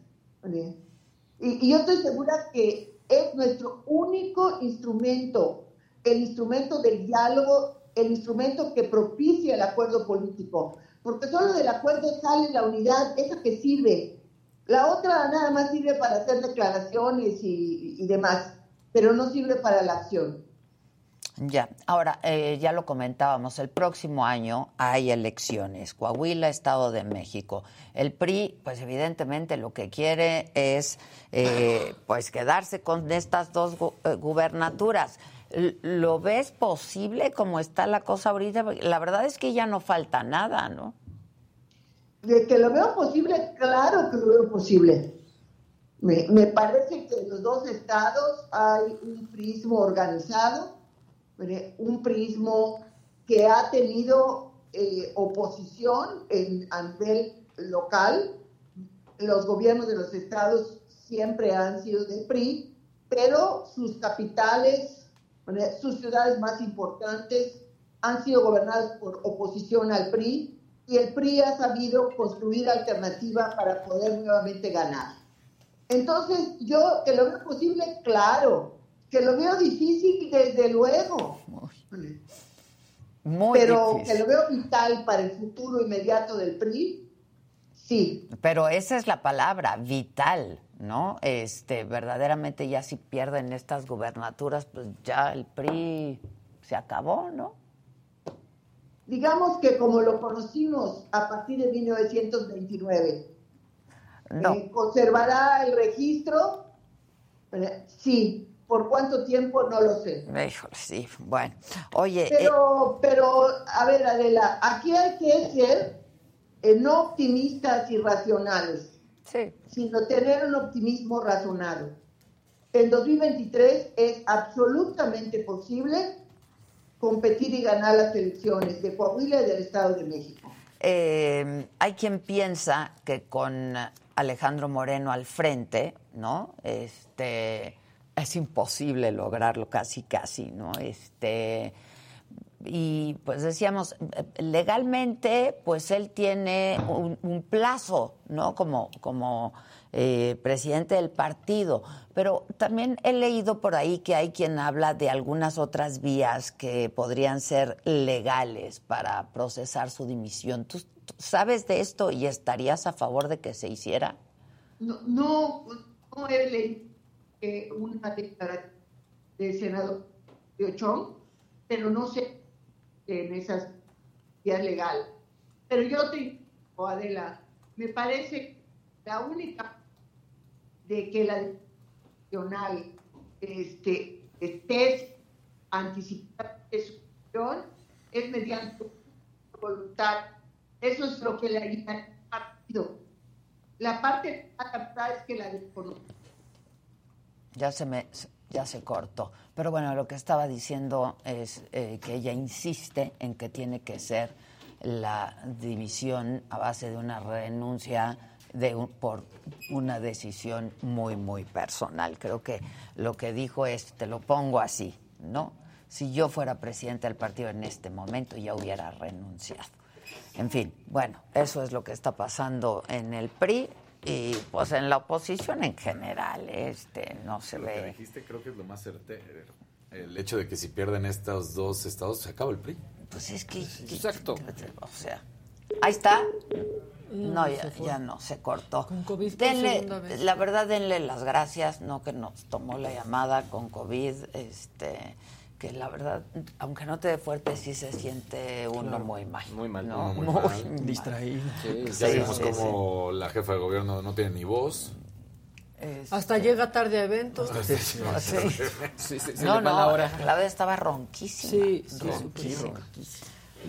Y, y yo estoy segura que es nuestro único instrumento, el instrumento del diálogo, el instrumento que propicia el acuerdo político. Porque solo del acuerdo sale la unidad, esa que sirve. La otra nada más sirve para hacer declaraciones y, y demás, pero no sirve para la acción. Ya, ahora, eh, ya lo comentábamos, el próximo año hay elecciones, Coahuila, Estado de México. El PRI, pues evidentemente lo que quiere es eh, pues quedarse con estas dos eh, gubernaturas. ¿Lo ves posible como está la cosa ahorita? La verdad es que ya no falta nada, ¿no? De que lo veo posible, claro que lo veo posible. Me, me parece que en los dos estados hay un prismo organizado. Un prismo que ha tenido eh, oposición en, a nivel local. Los gobiernos de los estados siempre han sido del PRI, pero sus capitales, sus ciudades más importantes han sido gobernadas por oposición al PRI y el PRI ha sabido construir alternativa para poder nuevamente ganar. Entonces, yo que lo veo posible, claro, que lo veo difícil, desde luego, Muy pero difícil. que lo veo vital para el futuro inmediato del PRI, sí. Pero esa es la palabra, vital, ¿no? Este, verdaderamente ya si pierden estas gubernaturas, pues ya el PRI se acabó, ¿no? Digamos que como lo conocimos a partir de 1929, No. eh, ¿conservará el registro? Eh, Sí. ¿Por cuánto tiempo? No lo sé. Híjole, sí, bueno. Oye, eh, Pero, pero, a ver, Adela, aquí hay que ser eh, no optimistas y racionales, sino tener un optimismo razonado. En 2023 es absolutamente posible competir y ganar las elecciones de Coahuila y del Estado de México. eh, hay quien piensa que con Alejandro Moreno al frente, ¿no? Este es imposible lograrlo casi casi, ¿no? Este y pues decíamos legalmente pues él tiene un, plazo no como como eh, presidente del partido. Pero también he leído por ahí que hay quien habla de algunas otras vías que podrían ser legales para procesar su dimisión. Tú, tú sabes de esto y estarías a favor de que se hiciera No, no, no he eh, una declaración del senador de Ochón, pero no sé en esas vías legales. Pero yo te digo, Adela, me parece la única de que la nacional este, esté anticipada de su es mediante voluntad. Eso es lo que le al partido. La parte que va a captar es que la desconoce. Ya se me ya se cortó. Pero bueno, lo que estaba diciendo es eh, que ella insiste en que tiene que ser la división a base de una renuncia de un- por una decisión muy muy personal. Creo que lo que dijo es, te lo pongo así, ¿no? Si yo fuera presidente del partido en este momento ya hubiera renunciado. En fin, bueno, eso es lo que está pasando en el PRI y pues en la oposición en general, este no se Lo que ve. dijiste creo que es lo más certero. El hecho de que si pierden estos dos estados se acaba el PRI. Pues es que... Exacto. O sea, ahí está. No, ya, ya no, se cortó. Con COVID Denle, vez. la verdad, denle las gracias, no que nos tomó la llamada con COVID, este, que la verdad, aunque no te dé fuerte, sí se siente uno Claro. muy mal. Muy mal, ¿no? muy Muy mal. mal. Distraído. ya Sí, vimos sí, como la jefa de gobierno no tiene ni voz. Hasta llega tarde a eventos. Sí, sí, No, sí. Sí, sí, se no, la hora. la vez estaba ronquísima. Sí, sí, ronquísima.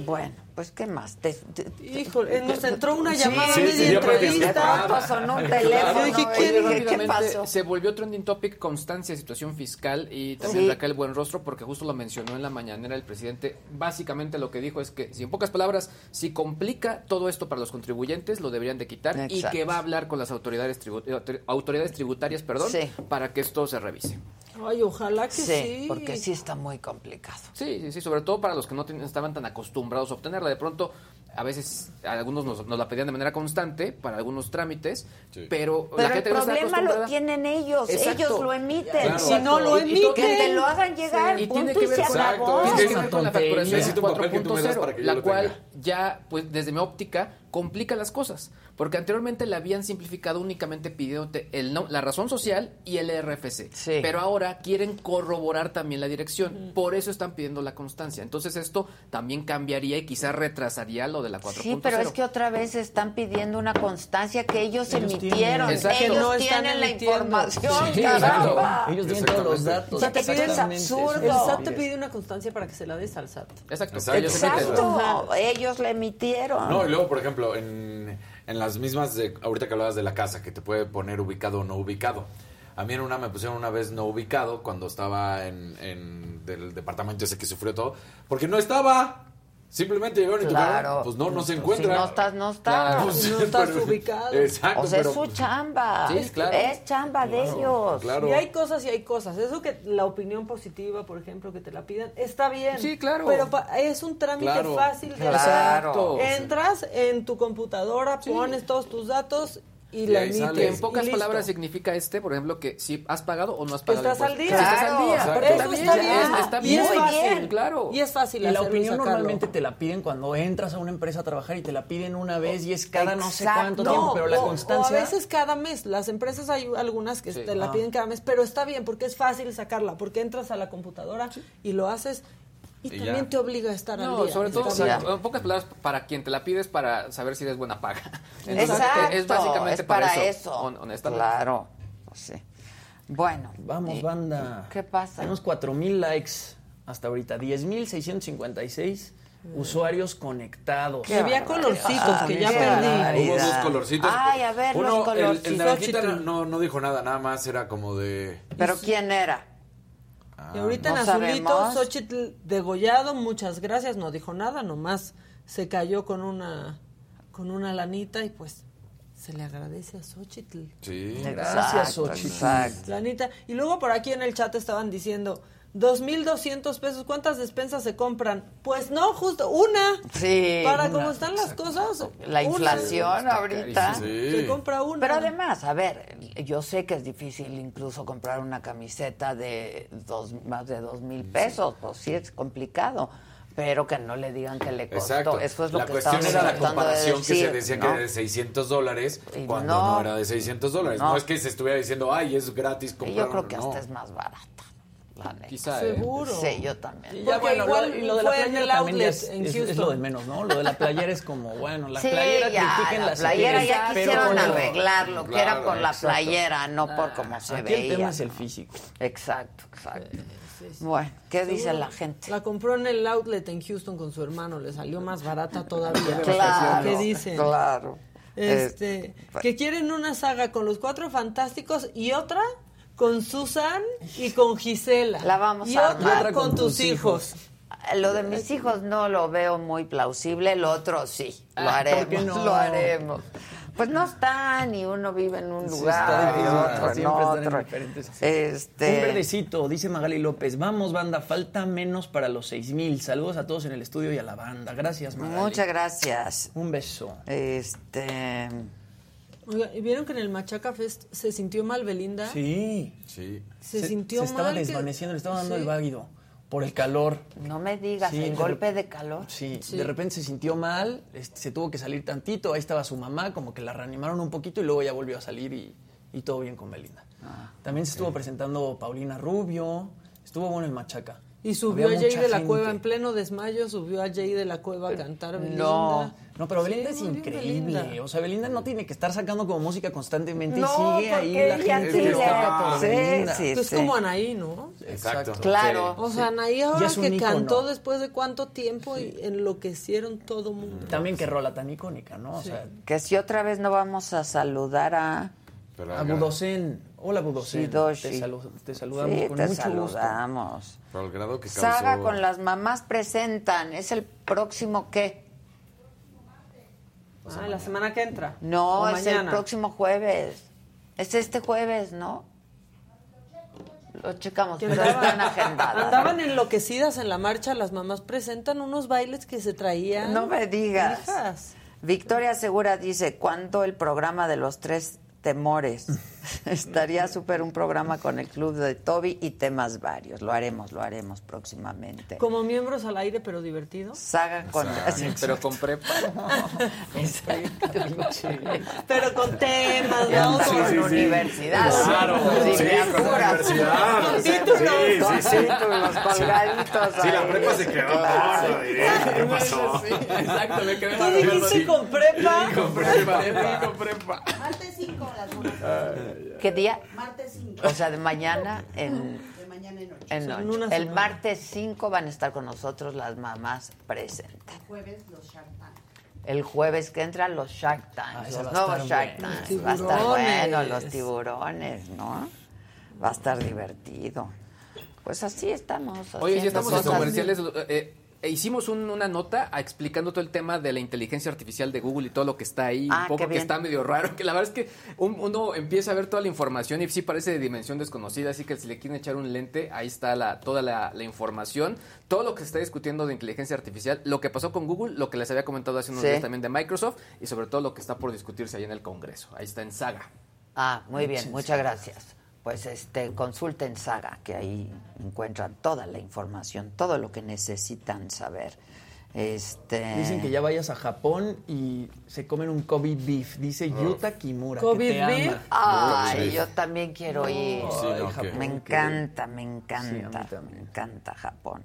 Bueno, pues ¿qué más? Te- te- Híjole, nos entró una llamada sí, media sí, entrevista. sonó un Claro. teléfono. Yo dije, ¿quién? dije, ¿qué Rápidamente, pasó? Se volvió trending topic constancia situación fiscal y también Sí. Raquel Buenrostro porque justo lo mencionó en la mañanera el presidente. Básicamente lo que dijo es que, si en pocas palabras, si complica todo esto para los contribuyentes, lo deberían de quitar y que va a hablar con las autoridades, eh, autor- autoridades tributarias perdón, Sí. para que esto se revise. Ay, ojalá que Sí, sí. porque sí está muy complicado. Sí, sí, sí, sobre todo para los que no ten- estaban tan acostumbrados a obtenerla. De pronto, a veces algunos nos, nos la pedían de manera constante para algunos trámites, pero, la el no problema lo tienen ellos, Exacto. ellos lo emiten. Claro. Si no lo Y- y emiten, que te lo hagan llegar, Y punto tiene que y ver se con, acabó. tiene que ver con la facturación Necesito un papel que tú me das 4.0, para que yo la cual tenga. ya, pues desde mi óptica, complica las cosas. Porque anteriormente la habían simplificado únicamente pidiéndote el no- la razón social y el RFC. Pero ahora quieren corroborar también la dirección. Por eso están pidiendo la constancia. Entonces esto también cambiaría y quizás retrasaría lo de la 4.0. Sí, pero es que otra vez están pidiendo una constancia que ellos, Ellos emitieron. tienen. Exacto. Ellos No están tienen la emitiendo. información, Sí, caramba. exacto. Ellos tienen todos los datos. O sea, te Exactamente. absurdo. El SAT te pide una constancia para que se la des al SAT. Exacto. Exacto. Ellos la emitieron. No, y luego, por ejemplo, en, en las mismas, de, ahorita que hablabas de la casa, que te puede poner ubicado o no ubicado. A mí en una me pusieron una vez no ubicado cuando estaba en, en del departamento ese que sufrió todo, porque no estaba. Simplemente llegaron y Claro. tocaron, pues no, no se Si encuentra. no estás, no estás. Pues, No estás pero- ubicado. Exacto, o sea, pero- es su chamba. Sí, claro. Es chamba de ellos. claro. Y hay cosas y hay cosas. Eso que la opinión positiva, por ejemplo, que te la pidan, está bien. Sí, claro. Pero pa- es un trámite Claro. fácil de Claro. hacer. Entras en tu computadora, pones todos tus datos y, Y la sale. En y pocas palabras significa este, por ejemplo, que si has pagado o no has pagado. estás al día. Si estás al día. Claro, Pero eso está bien. Es- Está Y bien. es Muy fácil. bien, claro. Y es fácil Y la y opinión sacarlo. normalmente te la piden cuando entras a una empresa a trabajar y te la piden una vez y es cada no sé Exacto. cuánto tiempo, pero la constancia... O a veces cada mes. Las empresas hay algunas que Sí. te la Ah. piden cada mes, pero está bien porque es fácil sacarla, porque entras a la computadora y lo haces y, Y también ya. te obliga a estar al No, día. sobre todo, bien. en pocas palabras, para quien te la pides para saber si eres buena paga. Entonces, Exacto. Es básicamente es para, eso. eso. hon- honestamente. Claro. Sí. Bueno. Vamos, banda. ¿Qué pasa? Tenemos 4000 likes hasta ahorita, 10656 usuarios conectados. Que había colorcitos que ya perdí. Hubo dos colorcitos. Ay, a ver, Uno, los el- colorcitos. El, naranjita no, no dijo nada, nada más era como de... ¿Pero quién era? Y ahorita No en azulito, sabemos. Xochitl degollado, muchas gracias, no dijo nada, nomás se cayó con una con una lanita y pues se le agradece a Xochitl. Sí. Gracias, Xochitl. Lanita. Y luego por aquí en el chat estaban diciendo, 2.200 pesos, ¿cuántas despensas se compran? Pues no, justo una. Sí. Para una. cómo están las cosas. La una. inflación ahorita. Se compra una. Pero además, a ver, yo sé que es difícil incluso comprar una camiseta de dos, más de dos mil pesos, pues sí es complicado, pero que no le digan que le costó. Exacto. Eso es lo la que cuestión estamos era la de comparación que se decía ¿no? que era de 600 dólares cuando no. no, era de 600 dólares. No. No. es que se estuviera diciendo, ay, es gratis Y comprar. yo creo que no. hasta es más barata. La neta. Quizá, ¿eh? Seguro. Sí, yo también. Y ya, bueno, igual lo, y lo de la playera el también es, en es- es lo de menos, ¿no? Lo de la playera es como, bueno, la Sí, playera ya, critiquen la playera si ya quisieron arreglar lo que era claro, por la exacto. playera, no por cómo se Aquí el veía. tema es el físico. Exacto, exacto. Bueno, ¿qué dice Seguro. la gente? La compró en el outlet en Houston con su hermano, le salió más barata todavía. Claro, ¿Qué dicen? claro. Este, Eh, que quieren una saga con los cuatro fantásticos y otra con Susan y con Gisela. La vamos y a otra con, tus hijos. Lo de mis hijos no lo veo muy plausible, lo otro sí, lo Ah, ¿por haremos, no? lo haremos. Pues no están y uno vive en un Sí, lugar está y otro en siempre están en diferentes. Este, Un verdecito, dice Magali López. Vamos, banda, falta menos para los 6000. Saludos a todos en el estudio y a la banda. Gracias, Magali. Muchas gracias. Un beso. Este, Oiga, ¿y vieron que en el Machaca Fest se sintió mal Belinda? Sí. Sí. Se sintió Se estaba mal que- desvaneciendo, le estaba dando Sí. el váguido por el calor. no me digas, Sí, el golpe de calor. Sí, Sí. de repente se sintió mal, este, se tuvo que salir tantito, ahí estaba su mamá, como que la reanimaron un poquito y luego ya volvió a salir y, y todo bien con Belinda. Ah, También se estuvo presentando Paulina Rubio, estuvo bueno el Machaca. Y subió Había a Jay de la gente. Cueva en pleno desmayo, subió a Jay de la Cueva a cantar Belinda. No, no, pero Belinda Sí, es increíble. Belinda. O sea, Belinda no tiene que estar sacando como música constantemente No, y sigue ahí la gente por sí, Belinda. sí, Es como Anaí, ¿no? Exacto. Claro. O sea, Anaí ahora es que ícono. cantó después de cuánto tiempo y enloquecieron todo mundo. También que rola tan icónica, ¿no? O sea, Que si otra vez no vamos a saludar a... Pero a Budocen. Hola. Shidoshi. Te, salu- te saludamos Sí, con te mucho saludamos. Pero el grado que causó... Saga con las mamás presentan, ¿es el próximo qué? Ah, la semana que entra. No, O es el próximo jueves. Es este jueves, ¿no? lo checamos, pero están agendadas. Andaban enloquecidas en la marcha, las mamás presentan unos bailes que se traían. No me digas. Hijas. Victoria Segura dice, ¿cuándo el programa de los tres temores? Estaría súper un programa con el club de Toby y temas varios. Lo haremos, lo haremos próximamente. Como miembros al aire, pero divertidos. Saga con... Pero con prepa. Pero con temas, ¿no? sí, Con sí, sí. universidad. Claro. Sí, Sí, con universidad. Con Sí, títulos, sí, con sí, sí. títulos colgaditos Sí, la prepa se quedó Claro. directo, ¿qué pasó? Exacto, me quedé ¿Tú dijiste con prepa? con prepa, con prepa. Martes 5 las monas. ¿Qué día? Martes 5. O sea, de mañana en... De mañana en noche. en El martes 5 van a estar con nosotros las mamás presentes. El jueves los Shark Tank. El jueves que entran los Shark Tanks, ese los nuevos Shark. Tanks. Va a estar bueno, los tiburones, ¿no? Va a estar divertido. Pues así estamos. Oye, ya estamos en comerciales. eh, eh, hicimos un- una nota explicando todo el tema de la inteligencia artificial de Google y todo lo que está ahí. Ah, un poco que está medio raro. Que la verdad es que un- uno empieza a ver toda la información y sí parece de dimensión desconocida. Así que si le quieren echar un lente, ahí está la, toda la, la información. Todo lo que se está discutiendo de inteligencia artificial. Lo que pasó con Google, lo que les había comentado hace unos Sí. días también de Microsoft. Y sobre todo lo que está por discutirse ahí en el Congreso. Ahí está en saga. Ah, muy bien, muchas gracias. Pues este, consulten Saga, que ahí encuentran toda la información, todo lo que necesitan saber. Este... Dicen que ya vayas a Japón y se comen un Kobe beef. Dice Yuta Kimura. que ¿Covid te beef? ama. Ay, yo también quiero ir. Sí, no, qué- me encanta, me encanta, me encanta Japón.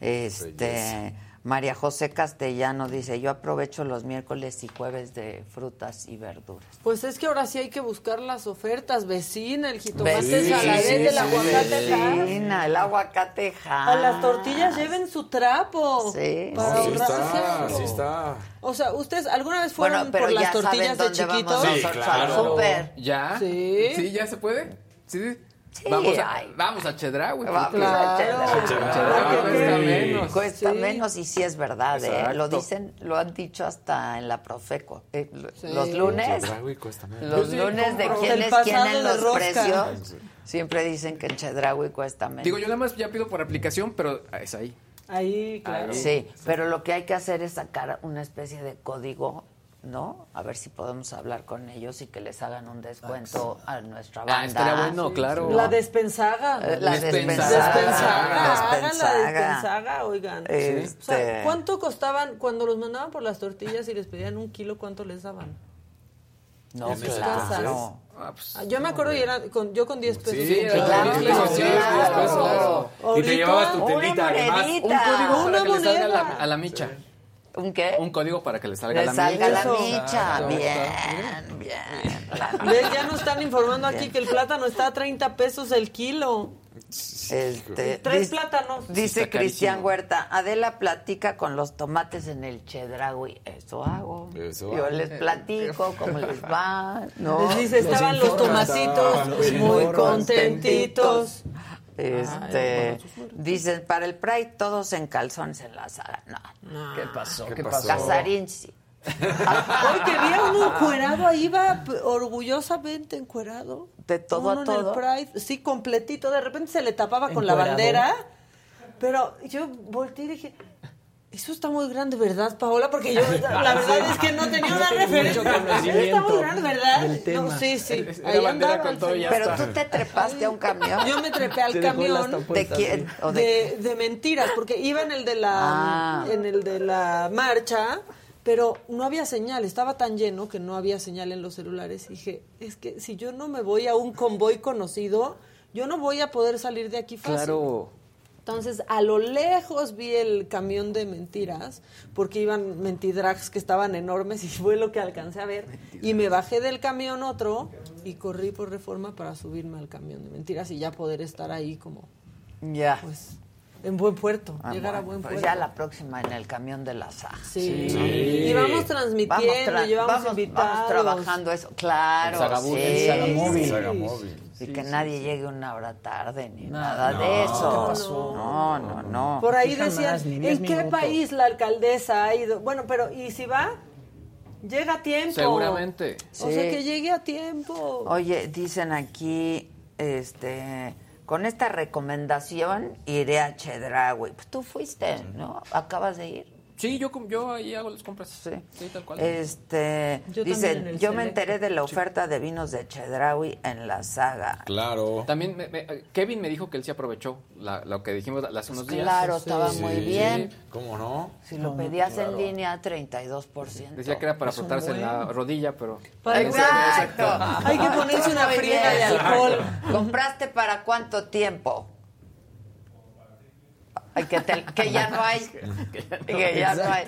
Este, Belleza. María José Castellano dice, yo aprovecho los miércoles y jueves de frutas y verduras. Pues es que ahora sí hay que buscar las ofertas. Vecina, el jitomate Vecina, saladete, el aguacate vecina, el aguacate A las tortillas lleven su trapo. Sí. Para Sí ahorrarse está, sí está. O sea, ¿ustedes alguna vez Bueno, fueron pero por las saben tortillas de vamos chiquitos? al súper. ¿Ya? Sí. ¿Sí? ¿Ya se puede? Sí. Sí, vamos, a, ay. vamos a Chedraui. Vamos porque- a Chedraui. Chedraui cuesta menos. Cuesta menos y sí es verdad, ¿eh? Lo dicen, lo han dicho hasta en la Profeco. Eh, Sí. Los lunes, cuesta menos. los lunes de quienes tienen los rosca. precios, siempre dicen que en Chedraui cuesta menos. Digo, yo nada más ya pido por aplicación, pero es ahí. Ahí, claro. Sí, pero lo que hay que hacer es sacar una especie de código, ¿no? A ver si podemos hablar con ellos y que les hagan un descuento a nuestra banda. Ah, estaría bueno, claro. La despensaga. Eh, la Despensaga. despensaga. Despensaga. Hagan la Despensaga. despensaga, oigan. Este- O sea, ¿cuánto costaban cuando los mandaban por las tortillas y les pedían un kilo? ¿Cuánto les daban? No, En claro. casas. no. Ah, yo me acuerdo y era con, yo con 10 pesos. Sí, kilo. claro, Sí, claro, sí, sí, claro. Y te llevabas tu telita además. Un código Una para que le salga moneda. la- a la micha. ¿Un qué? Un código para que le salga Le la salga micha. la micha. Bien, bien. ¿Ves? Ya nos están informando aquí que el plátano está a 30 pesos el kilo. Este, Tres dice- plátanos. Dice Cristian. Huerta, Adela platica con los tomates en el chedraui. Eso hago. Eso Yo hago. les platico cómo les va. ¿no? Les dice, estaban los tomatitos Los muy contentitos. Este, dicen, para el Pride todos en calzones en la sala. No. ¿Qué pasó? ¿Qué ¿Qué, pasó? Casarín sí. Hoy que vi a uno encuerado, ahí va orgullosamente encuerado. De todo Uno a en todo. el Pride, sí, completito. De repente se le tapaba con la bandera. Pero yo volteé y dije, eso está muy grande, ¿verdad, Paola? Porque yo, la verdad es que no tenía una referencia. Conocimiento Está muy grande, ¿verdad? No, sí, sí. Ahí andaba. Pero tú te trepaste a un camión. Yo me trepé al camión. ¿De quién? sí. ¿O de de, de mentiras, porque iba en el de la Ah. en el de la marcha, pero no había señal, estaba tan lleno que no había señal en los celulares. Y dije, es que si yo no me voy a un convoy conocido, yo no voy a poder salir de aquí fácil. Claro. Entonces, a lo lejos vi el camión de mentiras, porque iban mentidrags que estaban enormes y fue lo que alcancé a ver. Y me bajé del camión otro y corrí por reforma para subirme al camión de mentiras y ya poder estar ahí como, Ya. pues, en buen puerto, Ah, llegar a bueno, buen pues puerto. ya la próxima en el camión de la SAG. Sí. Sí. Y vamos transmitiendo, tra- llevamos vamos- invitados. vamos trabajando eso, claro. El Sagabus, sí, el Sagamóvil. Sí. Sagamóvil. Y que nadie llegue una hora tarde ni Nada. de eso. ¿qué pasó? No, no, no. Por ahí decían, ¿en qué minutos. país la alcaldesa ha ido? Bueno, pero ¿y si va? Llega a tiempo. Seguramente. O sea, que llegue a tiempo. Oye, dicen aquí, este, con esta recomendación iré a Chedraui. Pues tú fuiste, ¿no? Acabas de ir. Sí, yo, yo ahí hago las compras. Sí. tal cual. Este, Yo en el yo me enteré de la oferta de vinos de Chedraui en la saga. Claro. También me- me- Kevin me dijo que él sí aprovechó la- lo que dijimos hace unos días. Claro, estaba muy bien. ¿Cómo no? Si lo pedías en línea, 32%. Decía que era para frotarse buen. la rodilla, pero... Exacto. Hay que ponerse una friega de alcohol. ¿Compraste para cuánto tiempo? Ay, que, te- que ya no hay. que ya no hay.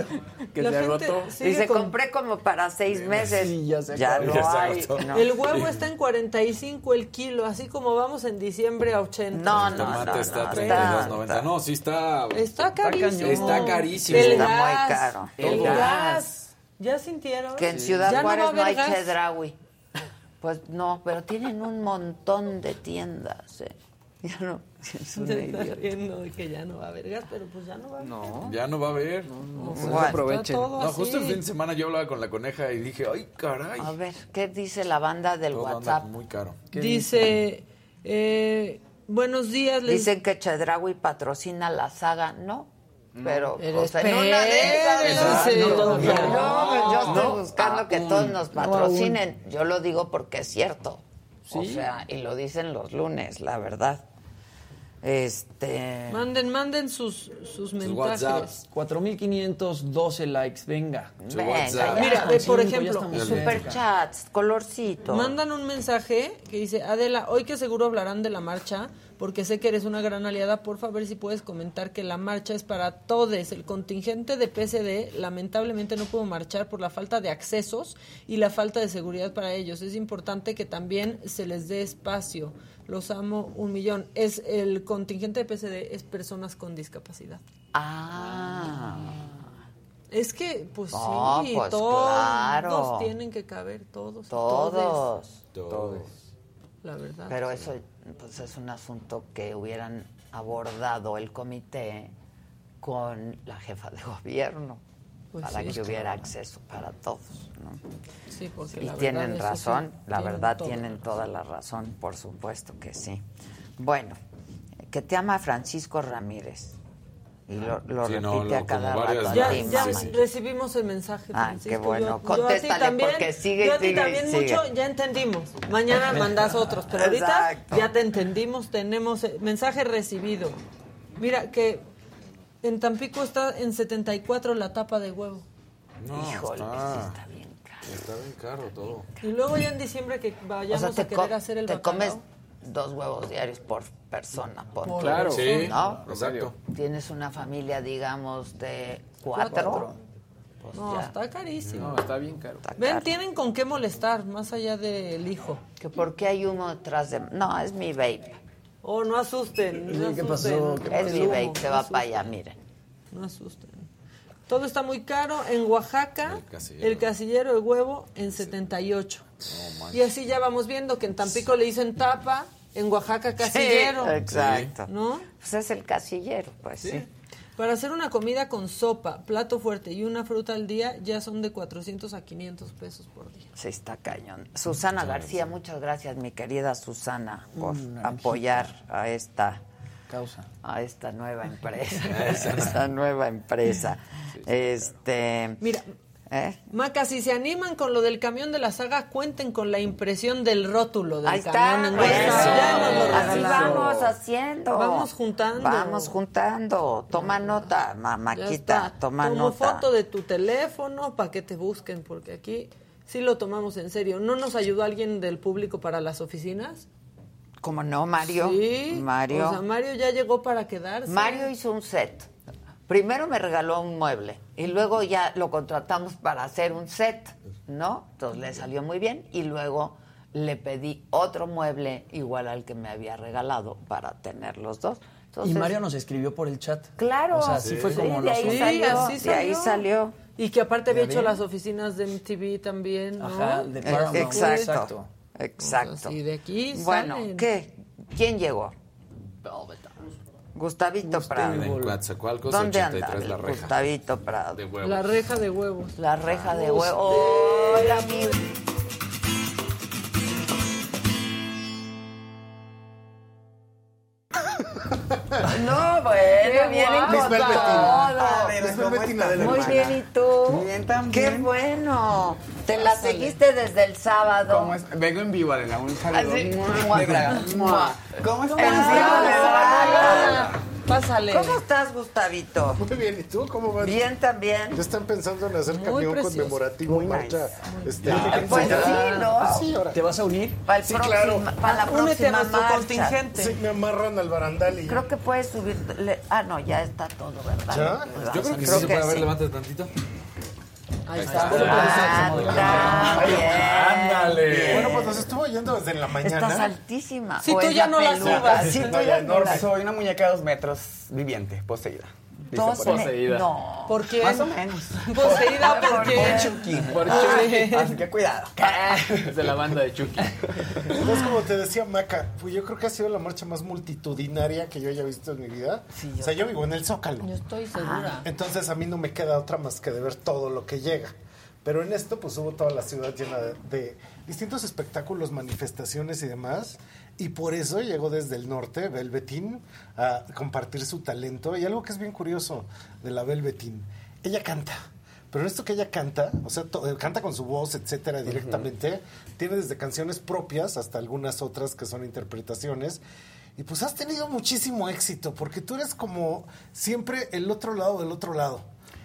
Que La se agotó. Dice, con- compré como para seis meses. ya no Ya se hay. agotó. no. El huevo está en 45 el kilo, así como vamos en diciembre a 80. No, El tomate está a está- 32.90. No, sí está. Está carísimo. Está carísimo. El Está gas, muy caro. El gas. ¿Ya sintieron? Que en Ciudad Ya Juárez no, hay. Chedraui. Pues no, pero tienen un montón de tiendas. eh. Ya no, es una idiota. que ya no va a haber gas, pero pues ya no va a haber. No. Ya no va a haber. pues, aprovechen. Está todo No, justo el fin de semana yo hablaba con la coneja y dije, ay, caray. A ver, ¿qué dice la banda del Todo anda WhatsApp? muy caro. Dice, eh, buenos días. Les... Dicen que Chedraui patrocina la saga, no. Pero pues, en una de esas, ¿no? No, no. yo estoy No, buscando que todos nos No, patrocinen. Yo lo digo porque es cierto. O sea, y lo dicen los lunes, la verdad. Este. Manden, manden sus, sus mensajes. WhatsApp. 4512 likes, venga. Venga. Mira, eh, por ejemplo, Superchats, colorcito. Mandan un mensaje que dice, Adela, hoy que seguro hablarán de la marcha, porque sé que eres una gran aliada, por favor si puedes comentar que la marcha es para todos. El contingente de PSD lamentablemente no pudo marchar por la falta de accesos y la falta de seguridad para ellos. Es importante que también se les dé espacio. Los amo un millón. Es el contingente de PSD es personas con discapacidad. Ah. Es que, pues No, sí, pues, todos claro. tienen que caber, todos. Todos. todes. La verdad. Pero eso pues, es un asunto que hubieran abordado el comité con la jefa de gobierno Pues para sí, que hubiera claro. acceso para todos. ¿no? Sí, porque y la tienen razón, sí, la verdad tienen toda la razón, por supuesto que sí. Bueno, que te ama Francisco Ramírez. Y lo, lo Sí, repite no, lo- a cada rato. Ya, ya recibimos el mensaje. Ah, Francisco. qué bueno. Yo- yo a ti Contéstale, también- porque sigue y yo a ti sigue también sigue. mucho, ya entendimos. Mañana mandas otros, pero ahorita Exacto. ya te entendimos. Tenemos mensaje recibido. Mira que en Tampico está en 74 la tapa de huevo. No, Híjole, está, está bien caro. está bien caro todo. Y luego ya en diciembre que O vayamos sea, te, a querer hacer el te bacalao. comes dos huevos diarios por persona. Por Por Claro. Sí, ¿No? exacto. Tienes una familia, digamos, de cuatro. Cuatro. Pues No, ya. está carísimo. No, está bien caro. Está Ven, caro. tienen con qué molestar, más allá del hijo. Que por qué hay humo detrás de... No, es mi vape. Oh, no asusten. No ¿qué asusten. pasó? ¿Qué Es El se va para allá, miren. No asusten. Todo está muy caro. En Oaxaca, El casillero. el casillero de huevo en 78. No. Y así ya vamos viendo que en Tampico le dicen tapa, en Oaxaca casillero. Sí, exacto. ¿No? Pues es el casillero, pues sí. Para hacer una comida con sopa, plato fuerte y una fruta al día ya son de 400 a 500 pesos por día. Sí, está cañón. Susana García, muchas gracias, mi querida Susana, por Una apoyar a esta Causa. a esta nueva empresa, a esta nueva empresa. Este, Mira, ¿eh? Maca, si se animan con lo del camión de la saga, cuenten con la impresión del rótulo del Ahí camión está, pues, lo así vamos haciendo. Vamos juntando. Vamos juntando. Toma nota, mamáquita, está. toma Tomo nota. foto de tu teléfono para que te busquen, porque aquí sí lo tomamos en serio. ¿No nos ayudó alguien del público para las oficinas? Como no, Mario. Sí. Mario. O sea, Mario ya llegó para quedarse. Mario hizo un set. Primero me regaló un mueble y luego ya lo contratamos para hacer un set, ¿no? Entonces le salió muy bien y luego le pedí otro mueble igual al que me había regalado para tener los dos. Entonces, y Mario nos escribió por el chat. Claro. O sea, sí, fue como de ahí salió, de ahí salió. Y que aparte había hecho las oficinas de MTV también, ¿no? Ajá, de Eh, Paramount. Exacto. Exacto. Exacto. Y de aquí Bueno, salen. ¿qué? ¿Quién llegó? Gustavito, Prado. ¿Dónde 83. Gustavito Prado. La Reja de Huevos. La Reja de Huevos. Hola, amigo. No, bueno. Muy hermana. bien, ¿y tú? Bien, también. Qué bueno. Te la seguiste desde el sábado. ¿Cómo es? Vengo en vivo, Adela, un saludo. Así, Mua, de Braga. Mua. ¿Cómo estás? Pásale. ¿Cómo estás, Gustavito? Muy bien, ¿y tú cómo vas? Bien también. Ya están pensando en hacer camión conmemorativo, Muy marcha. nice. Este, Pues sí, ¿no? Sí, ahora. ¿Te vas a unir? Para, el Sí, próxima- claro. para la Únete a próxima nuestro marcha. contingente. Sí, me amarran al barandal y... Creo que puedes subir. ah, no, ya está todo, ¿verdad? ¿Ya? Pues Yo creo que sí se puede. A ver, sí. levántate tantito. Ahí está. Ándale. Bueno, pues nos estuvo yendo desde la mañana. Estás altísima. Si tú ya no la subas. Si No, tú ya ya no enorme. la Soy una muñeca de dos metros viviente, poseída. Dice Dos por ahí. me- No. ¿Por qué? Más o menos. Poseída ¿Por porque... qué? Chucky. Por Chucky. Así que cuidado. Es de la banda de Chucky. Entonces, como te decía Maca, pues yo creo que ha sido la marcha más multitudinaria que yo haya visto en mi vida. o sea, yo vivo en el Zócalo. Yo estoy segura. Entonces a mí no me queda otra más que de ver todo lo que llega. Pero en esto pues hubo toda la ciudad llena de, de distintos espectáculos, manifestaciones y demás. Y por eso llegó desde el norte Velvetín a compartir su talento. Y algo que es bien curioso de la Velvetín, ella canta. Pero esto que ella canta, o sea, eh, canta con su voz, etcétera, directamente, tiene desde canciones propias hasta algunas otras que son interpretaciones. Y pues has tenido muchísimo éxito, porque tú eres como siempre el otro lado del otro lado.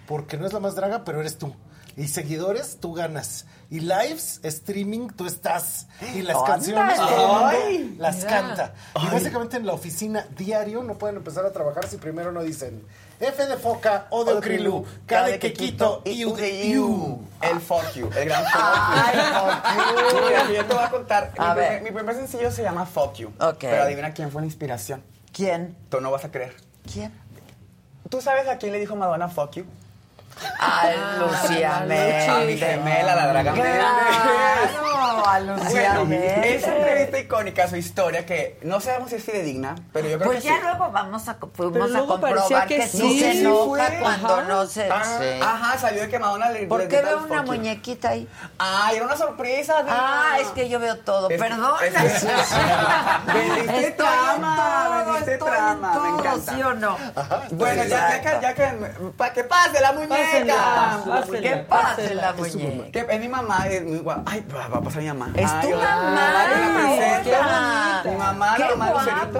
Porque no es la más draga, pero eres tú. Y seguidores, tú ganas. Y lives, streaming, tú estás. Y las canciones, todo el mundo Ay, las mira. canta. Y básicamente en la oficina diario no pueden empezar a trabajar si primero no dicen F de foca, O de Okrilu, K de Quequito, I de Iu. El fuck you, el gran fuck you. Mira, que yo te voy a contar. A mi, ver. primer, mi primer sencillo se llama Fuck You. Ok. Pero adivina quién fue la inspiración. ¿Quién? Tú no vas a creer. ¿Quién? ¿Tú sabes a quién le dijo Madonna Fuck You? A Lucía A Méndez. mi gemela, la draga Claro, a Lucía Bueno, Méndez. esa entrevista icónica, su historia, que no sabemos si es fidedigna, pero yo creo Pues que ya sí. luego vamos a, fuimos a comprobar que que, sí, sí. se enoja fue. cuando Ajá. no se... Ah, sí. Ajá, salió de que Madonna le ¿Por qué veo una muñequita ahí? Ah, era una sorpresa. Ah, es que yo veo todo. Es- Perdón. Vendiste trama, vendiste trama, en me todo, encanta. ¿sí o no? Bueno, ya, ya que, ya que, para que pase la muñeca. ¿Qué pasa la muñeca? Es mi mamá, es muy guapa. Ay, va a pasar mi mamá. Es tu mamá. Mi mamá, la mamá Lucerito.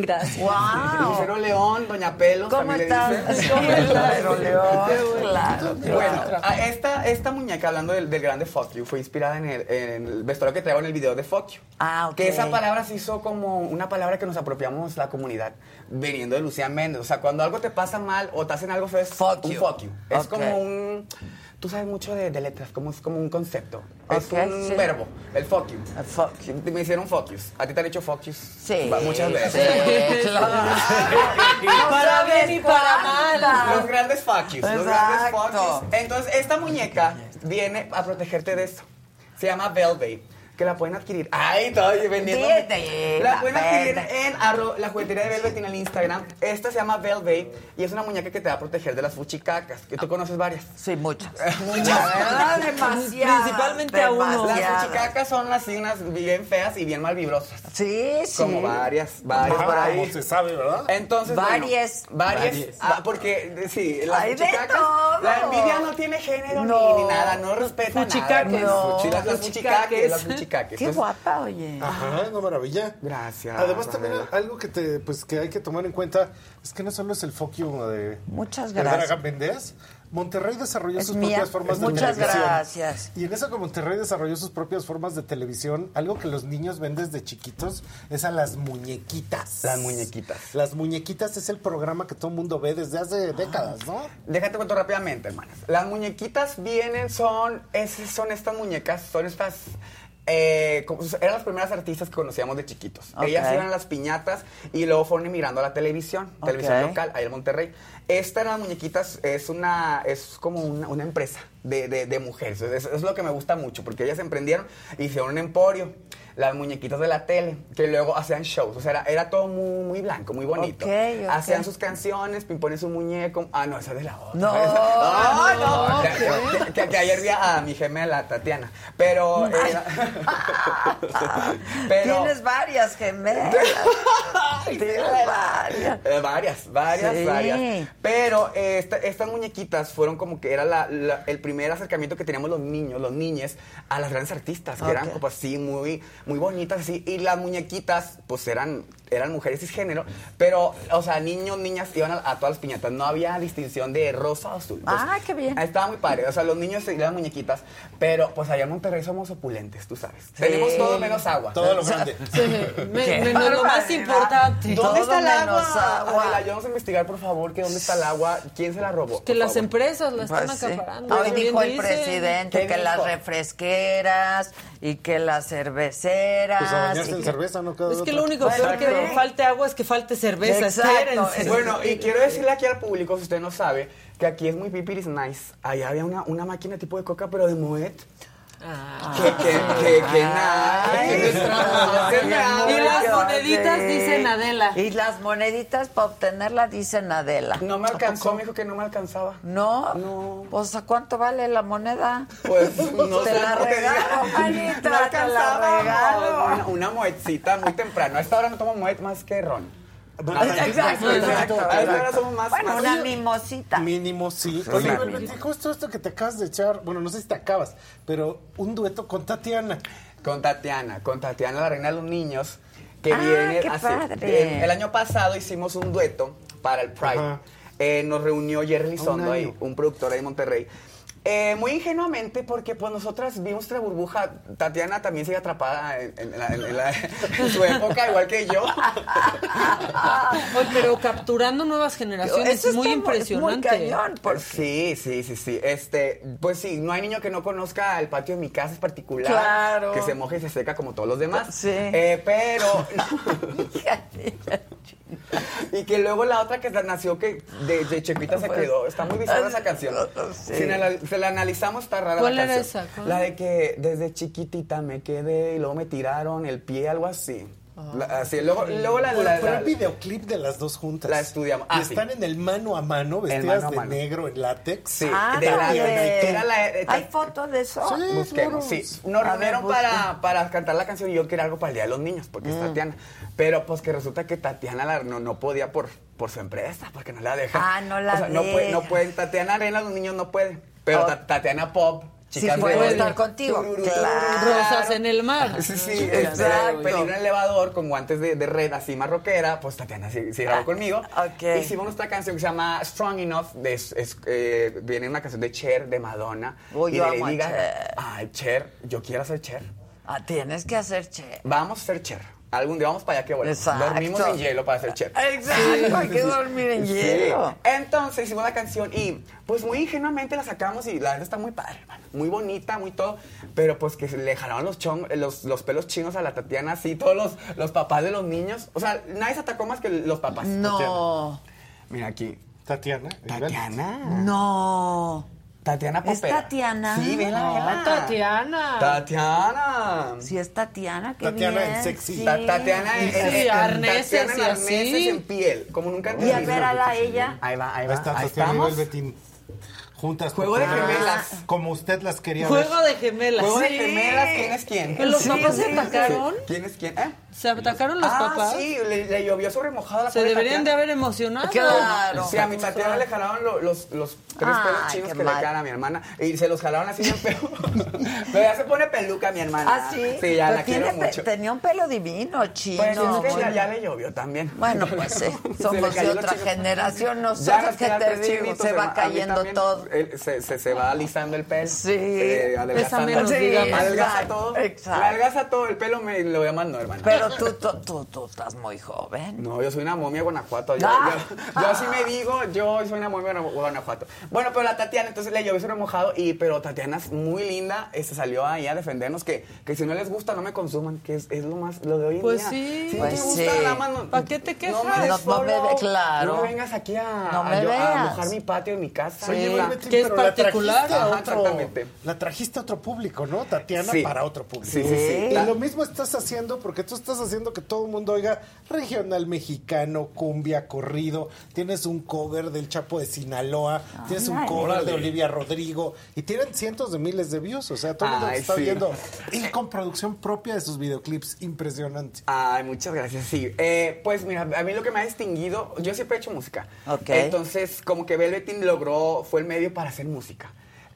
Gracias. Wow. Lucero León, Doña Pelos. ¿Cómo estás? Pero León, claro. Bueno, esta, esta muñeca, hablando del, del grande Fuck You, fue inspirada en el, en el vestuario que traigo en el video de Fuck You. Ah, ok. Que esa palabra se hizo como una palabra que nos apropiamos la comunidad, viniendo de Lucía Méndez. O sea, cuando algo te pasa mal o te hacen algo feo, es Fuck un you. fuck you. Es Ok. como un... Tú sabes mucho de, de letras, como es como un concepto. Es Ok, un sí. verbo, el fuck you. El fuck you. Me hicieron fuck yous. ¿A ti te han hecho fuck yous? Sí. Muchas veces. Sí, claro. No Para bien y para mal. Los grandes fuck yous, los grandes fuck Exacto. yous. Entonces, esta muñeca viene a protegerte de esto. Se llama Velvet. Que la pueden adquirir. Ay, todavía vendiendo. Vete, La pueden adquirir en arro- la juguetería de Velvet en el Instagram. Esta se llama Velvet y es una muñeca que te va a proteger de las fuchicacas. Que tú conoces varias. Sí, muchas. Muchas. La verdad, demasiadas. Principalmente a uno. Las fuchicacas son así unas bien feas y bien malvibrosas. Sí, sí. Como varias, varias Ajá, por ahí. como se sabe, ¿verdad? Entonces, Varias. bueno, varias. Varias. Ah, porque, sí, las fuchicacas. La envidia no tiene género No. ni, ni nada, no respeta nada. Fuchicaques. No. Las, las Fuchicaques. Qué guapa, oye. Ajá, no maravilla. Gracias. Además también algo que te pues que hay que tomar en cuenta es que no solo es el you de Muchas de gracias. Méndez. Monterrey desarrolló Es sus mía. propias formas de Muchas televisión. gracias. Y en eso que Monterrey desarrolló sus propias formas de televisión, algo que los niños ven desde chiquitos es a las muñequitas. Las muñequitas. Las muñequitas es el programa que todo el mundo ve desde hace décadas, ¿no? Déjate cuento rápidamente, hermanas. Las muñequitas vienen, son, es- son estas muñecas, son estas... eh, eran las primeras artistas que conocíamos de chiquitos. Ellas eran las piñatas y luego fueron emigrando a la televisión, televisión local, ahí en Monterrey. Esta, las muñequitas, es una, es como una, una empresa de, de- de mujeres. Eso es lo que me gusta mucho, porque ellas emprendieron y hicieron un emporio. Las muñequitas de la tele, que luego hacían shows. O sea, era, era todo muy, muy blanco, muy bonito. Ok, ok. Hacían sus canciones, pimpones su muñeco. Ah, no, esa es de la otra. No, Ah, no, no. Que, que- que- que ayer vi a mi gemela, Tatiana. Pero. era- pero Tienes varias gemelas. Tienes varias. Eh, varias, varias, Sí. varias. Pero eh, esta- estas muñequitas fueron como que era la- la- el primer acercamiento que teníamos los niños, los niñes, a las grandes artistas, que eran como así muy, muy bonitas, así. Y las muñequitas, pues eran, eran mujeres cisgénero, pero, o sea, niños, niñas iban a, a todas las piñatas. No había distinción de rosa o azul. Entonces, Ah, qué bien. Estaba muy padre. O sea, los niños y las muñequitas. Pero, pues allá en Monterrey somos opulentes, tú sabes. Tenemos todo menos agua. Todo lo grande. Me- Qué menos lo más importante. ¿Dónde Todo está el menos agua? agua. Adela, yo vamos a investigar, por favor, que dónde está el agua. ¿Quién se la robó? Que las favor. empresas la están Pues sí. acaparando. Hoy dijo el dicen. presidente ¿Qué que dijo? las refresqueras y que las cerveceras. Pues a bañarse y en que- cerveza, no queda Es que lo único peor que falte agua es que falte cerveza. Exacto. Espérense. Bueno, y quiero decirle aquí al público, si usted no sabe, que aquí es muy pipiris nice. Allá había una, una máquina tipo de coca, pero de Moet. Ah. Que, que, que, que nice. Se me Y las moneditas Sí. dicen Adela. Y las moneditas para obtenerlas dicen Adela. No me alcanzó, me dijo que no me alcanzaba. ¿No? No. Pues ¿a cuánto vale la moneda? Pues no Te la regalo, manita, No te la alcanzaba. regalo. Una, una moetcita muy temprano. A esta hora no tomo moet más que ron. Exacto, exacto. A esta hora somos más. Bueno, más- una mimosita. Mínimo, sí. Una Oye, mínimo. justo esto que te acabas de echar, bueno, no sé si te acabas, pero un dueto con Tatiana. Con Tatiana, con Tatiana, la reina de los niños, que Ah, viene qué así. padre. El, el año pasado hicimos un dueto para el Pride. Eh, nos reunió Jerry Lizondo, ahí, un productor ahí de Monterrey. Eh, muy ingenuamente, porque pues nosotras vimos nuestra burbuja. Tatiana también sigue atrapada en, en la- en la- en su época, igual que yo. Oye, pero capturando nuevas generaciones Eso es muy impresionante. Muy cañón. porque- Sí, sí, sí, sí. Este, pues sí, no hay niño que no conozca el patio de mi casa, es particular. Claro. Que se moja y se seca como todos los demás. Sí. Eh, pero. y que luego la otra que nació que de, de Chepita se Pues, quedó. Está muy bizarra esa canción. sí. Si la, analizamos, está rara ¿Cuál la era canción. esa? ¿Cuál? La de que desde chiquitita me quedé y luego me tiraron el pie, algo así. La- así, luego, luego la, Fue, la- fue la- el videoclip de las dos juntas. la estudiamos. Y Ah, sí. están en el mano a mano, vestidas mano a de mano. negro en látex. Sí, Ah, de la, también. era la- ¿Hay fotos de eso? Sí. Busquemos, sí. Nos A ver, reunieron busca. para, para cantar la canción y yo quería algo para el Día de los Niños, porque es Tatiana. Pero pues que resulta que Tatiana la- no, no podía por, por su empresa, porque no la deja. Ah, no la o sea, no, puede, no deja. pueden. Tatiana Arena, los niños no pueden. Pero Oh. Ta- Tatiana Pop, Puede de- estar contigo. Claro. Rosas en el mar. Sí, sí, Exacto. este, en el elevador con guantes de, de red así marroquera, pues Tatiana sí, sí grabó Ah, conmigo. ok. Hicimos nuestra canción que se llama Strong Enough, de, es- es, eh, viene una canción de Cher, de Madonna. Uy, y yo de amo a Lady Gaga. Cher. Ay, Cher, yo quiero ser Cher. Ah, tienes que hacer che. Vamos a ser Cher. Algún día vamos para allá que. Exacto. Dormimos en hielo para ser Cher. Exacto, hay que dormir en Sí. hielo. Entonces hicimos la canción y pues muy ingenuamente la sacamos y la verdad está muy padre, hermano. Muy bonita, muy todo. Pero pues que se le jalaron los, chong- los, los pelos chinos a la Tatiana así, todos los, los papás de los niños. O sea, nadie se atacó más que los papás. No. Mira aquí. Tatiana. Tatiana. No. Tatiana ¿Es Popera. Tatiana? Sí, vela, No, vela. Tatiana. Tatiana. Si es Tatiana, qué Tatiana bien. en sexy. Sí. Ta- Tatiana en, en- Sí, en- arneses Tatiana en en piel, como nunca antes Y a ver a la ella. Ahí va, ahí Ahí va. está ahí Tatiana y estamos. Velvetín. Juntas. Juego de gemelas. Como usted las quería Juego ver. de gemelas. Juego de Sí. gemelas, ¿quién es quién? ¿Que los Sí, papás se sí, atacaron? ¿Quién es quién? ¿Eh? ¿Se atacaron los ah, papás? sí, le, le llovió sobre mojada la Se deberían de haber emocionado. Claro. Sí, a mi Tatiana le jalaron lo- los, los tres Ay, pelos chinos que mal. le quedan a mi hermana. Y se los jalaron así bien feo. Pero ya se pone peluca mi hermana. Ah, sí. Sí, ya Pero la tiene quiero pe- mucho. Tenía un pelo divino, chino. Pues es que ya, bueno. ya le llovió también. Bueno, pues sí, somos de otra generación. Nosotros, nos ¿qué quedan te digo? Se va cayendo también, todo. se, se, se va alisando el pelo. Sí. Eh, adelgazando. Pesa menos, Sí. Adelgaza todo. Exacto. Adelgaza todo el pelo, me lo voy a mandar, hermano. Pero tú, tú, tú, tú estás muy joven. No, yo soy una momia de Guanajuato. Yo, Ah. yo, yo así me digo, yo soy una momia de Guanajuato. Bueno, pero la Tatiana, entonces le llovió sobre mojado, y, pero Tatiana es muy linda, este, salió ahí a defendernos que, que si no les gusta, no me consuman, que es, es lo más, lo de hoy en Pues día. sí. Si Pues no te gusta, sí. nada más no- ¿Para qué te quejas? No me, No, no me claro. No me vengas aquí a, No a me a veas. mojar mi patio, mi casa. Sí. Oye, Oye, la- Betty, ¿Qué es Pero la particular? trajiste a otro- exactamente. La trajiste a otro público, ¿no? Tatiana Sí. para otro público. Sí, sí, sí. Y La- lo mismo estás haciendo porque tú estás haciendo que todo el mundo oiga regional mexicano, cumbia, corrido. Tienes un cover del Chapo de Sinaloa, tienes un cover de. Olivia Rodrigo y tienen cientos de miles de views. O sea, todo el mundo te Ay, está sí. viendo. Y con producción propia de sus videoclips. Impresionante. Ay, muchas gracias. Sí, Eh, pues mira, a mí lo que me ha distinguido, yo siempre he hecho música. Ok. Entonces, como que Velvetin logró, fue el medio para hacer música.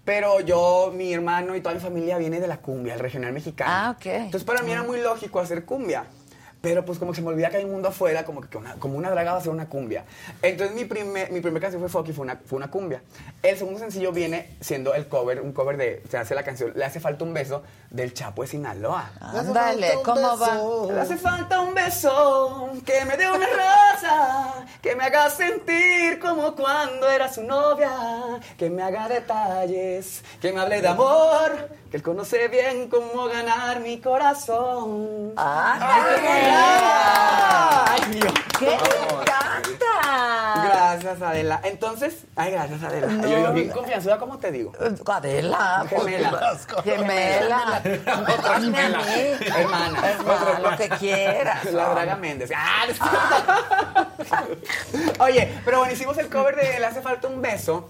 Pero yo, mi hermano y toda mi familia viene de la cumbia, el regional mexicano. Ah, ok. Entonces, para mí era muy lógico hacer cumbia. Pero pues como que se me olvida que hay un mundo afuera, como que una, como una draga va a ser una cumbia. Entonces mi primer, mi primer canción fue Foki, fue una, fue una cumbia. El segundo sencillo viene siendo el cover, un cover de, se hace la canción Le hace falta un beso del Chapo de Sinaloa. Ándale, ¿cómo va? Le hace falta un beso, que me dé una rosa, que me haga sentir como cuando era su novia, que me haga detalles, que me hable de amor, que él conoce bien cómo ganar mi corazón. ¡Ay, Ay, Dios. ¡Qué encanta! Gracias, Adela. Entonces, ay, gracias, Adela. No. yo, yo bien confianzuda, ¿cómo te digo? Adela, Gemela. Gemela. Otra gemela. Hermana. Lo que quieras. La Draga Méndez. Ah. Oye, pero bueno, hicimos el cover de Le hace falta un beso.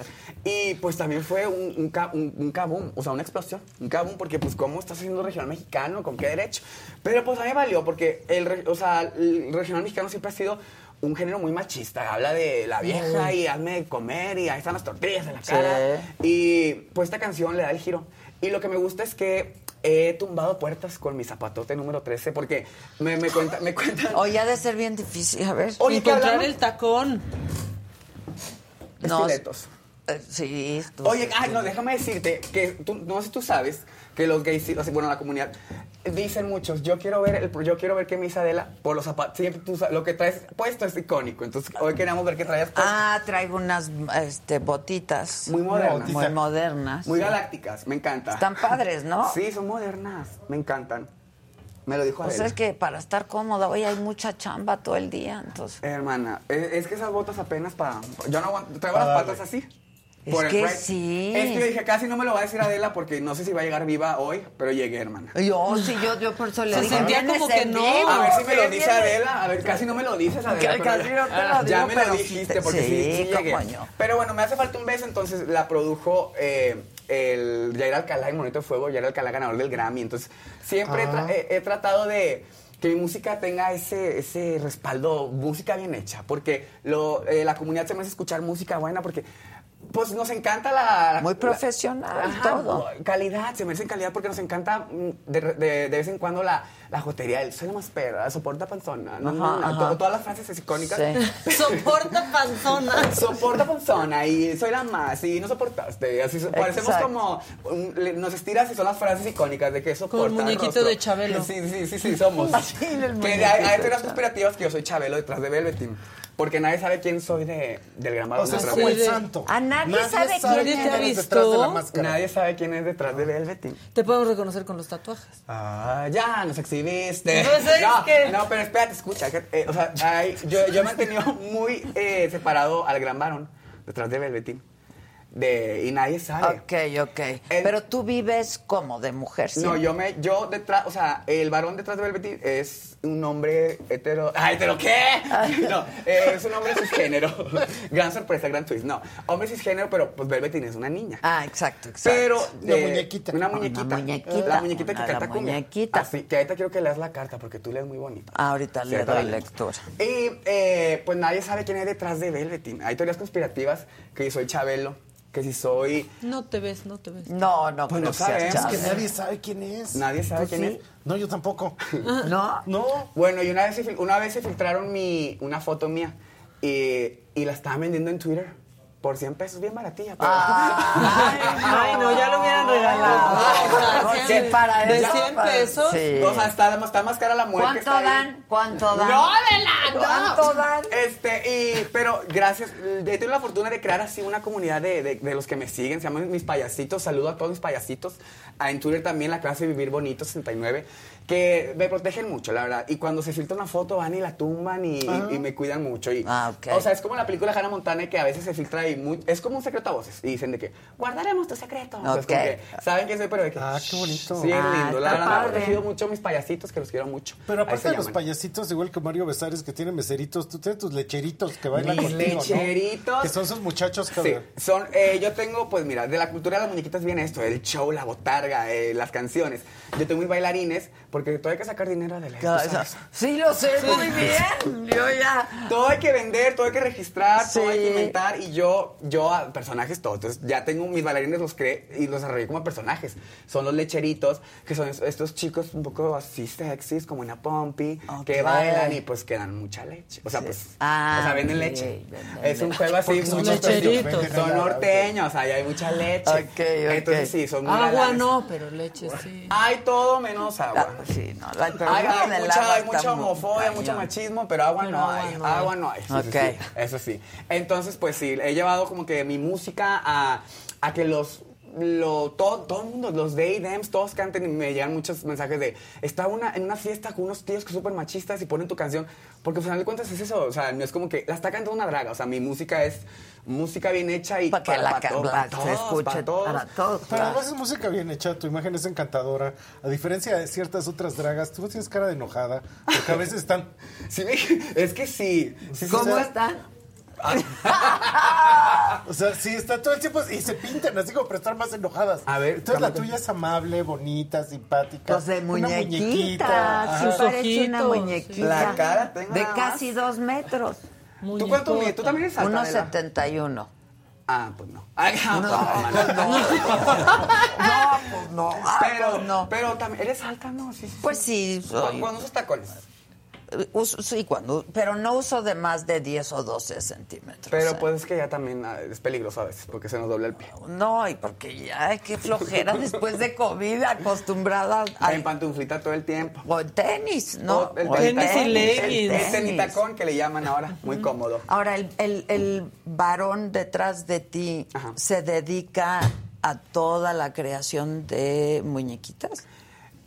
Y pues también fue un, un, un, un kaboom, o sea, una explosión. Un kaboom, porque pues, ¿cómo estás haciendo regional mexicano? ¿Con qué derecho? Pero pues a mí me valió, porque el, o sea, el regional mexicano siempre ha sido un género muy machista. Habla de la vieja y hazme de comer y ahí están las tortillas en la Sí. cara. Y pues esta canción le da el giro. Y lo que me gusta es que he tumbado puertas con mi zapatote número 13 porque me, me, cuenta, me cuentan... Oye, ha de ser bien difícil, a ver. Oye, ¿qué Encontrar el tacón. No, Estiletos. Sí. tú Oye, sí, ay, tú no, déjame decirte que tú, no sé si tú sabes que los gays, bueno, la comunidad, dicen muchos, yo quiero ver el, yo quiero ver qué me Adela por los zapatos. Siempre tú lo que traes puesto es icónico. Entonces, hoy queríamos ver qué traías puesto. Ah, traigo unas este, botitas. Muy modernas. Muy modernas. Muy galácticas, me encanta. Están padres, ¿no? Sí, son modernas, me encantan. Me lo dijo Pues Adela. es que para estar cómoda, hoy hay mucha chamba todo el día, entonces. Hermana, es, es que esas botas apenas para... Yo no aguanto, traigo las darle. patas así. Es que sí. Es que yo dije, casi no me lo va a decir Adela porque no sé si va a llegar viva hoy, pero llegué, hermana. Yo, sí, yo, yo por eso le dije, sentía "Vienes como que en no". vivo, A ver si me lo ¿qué dice? Adela. A ver, casi no me lo dices, Adela. Casi no te lo ya- Ya digo, me lo dijiste te- porque sí, sí, sí llegué. Pero bueno, me hace falta un beso, entonces la produjo eh, el Jair Alcalá, el Monito de Fuego, Jair Alcalá, ganador del Grammy. Entonces, siempre he, tra- Ah. he- he tratado de que mi música tenga ese, ese respaldo, música bien hecha, porque lo, eh, la comunidad se me hace escuchar música buena porque pues nos encanta la... Muy la- profesional, Ajá, todo. Calidad, se merece calidad porque nos encanta mm, de, de- de vez en cuando la, la jotería, el soy la más perra, soporta panzona, no, no, Ajá, no, ajá. to- todas las frases icónicas. Sí. Soporta panzona. Soporta panzona y soy la más y no soportaste. Así so- parecemos Exacto. como un- le- nos estiras y son las frases icónicas de que soporta. Como el muñequito rostro. de Chabelo. Sí, sí, sí, sí, somos. Que muñequito hay, hay teorías conspirativas que yo soy Chabelo detrás de Velvetin. Porque nadie sabe quién soy de, del gran varón O sea, es como de- el de- santo. A nadie sabe quién Nadie es. te ha eres detrás de la visto. máscara. Nadie sabe quién es detrás de Velvetin. Te podemos reconocer con los tatuajes. Ah, ya, nos exhibiste. No sé, no, es que- no, pero espérate, escucha. que, eh, o sea, hay- yo, yo me he mantenido muy eh, separado al gran varón detrás de Velvetin. De, y nadie sabe. Ok, ok. Pero tú vives como de mujer, ¿sí? No, yo me, yo detrás, o sea, el varón detrás de Velvetin es un hombre hetero. ¡Ah, hetero qué! No, eh, es un hombre cisgénero. gran sorpresa, gran twist. No, hombre cisgénero, pero pues Velvetin es una niña. Ah, exacto, exacto. Pero. Una eh, muñequita. Una Una muñequita. muñequita. La muñequita que Una canta cumbia. muñequita. Así que ahorita quiero que leas la carta porque tú lees muy bonito. Ahorita Sí, le ahorita doy lectura. Y eh, pues nadie sabe quién hay detrás de Velvetin. Hay teorías conspirativas que soy Chabelo, que si soy. No te ves, no te ves. No, no, Pues no seas sabemos. Es que nadie sabe quién es. Nadie sabe ¿Tú quién sí? es. No, yo tampoco. ¿No? No. Bueno, y una vez una vez se filtraron mi, una foto mía y, y la estaban vendiendo en Twitter por 100 pesos, bien baratilla. Pero... Ay, no, ya lo hubieran regalado. O sea, ¿Qué para de eso? 100 pesos. Sí. O sea, está, está más cara la muerte. ¿Cuánto dan? ¿Cuánto dan? ¡No, Adela, no! ¿Cuánto dan? Este, y, pero gracias, he tenido la fortuna de crear así una comunidad de, de- de los que me siguen, se llaman mis payasitos, saludo a todos mis payasitos, Ah, en Twitter también la clase Vivir Bonito 69, que me protegen mucho, la verdad, y cuando se filtra una foto van y la tumban y, y- y me cuidan mucho, y, Ah, ok. o sea, es como la película Hannah Montana que a veces se filtra y muy- es como un secreto a voces, y dicen de que, guardaremos tu secreto, O sea, es como Ok. que, saben que soy, pero de que, Ah, qué bonito. Sí, es Ah, lindo, la verdad me han protegido mucho mis payasitos, que los quiero mucho. Pero aparte de los payasitos, igual que Mario Besares, que tiene meseritos, tú tienes tus lecheritos que bailan Mis contigo, ¿no? lecheritos. Que son esos muchachos que... Sí, son, eh, yo tengo, pues mira, de la cultura de las muñequitas viene esto, el show, la botarga, eh, las canciones. Yo tengo mis bailarines, porque todo hay que sacar dinero de la Claro, eso- Sí, lo sé muy bien. Yo ya. Todo hay que vender, todo hay que registrar, todo hay que inventar y yo, yo a personajes todos. Entonces ya tengo mis bailarines, los creé y los desarrollé como personajes. Son los lecheritos, que son es- estos chicos un poco así sexys, como una pompi, que bailan y pues que dan mucha leche. O sea, pues, Ah, o sea, venden ok, leche. venden es un juego así, son muchos lecheritos. Son norteños, ahí hay mucha leche. Ok, ok. Entonces sí, son muy Agua galanes. no, pero leche sí. Hay todo menos agua. Sí, no, la, pero Hay, la hay del mucha, hay mucha homofobia, mucho machismo, pero agua no hay. agua no hay. Sí, sí, Ok. sí, eso sí. Entonces, pues sí, he llevado como que mi música a, a que los lo, todo, todo el mundo, los they, thems, todos canten y me llegan muchos mensajes de estaba una, en una fiesta con unos tíos que súper machistas y ponen tu canción, porque al final de cuentas es eso, o sea, no es como que la está cantando una draga, o sea, mi música es música bien hecha y Para que la ca- todo- para se todos, escuche para todos. para todos. Pero claro. además es música bien hecha, tu imagen es encantadora. A diferencia de ciertas otras dragas, tú tienes cara de enojada, porque a veces están... Sí, es que sí. sí, sí, ¿Cómo o sea, están? O sea, sí, están todo el tiempo y se pintan así como para estar más enojadas. A ver, Entonces la tuya es amable, bonita, simpática. Pues de una muñequita. Sí, Sus parece una muñequita. La cara tengo De casi dos metros. ¿Tú cuánto mides? ¿Tú también eres alta, Unos Adela? 71. Ah, pues no. Ay, No, no, no, pues no. no. Pues no. Ah, Pero, pues no. pero también, ¿eres alta? No, sí, sí. Pues sí, ¿Cu- soy. ¿Cuándo usas tacones? Uso- sí, cuando, pero no uso de más de 10 o 12 centímetros. Pero ¿eh? pues es que ya también ah, es peligroso a veces, porque se nos dobla el pie. No, y porque ya, ay, qué flojera después de COVID, acostumbrada a En pantuflita todo el tiempo. o en tenis, ¿no? O el O en tenis y tenis, leggings. el El tenitacón que le llaman ahora, muy cómodo. Ahora, el, el, el varón detrás de ti Ajá. se dedica a toda la creación de muñequitas.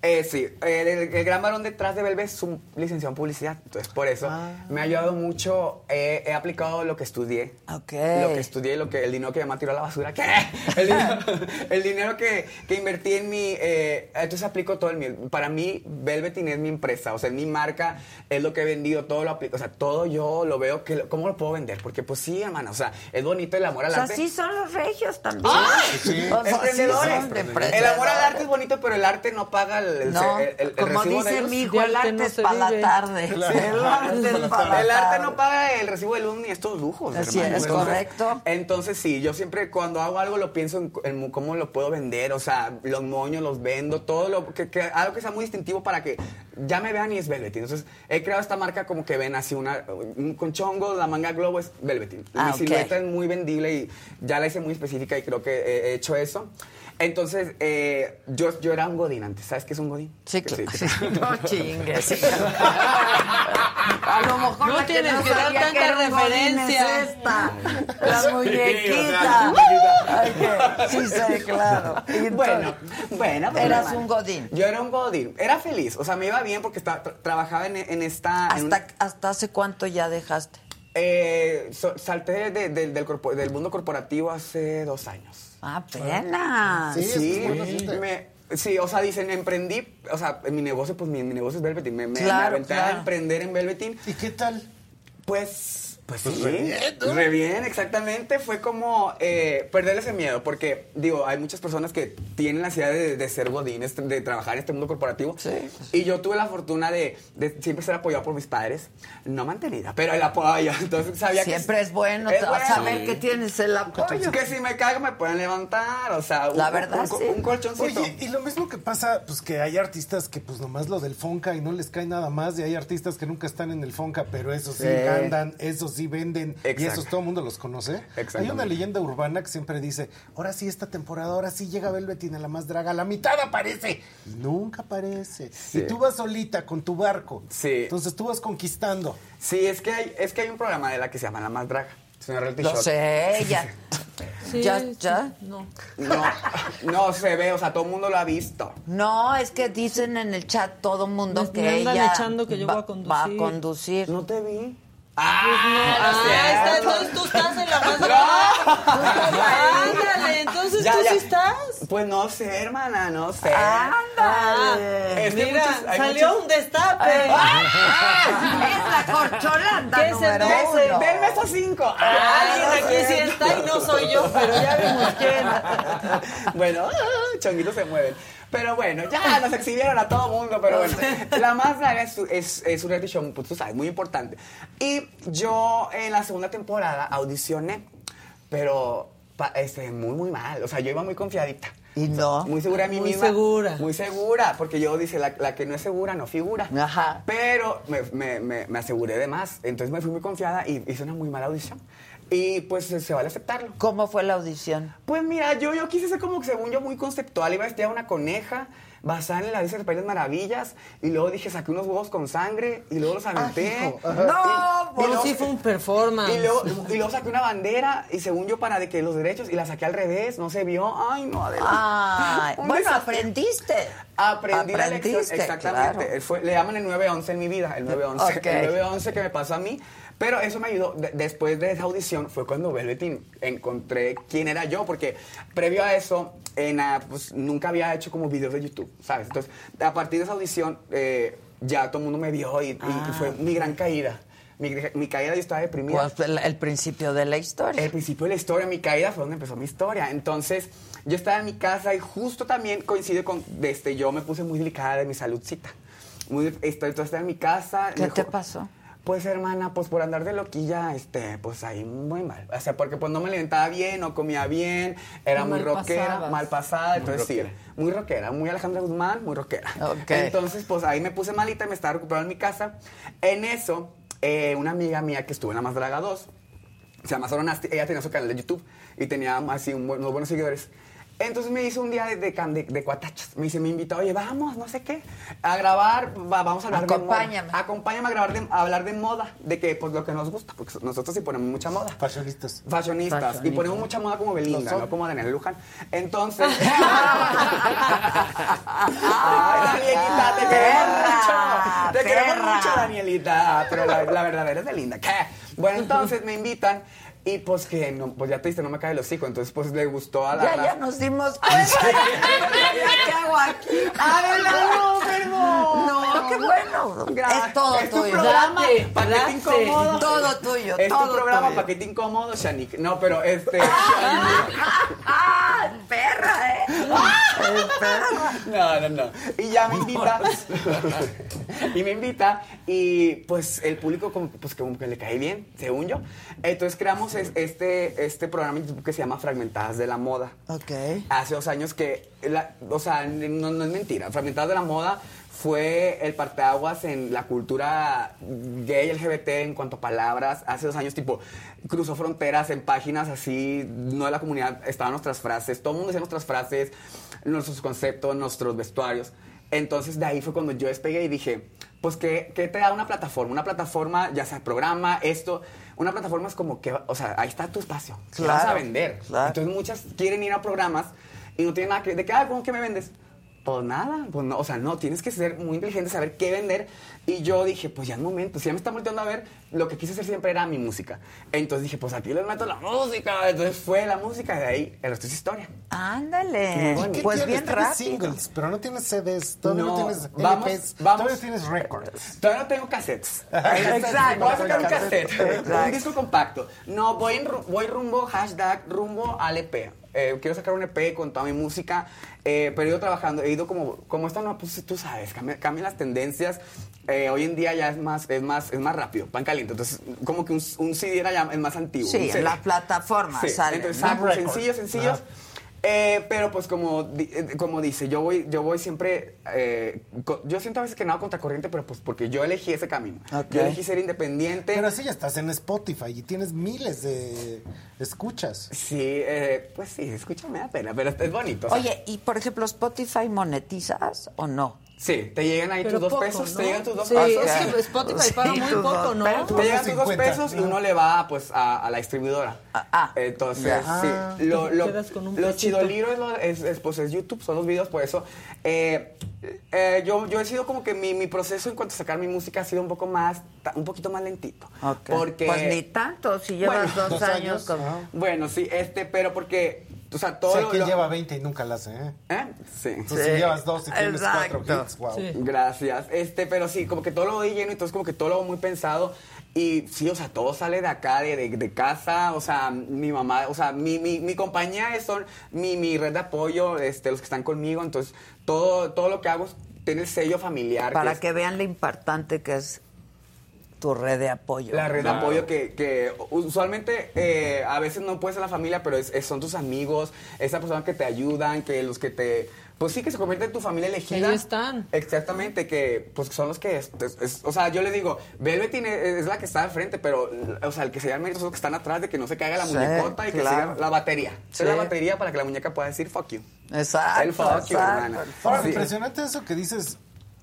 Eh, sí, el, el- el gran varón detrás de Belve es un licenciado en publicidad, entonces por eso Ah. me ha ayudado mucho, eh, he aplicado lo que estudié, Ok. lo que estudié, lo que el dinero que me tiró a la basura, ¿qué? El dinero, el dinero que, que invertí en mi, eh, entonces aplico todo el mío. Para mí, Velvetin es mi empresa, o sea, es mi marca, es lo que he vendido, todo lo aplico, o sea, todo yo lo veo, que ¿cómo lo puedo vender? Porque pues sí, hermano, o sea, es bonito el amor O al sea, arte. sí son los regios también. Sí. O sea, sí Emprendedores. son de el amor al arte emprendedores. es bonito, pero el arte no paga el, el- No, el- el como recibo de dice luz. mi hijo, el arte no es para la tarde. Claro. El arte es para la El arte tarde. no paga el recibo de luz ni estos lujos. Así hermano. es, Entonces- correcto. Entonces, sí, yo siempre cuando hago algo lo pienso en, en cómo lo puedo vender. O sea, los moños los vendo, todo lo que, que- algo que sea muy distintivo para que ya me vean y es Velvetin. Entonces, he creado esta marca como que ven así una, un conchongo, la manga globo es Velvetin. Ah, Mi silueta es muy vendible y ya la hice muy específica y creo que he hecho eso. Entonces, eh, yo, yo era un godín antes. ¿Sabes qué es un godín? Sí, claro. sí. No chingues. A lo mejor No la que tienes no que dar tanta referencia. es esta. La Sí, muñequita. sí, sí, claro. Entonces, Bueno, bueno, pues, Eras un godín. Yo era un godín. Era feliz. O sea, me iba bien porque estaba, tra- trabajaba en, en esta... en ¿Hasta, ¿Hasta hace cuánto ya dejaste? eh, so- salté de- de- del, corpo- del mundo corporativo hace dos años. Ah, apenas. Sí, sí. me- sí, o sea, dicen, emprendí, o sea, en mi negocio, pues mi, mi negocio es Velvetin. Me, me, aventé claro. a emprender en Velvetin. ¿Y qué tal? Pues, pues, Pues sí, re bien, ¿no? re bien, exactamente. Fue como eh, perder ese miedo, porque, digo, hay muchas personas que tienen la ansiedad de, de ser godines, de trabajar en este mundo corporativo. Sí. Y yo tuve la fortuna de, de siempre ser apoyado por mis padres, no mantenida, pero el apoyo. Entonces sabía que... Siempre es bueno Es saber bueno. que tienes el apoyo. Que si me caigo me pueden levantar, o sea, La un, verdad, un, sí. un colchoncito. Oye, y lo mismo que pasa, pues que hay artistas que pues nomás lo del Fonca y no les cae nada más, y hay artistas que nunca están en el Fonca, pero eso sí, Sí. andan, eso sí sí venden y Exacto. esos todo el mundo los conoce. Hay una leyenda urbana que siempre dice, ahora sí esta temporada, ahora sí llega Velvetín a la más draga, a la mitad aparece y nunca aparece. Sí. Y tú vas solita con tu barco. Sí. Entonces tú vas conquistando. Sí, es que hay, es que hay un programa de la que se llama La Más Draga. Reality Lo sé, ya. Sí, ya, sí, ya. No. No, no se ve, o sea, todo el mundo lo ha visto. No, es que dicen en el chat todo el mundo Me- que me andan ella echando que yo va, voy a conducir. va a conducir. No te vi. Ah, está, entonces tú estás en la más draga. Ándale, entonces Ya, tú ya. sí estás. Pues no sé, hermana, no sé. Ándale. Es que Mira, muchos- salió muchos- un destape. Es la corcholata ¿Qué es número entonces? uno. Del beso 5. Alguien aquí sí está y no soy yo, pero ya vimos quién. bueno, ah, chonguitos se mueven. Pero bueno, ya nos exhibieron a todo mundo, pero bueno. La más draga es, es, es un reality show, pues, tú sabes, muy importante. Y yo en la segunda temporada audicioné, pero este, muy, muy mal. O sea, yo iba muy confiadita. Y no. Muy segura de mí Muy misma. segura. Muy segura, porque yo dice, la, la que no es segura no figura. Ajá. Pero me, me, me, me aseguré de más. Entonces me fui muy confiada y hice una muy mala audición. Y pues se, vale aceptarlo. ¿Cómo fue la audición? Pues mira, yo, yo quise ser como que según yo muy conceptual. Iba a vestir a una coneja basada en la Alicia de Países Maravillas. Y luego dije, saqué unos huevos con sangre y luego los aventé. hijo. No, Y Pero luego- sí fue un performance. y luego, y luego saqué una bandera y según yo para de que los derechos y la saqué al revés, no se vio. Ay, no, adelante. Ay, bueno, desastre. aprendiste. Aprendí la lección. Aprendiste, Exactamente. claro. Fue- le llaman el 911 en mi vida, el 911. Ok. El 911 que me pasó a mí. Pero eso me ayudó. De- después de esa audición fue cuando Velvetín encontré quién era yo, porque previo a eso en, ah, pues, nunca había hecho como videos de YouTube, ¿sabes? Entonces, a partir de esa audición eh, ya todo el mundo me vio y, y Ah. fue mi gran caída. Mi, mi caída yo estaba deprimida. Pues el, el principio de la historia. El principio de la historia, mi caída fue donde empezó mi historia. Entonces, yo estaba en mi casa y justo también coincide con, este, yo me puse muy delicada de mi saludcita. Muy, estoy, estaba en mi casa. ¿Qué te pasó? Pues hermana, pues por andar de loquilla, este, pues ahí muy mal. O sea, porque pues no me alimentaba bien, no comía bien, era muy mal rockera, mal pasada, entonces rockera. sí, muy rockera, muy Alejandra Guzmán, muy rockera. Entonces, pues ahí me puse malita y me estaba recuperando en mi casa. En eso, eh, una amiga mía que estuvo en la Más Draga 2, se llama Sora Nasty, ella tenía su canal de YouTube y tenía así un unos buenos seguidores. Entonces me hizo un día de, de, cam- de- de cuatachas. Me dice, me invitó, oye, vamos, no sé qué, a grabar, va- vamos a hablar Acompáñame. de moda. Acompáñame a grabar, de, a hablar de moda, de que, pues, lo que nos gusta, porque nosotros sí ponemos mucha moda. Fashionistas. Fashionistas. Y ponemos mucha moda como Belinda, no como Daniel Luján. Entonces... Ay, Danielita, te queremos mucho. Te queremos mucho, Danielita. Pero la, la verdadera es Belinda. ¿Qué? Bueno, entonces me invitan y pues que, no, pues ya te diste, no me cae el hocico. Entonces pues le gustó a la Ya, ya nos dimos cuenta. ¿Qué hago aquí? ¡Adelante, perdón! No, qué bueno. Gracias. Es todo es tu tuyo. programa, Date, paquete date. incómodo. Todo tuyo, Es todo tu programa, tuyo. paquete incómodo, Shanik. No, pero este... ¡Ah, perra, eh! perra. No, no, no. Y ya me invita. y me invita. Y pues el público como, pues, como que le cae bien, según yo. Entonces creamos es- este, este programa en YouTube que se llama Fragmentadas de la Moda. Ok. Hace dos años que, la- o sea, no, no es mentira. Fragmentadas de la Moda fue el parteaguas en la cultura gay LGBT en cuanto a palabras. Hace dos años, tipo, cruzó fronteras en páginas así, no de la comunidad, estaban nuestras frases. Todo el mundo decía nuestras frases, nuestros conceptos, nuestros vestuarios. Entonces, de ahí fue cuando yo despegué y dije, pues, ¿qué, qué te da una plataforma? Una plataforma, ya sea programa, esto. Una plataforma es como que, o sea, ahí está tu espacio. ¿Qué vas a Claro, vender? claro. Entonces, muchas quieren ir a programas y no tienen nada que... ¿De qué? Ah, ¿cómo que me vendes? Pues nada, pues no, o sea, no, tienes que ser muy inteligente, saber qué vender. Y yo dije, pues ya es momento, si ya me están volteando a ver, lo que quise hacer siempre era mi música. Entonces dije, pues aquí les meto la música. Entonces fue la música y de ahí el resto es historia. Ándale. Bueno. Pues ¿Qué bien rápido. singles, pero no tienes CDs, todavía no, No, tienes vamos- LPs, vamos. todavía tienes records. Todavía no tengo cassettes. Exacto. Voy a sacar un cassette. Exacto. Un disco compacto. No, voy, voy rumbo, hashtag, rumbo al EP. Eh, quiero sacar un EP con toda mi música, eh, pero he ido trabajando, he ido como, como esto no, pues tú sabes, cambia- cambian las tendencias. Eh, hoy en día ya es más, es más, es más rápido, pan caliente. Entonces, como que un, un CD era ya, es más antiguo. Sí, en la plataforma Sí, sale. entonces ¿no? saco sencillos, sencillos. Eh, pero pues como, di- eh, como dice, yo voy, yo voy siempre, eh, co- yo siento a veces que nada contra corriente, pero pues porque yo elegí ese camino. Yo elegí ser independiente. Pero así ya estás en Spotify y tienes miles de escuchas. Sí, eh, pues sí, escucha, me da pena, pero es bonito. Oye, y por ejemplo, Spotify monetizas o no? Sí, te llegan ahí Pero tus dos poco, pesos, ¿no? te llegan tus dos Sí, pesos. es que Spotify paga muy poco, ¿no? Te llegan tus dos 50, pesos y uno le va pues a, a la distribuidora. Entonces, ya. sí. Ah, lo, lo, lo chidoliro es, lo- es, es, pues, es YouTube, son los videos, por eso. Eh, eh, yo, yo he sido como que mi, mi proceso en cuanto a sacar mi música ha sido un poco más, un poquito más lentito. Porque, Pues ni tanto, si llevas Bueno, dos, dos años, años, como... Bueno, sí, este, pero porque, o sea, todo O sea, lo- que lo- lleva 20 y nunca la hace, ¿eh? ¿Eh? Sí. Entonces, si llevas dos y tienes cuatro hits, wow. Gracias. Este, pero sí, como que todo lo doy lleno, entonces como que todo lo hago muy pensado. Y sí, o sea, todo sale de acá, de, de- de casa. O sea, mi mamá, o sea, mi, mi, mi compañía es son mi, mi red de apoyo, este, los que están conmigo. Entonces, todo, todo lo que hago es- tiene el sello familiar. Para es- que vean lo importante que es tu red de apoyo. La red de apoyo que, que usualmente eh, a veces no puede ser la familia, pero es- es- son tus amigos, esa persona que te ayudan, que los que te... Pues sí, que se convierte en tu familia elegida. ahí están. Exactamente, que pues son los que... es- es- es- o sea, yo le digo, Velvet tiene- es la que está al frente, pero o sea, el que se llama son los que están atrás de que no se caiga la Sí, muñecota y que siga la batería. Sí. Es la batería para que la muñeca pueda decir fuck you. Exacto, El fuck you, hermana. Ahora, Sí. impresionante eso que dices.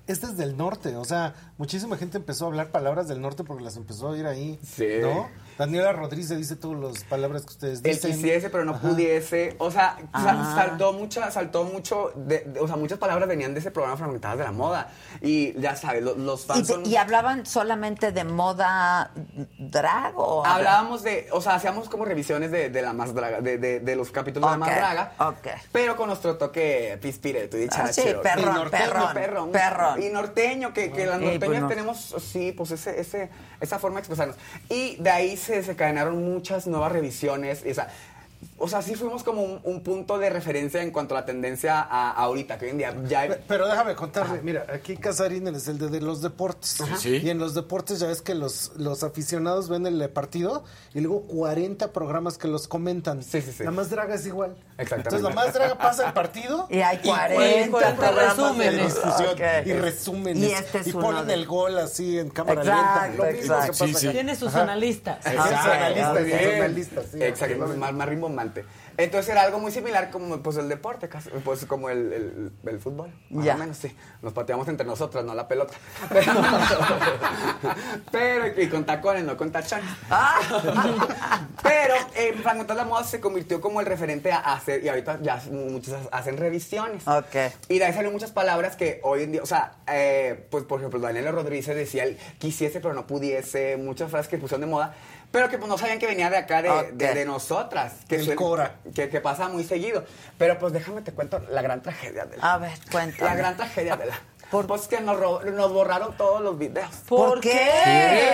Este es del norte, o sea, muchísima gente empezó a hablar palabras del norte porque las empezó a oír ahí, Sí. ¿no? Daniela Rodríguez dice todas las palabras que ustedes El dicen. quisiese, pero no Ajá. pudiese. O sea, Ah. saltó mucha, saltó mucho, de- de- o sea, muchas palabras venían de ese programa Fragmentadas de la Moda. Y ya sabes, lo- los, ¿Y, fans te- son... y hablaban solamente de moda drag o Hablábamos de, o sea, hacíamos como revisiones de, de la más draga, de, de- de los capítulos de la más draga. ok. Pero con nuestro toque pispireto y Ah, sí, perrón, Y norteño, perrón, perrón. perrón. Y norteño, que, que las Sí, norteñas pues no. tenemos, sí, pues ese, ese, esa forma de expresarnos. Y de ahí se desencadenaron muchas nuevas revisiones. y, o sea, o sea, sí fuimos como un, un punto de referencia en cuanto a la tendencia a, a ahorita, que hoy en día ya hay- Pero déjame contarle, mira, aquí Casarín es el de, de los deportes. Sí. Y en los deportes ya ves que los, los aficionados ven el partido y luego 40 programas que los comentan. Sí, sí, sí. La más draga es igual. Exactamente. Entonces la más draga pasa el partido Y hay 40 40 programas de resúmenes. y resúmenes. Y este es y ponen de- el gol así en cámara Exacto, lenta. Lo mismo exacto. que pasa Sí, sí. acá. Tiene sus Ajá. analistas. Exacto, Exacto, analistas, Ah, analistas, sí. Exacto, más, más Entonces era algo muy similar como pues el deporte, casi, pues como el, el- el fútbol. Más Ya. o menos, sí. Nos pateamos entre nosotras, no la pelota. Pero, pero- y con tacones, no con tachones. Pero en Fragmentar la Moda se convirtió como el referente a hacer, y ahorita ya muchos hacen revisiones. Ok. Y de ahí salieron muchas palabras que hoy en día, o sea, eh, pues por ejemplo, Daniela Rodríguez decía el quisiese pero no pudiese, muchas frases que pusieron de moda, pero que pues no sabían que venía de acá de, de- de nosotras, que, Cora. que, que pasa muy seguido. Pero pues déjame te cuento la gran tragedia de la, A ver, cuéntame. la gran tragedia de la. Pues que nos, ro- nos borraron todos los videos. ¿Por qué?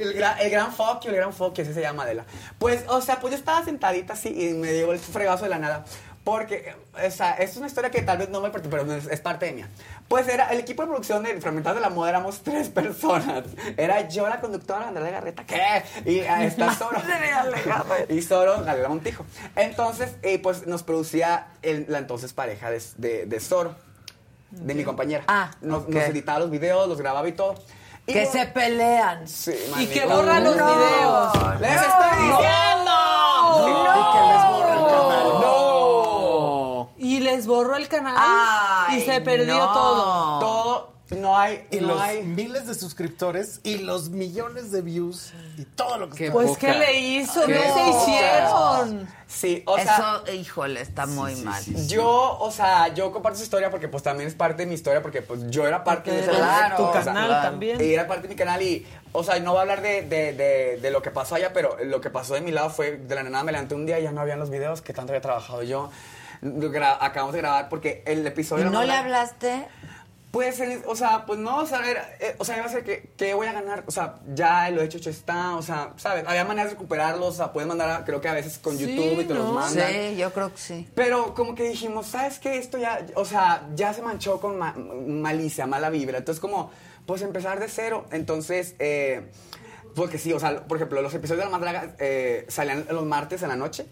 El gran, el gran fuck you, el gran fuck you, así se llama Adela. Pues, o sea, pues yo estaba sentadita así y me llegó el fregazo de la nada. Porque, o sea, es una historia que tal vez no me pertenece, pero es, es parte de mía. Pues era el equipo de producción de Fragmentados de la Moda, éramos tres personas. Era yo, la conductora, Andrea Garreta, ¿qué? Y ahí está Soro. y Soro, Galera Montijo. Entonces, eh, pues nos producía el- la entonces pareja de, de, de Soro, de mi compañera. Ah, nos, ok. nos editaba los videos, los grababa y todo. Y Que no- se pelean. Sí, Y que borra los No. videos. ¡Les estoy diciendo! Y que les borra el canal. ¡No! Y les borró el canal Ay, y se perdió no. todo. Todo, no hay, Y no los hay. miles de suscriptores y los millones de views y todo lo que Qué Pues, poca. ¿qué le hizo? Qué No se hicieron. Sí, o sea, Eso, híjole, está muy mal. yo, o sea, yo comparto esa historia porque pues también es parte de mi historia porque pues yo era parte de ese Claro, tu o sea, canal también. Y era parte de mi canal y, o sea, no voy a hablar de, de, de, de lo que pasó allá, pero lo que pasó de mi lado fue, de la nada me levanté un día y ya no habían los videos que tanto había trabajado yo. Acabamos de grabar porque el ¿Y episodio... no le hablaste? Puede ser, o sea, pues no, o sea, era, eh, o sea, iba a ser que, que voy a ganar, o sea, ya lo hecho, hecho está, o sea, ¿sabes? Había maneras de recuperarlos, o sea, puedes mandar, a- creo que a veces con Sí, YouTube y te los ¿no? mandan. Sí, yo creo que sí. Pero como que dijimos, ¿sabes qué? Esto ya, o sea, ya se manchó con ma- malicia, mala vibra. Entonces, como, pues empezar de cero. Entonces, eh, porque sí, o sea, por ejemplo, los episodios de La Madraga eh, salían los martes en la noche.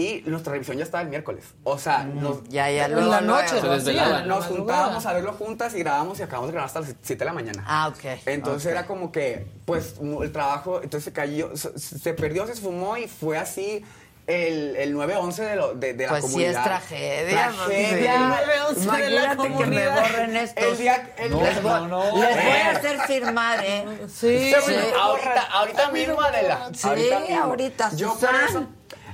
Y nuestra revisión ya estaba el miércoles. O sea, nos, ya, ya, luego, En la noche, nos, la nos juntábamos a verlo juntas y grabábamos y acabamos de grabar hasta las 7 de la mañana. Ah, ok. Entonces Ok. era como que, pues, el trabajo, entonces se cayó, se, se perdió, se esfumó y fue así el, el 9-11 de, lo- de, de la Pues sí comunidad. es tragedia. Tragedia. Sí. Imagínate que me borren estos. El día, el les día- voy, les voy a hacer firmar, ¿eh? Sí, ahorita, ahorita mismo, Adela. Sí, mismo. ahorita, Yo por Susan. eso.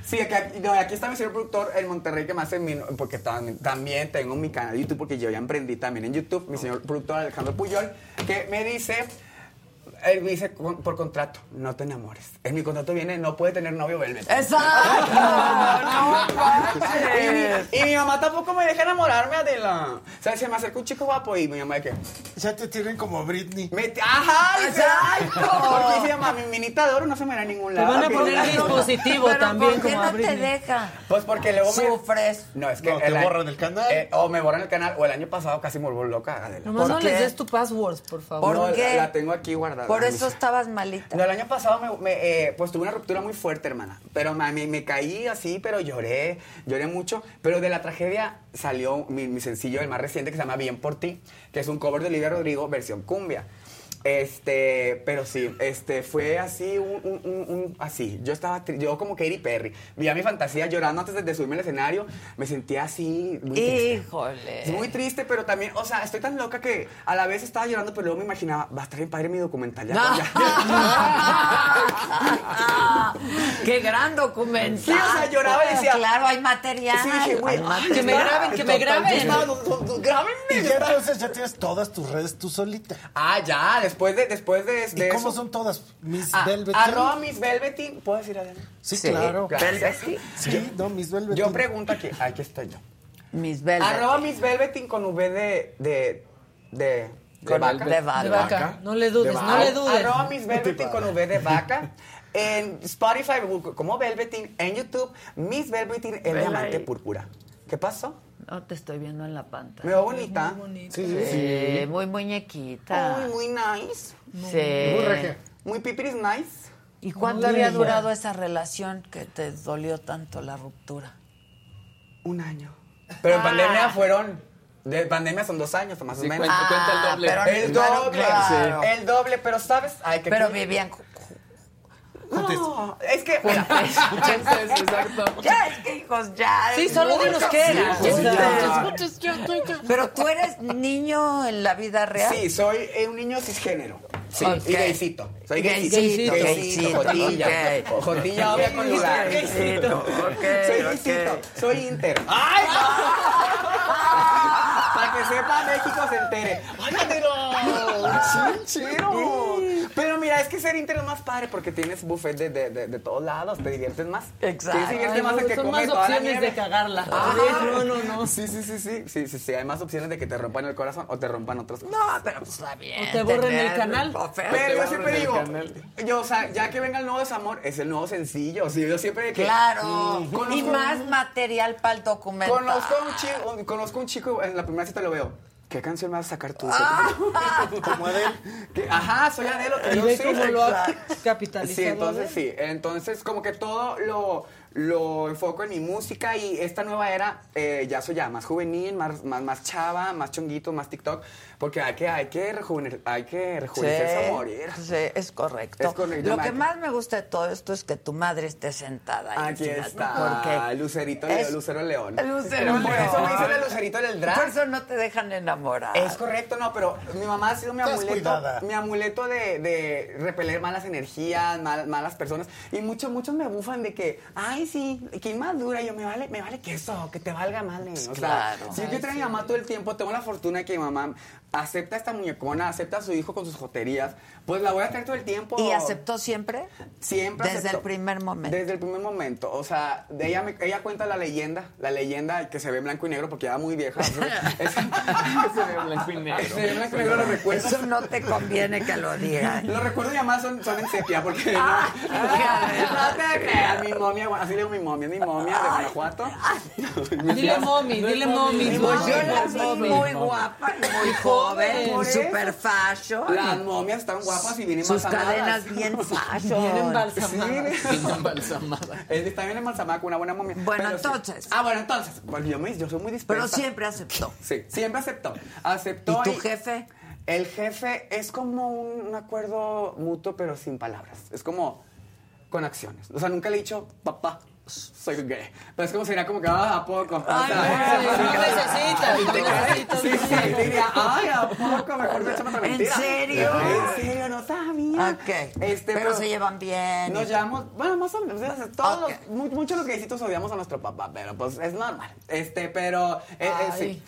Sí, aquí, aquí- está mi señor productor en Monterrey que me hace mi, porque tam- también tengo mi canal de YouTube porque yo ya emprendí también en YouTube, mi señor productor Alejandro Puyol, que me dice, él me dice con- por contrato, no te enamores. En mi contrato viene, no puede tener novio Velvet. ¡Exacto! ¡No y, mi, y mi mamá tampoco me deja enamorarme, Adela. O sea, se me acerca un chico guapo y mi mamá de que... Ya te tienen como Britney. Me- ¡Ajá! ¡Exacto! Porque dice mamá, mi minita de oro no se me irá a ningún Te lado. van a poner no- dispositivo Pero también ¿por qué como a no te Britney. deja? Pues porque luego me... Sufres. No, es que... No, te el borran el canal. eh, o me borran el canal, o el año pasado casi me volvió loca, Adela. Nomás ¿Por no qué? les des tu password, por favor. No, ¿Por qué? La, la tengo aquí guardada. Por eso estabas malita. No, el año pasado me, me, eh, pues tuve una ruptura muy fuerte, hermana. Pero me- me caí así, pero lloré, lloré mucho. Pero de la tragedia salió mi, mi sencillo, el más reciente, que se llama Bien por ti, que es un cover de Olivia Rodrigo, versión cumbia. Este, pero sí, este, fue así, un, un- un- un- así. Yo estaba, tri- yo como Katy Perry. Vi a mi fantasía llorando antes de, de subirme al escenario. Me sentía así, muy triste. Híjole. Es muy triste, pero también, o sea, estoy tan loca que a la vez estaba llorando, pero luego me imaginaba, va a estar bien padre mi documental. Ya, ya. ¡Qué gran documental! Sí, o sea, lloraba y decía- Claro, hay material. Sí, dije, güey, material. que me graben, que me graben. Grábenme. Y ya entonces ya tienes todas tus redes tú solita. Ah, ya, después de, después de, de ¿Y cómo eso. son todas? Miss Ah, Velvet. arroba Miss Velvetin, ¿puedo decir Adela? Sí, Sí, claro. Velvetin. Sí, no, Miss Velvet. Yo pregunto aquí, aquí estoy yo. Mis Velvet. Arroba Miss Velvetin con V de, de, de, de vaca. de vaca. De vaca. No le dudes, De no le dudes. Arroba Miss Velvetin con V de vaca. En Spotify como Velvetin. En YouTube, Miss Velvetin el diamante púrpura. ¿Qué pasó? No te estoy viendo en la pantalla. ¿Me veo bonita? Sí, muy muñequita. Muy, muy nice. Sí. Muy regia. Muy pipiris nice. ¿Y cuánto había durado esa relación que te dolió tanto la ruptura? Un año. Pero en Ah. pandemia fueron. De pandemia son dos años, más o Sí, menos. cuenta- cuenta el Ah, doble. pero- El doble. claro. El doble, pero ¿sabes? Ay, que Pero vivían No, es que. mira, Exacto. Ya, es que hijos, ya. Sí, solo dinos qué era. Pero tú eres niño en la vida real. Sí, soy un niño cisgénero. Sí, Ok. y gaycito. Soy Gaycito, gaycito. gaycito, Jotilla. Jotilla obvia con lugar. Gaycito, Soy gaycito. Soy inter. ¡Ay! Para que sepa México se entere. ¡Ay, Adela! ¡Chinchero! Mira, es que ser inter es más padre porque tienes buffet de, de, de, de todos lados, te diviertes más. Exacto. Te diviertes Ay, más no, que son más toda opciones de cagarla. Ah, No, no, no. Sí, sí, sí, sí, sí, sí, sí, hay más opciones de que te rompan el corazón o te rompan otras cosas. No, pero pues está bien. O te borren el canal. Pero yo siempre digo, yo, o sea, ya que venga el nuevo desamor, es el nuevo sencillo. O sea, yo siempre que. Claro. Mm, y más material para el documental. Conozco un chico, conozco a un chico, en la primera cita lo veo. ¿Qué canción me vas a sacar tú? Ah. Como. Que- Ajá, soy Adelo. Y yo ve sí, cómo lo ha exacto. capitalizado. Sí, entonces sí. Entonces, como que todo lo, lo enfoco en mi música y esta nueva era eh, ya soy ya más juvenil, más, más, más chava, más chonguito, más TikTok. Porque hay que, hay que, rejuvenecer, hay que rejuvenecerse a morir. sí, es correcto. Es correcto. Lo Ma- que más me gusta de todo esto es que tu madre esté sentada ahí. Aquí está, Porque Lucerito, es- Lucero León. Lucero Por eso me León. dicen el Lucerito del drag. Por eso no te dejan enamorar. Es correcto, no, pero mi mamá ha sido mi amuleto, cuidada. mi amuleto de, de repeler malas energías, mal- malas personas. Y muchos, muchos me bufan de que, ay, sí, ¿quién más dura? Y yo, me vale, me vale que eso, que te valga madre. O sea, Claro. si yo traigo a mi mamá todo el tiempo, tengo la fortuna de que mi mamá acepta esta muñecona, acepta a su hijo con sus joterías, pues la voy a traer todo el tiempo. ¿Y aceptó siempre? Siempre Desde aceptó. el primer momento. Desde el primer momento. O sea, de ella, me- ella cuenta la leyenda, la leyenda que se ve en blanco y negro porque ya era muy vieja. Es- Se ve blanco y negro. se ve en blanco y negro, lo recuerdo. Eso no te conviene que lo digan. Los recuerdos de mi mamá son, son en sepia porque no, Ah, no te creas, mi momia, así le digo mi momia, es mi momia de Guanajuato. Dile mommy, dile mommy. Pues yo la vi muy guapa y muy joven, super fashion. Las momias están guapas y vienen Sus embalsamadas. cadenas bien fashion. Bien embalsamadas. Sí, Bien embalsamada. Es- Está bien embalsamada con una buena momia. Bueno, Pero sí. entonces. Ah, bueno, entonces. Bueno, yo, me, yo soy muy dispuesta. Pero siempre aceptó. Sí, siempre aceptó. Aceptó. ¿Y tu jefe? El jefe es como un, un acuerdo mutuo, pero sin palabras. Es como con acciones. O sea, nunca le he dicho, papá, soy gay. Pero es como sería como que, ah, ¿a poco? Ay, no, necesitas. Sí, sí, diría, ay, ¿a poco? Mejor me echan otra ¿En mentira. serio? En serio, no sabía. Ok. Este, pero, se llevan bien. Nos llevamos, bueno, más o menos, todos Ok. los, mu- muchos los gaycitos odiamos a nuestro papá, pero pues es normal. Este, pero, eh, eh, sí.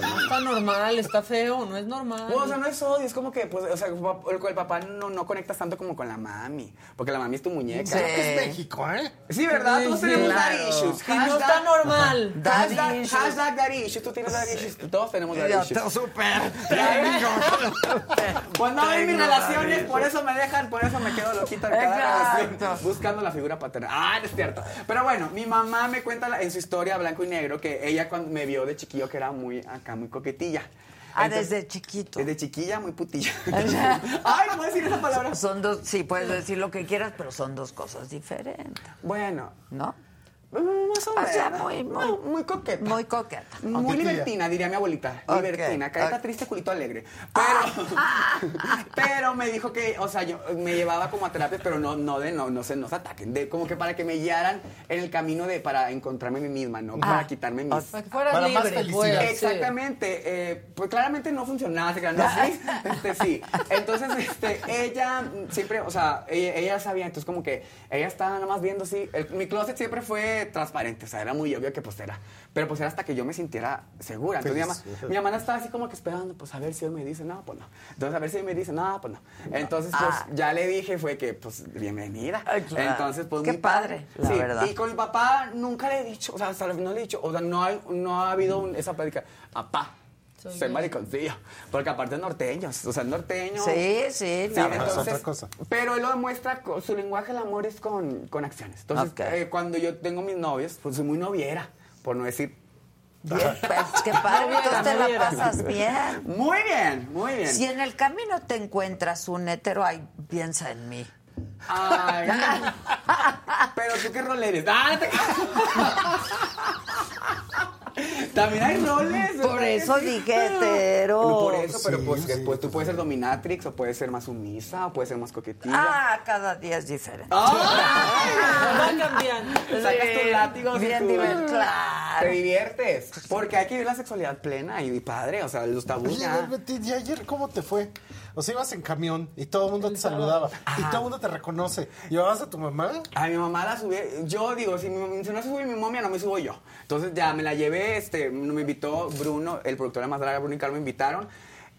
No está normal, está feo, no es normal. Pues, o sea, no es odio, es como que, pues, o sea, el papá no, no conectas tanto como con la mami, porque la mami es tu muñeca. Sí. Es México, ¿eh? Sí, ¿verdad? Todos Sí, tenemos claro. daddy issues. Y no está normal. Daddy Hashtag, issues. hashtag daddy issues. Tú tienes daddy issues. Todos tenemos daddy Yo issues. te súper. Pues no en mis relaciones, por eso me dejan, por eso me quedo loquita en cada Exacto. relación, buscando la figura paterna. Ah, no es cierto. Pero bueno, mi mamá me cuenta en su historia blanco y negro que ella cuando me vio de chiquillo que era muy acá, muy coquetilla. Ah, Entonces, desde chiquito. Desde chiquilla, muy putilla. Ay, no puedo decir esa palabra. Son dos, sí, puedes decir lo que quieras, pero son dos cosas diferentes, Bueno, ¿no? Más o O sea, menos. muy, muy, No, muy coqueta. muy coqueta. Muy Coquetilla. libertina, diría mi abuelita. Ok, Libertina, careta ok. triste, culito alegre. Pero, pero me dijo que, o sea, yo me llevaba como a terapia, pero no, no de no, no se nos ataquen. De, como que para que me guiaran en el camino de para encontrarme a mí misma, ¿no? Para quitarme mis. Para que fueras Para más libre, felicidad. pues. sí. Exactamente, eh, pues claramente no funcionaba, se crean, no, sí, este, sí. Entonces, este, ella siempre, o sea, ella, ella sabía, entonces como que ella estaba nada más viendo así, el- mi closet siempre fue transparente, o sea, era muy obvio que pues era, pero pues era hasta que yo me sintiera segura. Entonces mi mamá, mi estaba así como que esperando, pues a ver si hoy me dice, no, pues no. Entonces a ver si hoy me dice, no, pues no. Entonces, pues Ah. ya le dije, fue que, pues, bienvenida. Ay, claro. Entonces, pues Qué padre, la Sí, verdad. Y con mi papá nunca le he dicho, o sea, hasta no le he dicho, o sea, no, hay, no ha habido un- esa plática, papá. Soy Soy mariconcillo. Porque aparte es norteño, o sea, es norteño. Sí, sí, Sí, no, es entonces, otra cosa. Pero él lo demuestra, su lenguaje del amor es con, con acciones. Entonces, eh, cuando yo tengo mis novios, pues soy muy noviera, por no decir Bien, pues, qué padre, entonces te la pasas bien. muy bien, muy bien. Si en el camino te encuentras un hetero, ay, piensa en mí. Ay, pero tú qué rol eres. Ah, te- También hay roles. Por ¿verdad que eso dije hetero. Por eso, pero Sí, pues sí, después tú sí. puedes ser dominatrix o puedes ser más sumisa o puedes ser más coquetilla. Ah, cada día es diferente. Va cambiando. Sacas tus látigos y Bien divertido. Te Claro. diviertes. Porque hay que vivir la sexualidad plena y padre. O sea, los tabús ya. ¿y ayer cómo te fue? O sea, ibas en camión y todo el mundo te saludaba y todo el mundo te reconoce. ¿Llevabas a tu mamá? A mi mamá la subí. Yo digo, si, mi- si no se sube mi momia, no me subo yo. Entonces ya me la llevé. Este, me invitó Bruno, el productor de Más Draga, Bruno y Carlos me invitaron.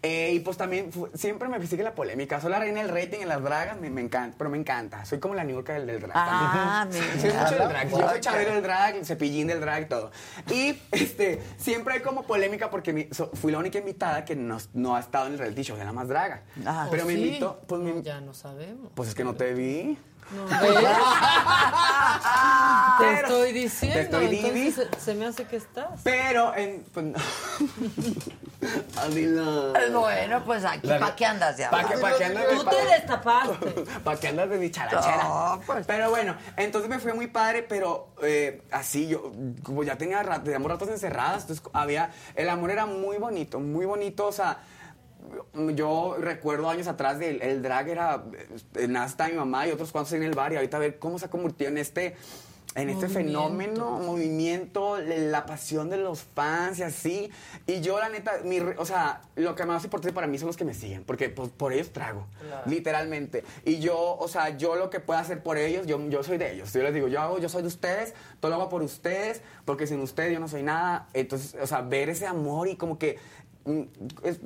Eh, y pues también siempre me sigue la polémica. Soy la reina del rating en las dragas, me, me encanta, pero me encanta. Soy como la niurka del, del drag. Ah, también. mira. Soy mucho del drag. Yo soy. Chabelo del drag, Cepillín del drag, todo. Y este, siempre hay como polémica porque mi- so- fui la única invitada que no, no ha estado en el reality show de la más draga. Ah. pero me Sí. invitó, pues, me- Ya no sabemos. pues es que no te vi. No, ¿ves? Te estoy diciendo. Te estoy entonces se, se me hace que estás. Pero en. Pues, no. Adila. Bueno, pues aquí, ¿para qué andas ya? ¿Para qué, pa' qué andas de Tú te destapaste. ¿Para qué andas de dicharachera? No, pues. Pero bueno, entonces me fue muy padre, pero eh, así yo, como ya tenía rato, teníamos ratos encerradas, entonces había. El amor era muy bonito, muy bonito, o sea. Yo recuerdo años atrás del el drag era eh, Nasta mi mamá y otros cuantos en el bar y ahorita ver cómo se ha convertido en este en este fenómeno, movimiento, la pasión de los fans y así. Y yo, la neta, mi, o sea, lo que más importante para mí son los que me siguen, porque pues, por ellos trago, literalmente. Y yo, o sea, yo lo que pueda hacer por ellos, yo, yo soy de ellos. Yo les digo, yo hago, yo soy de ustedes, todo lo hago por ustedes, porque sin ustedes yo no soy nada. Entonces, o sea, ver ese amor y como que es, es-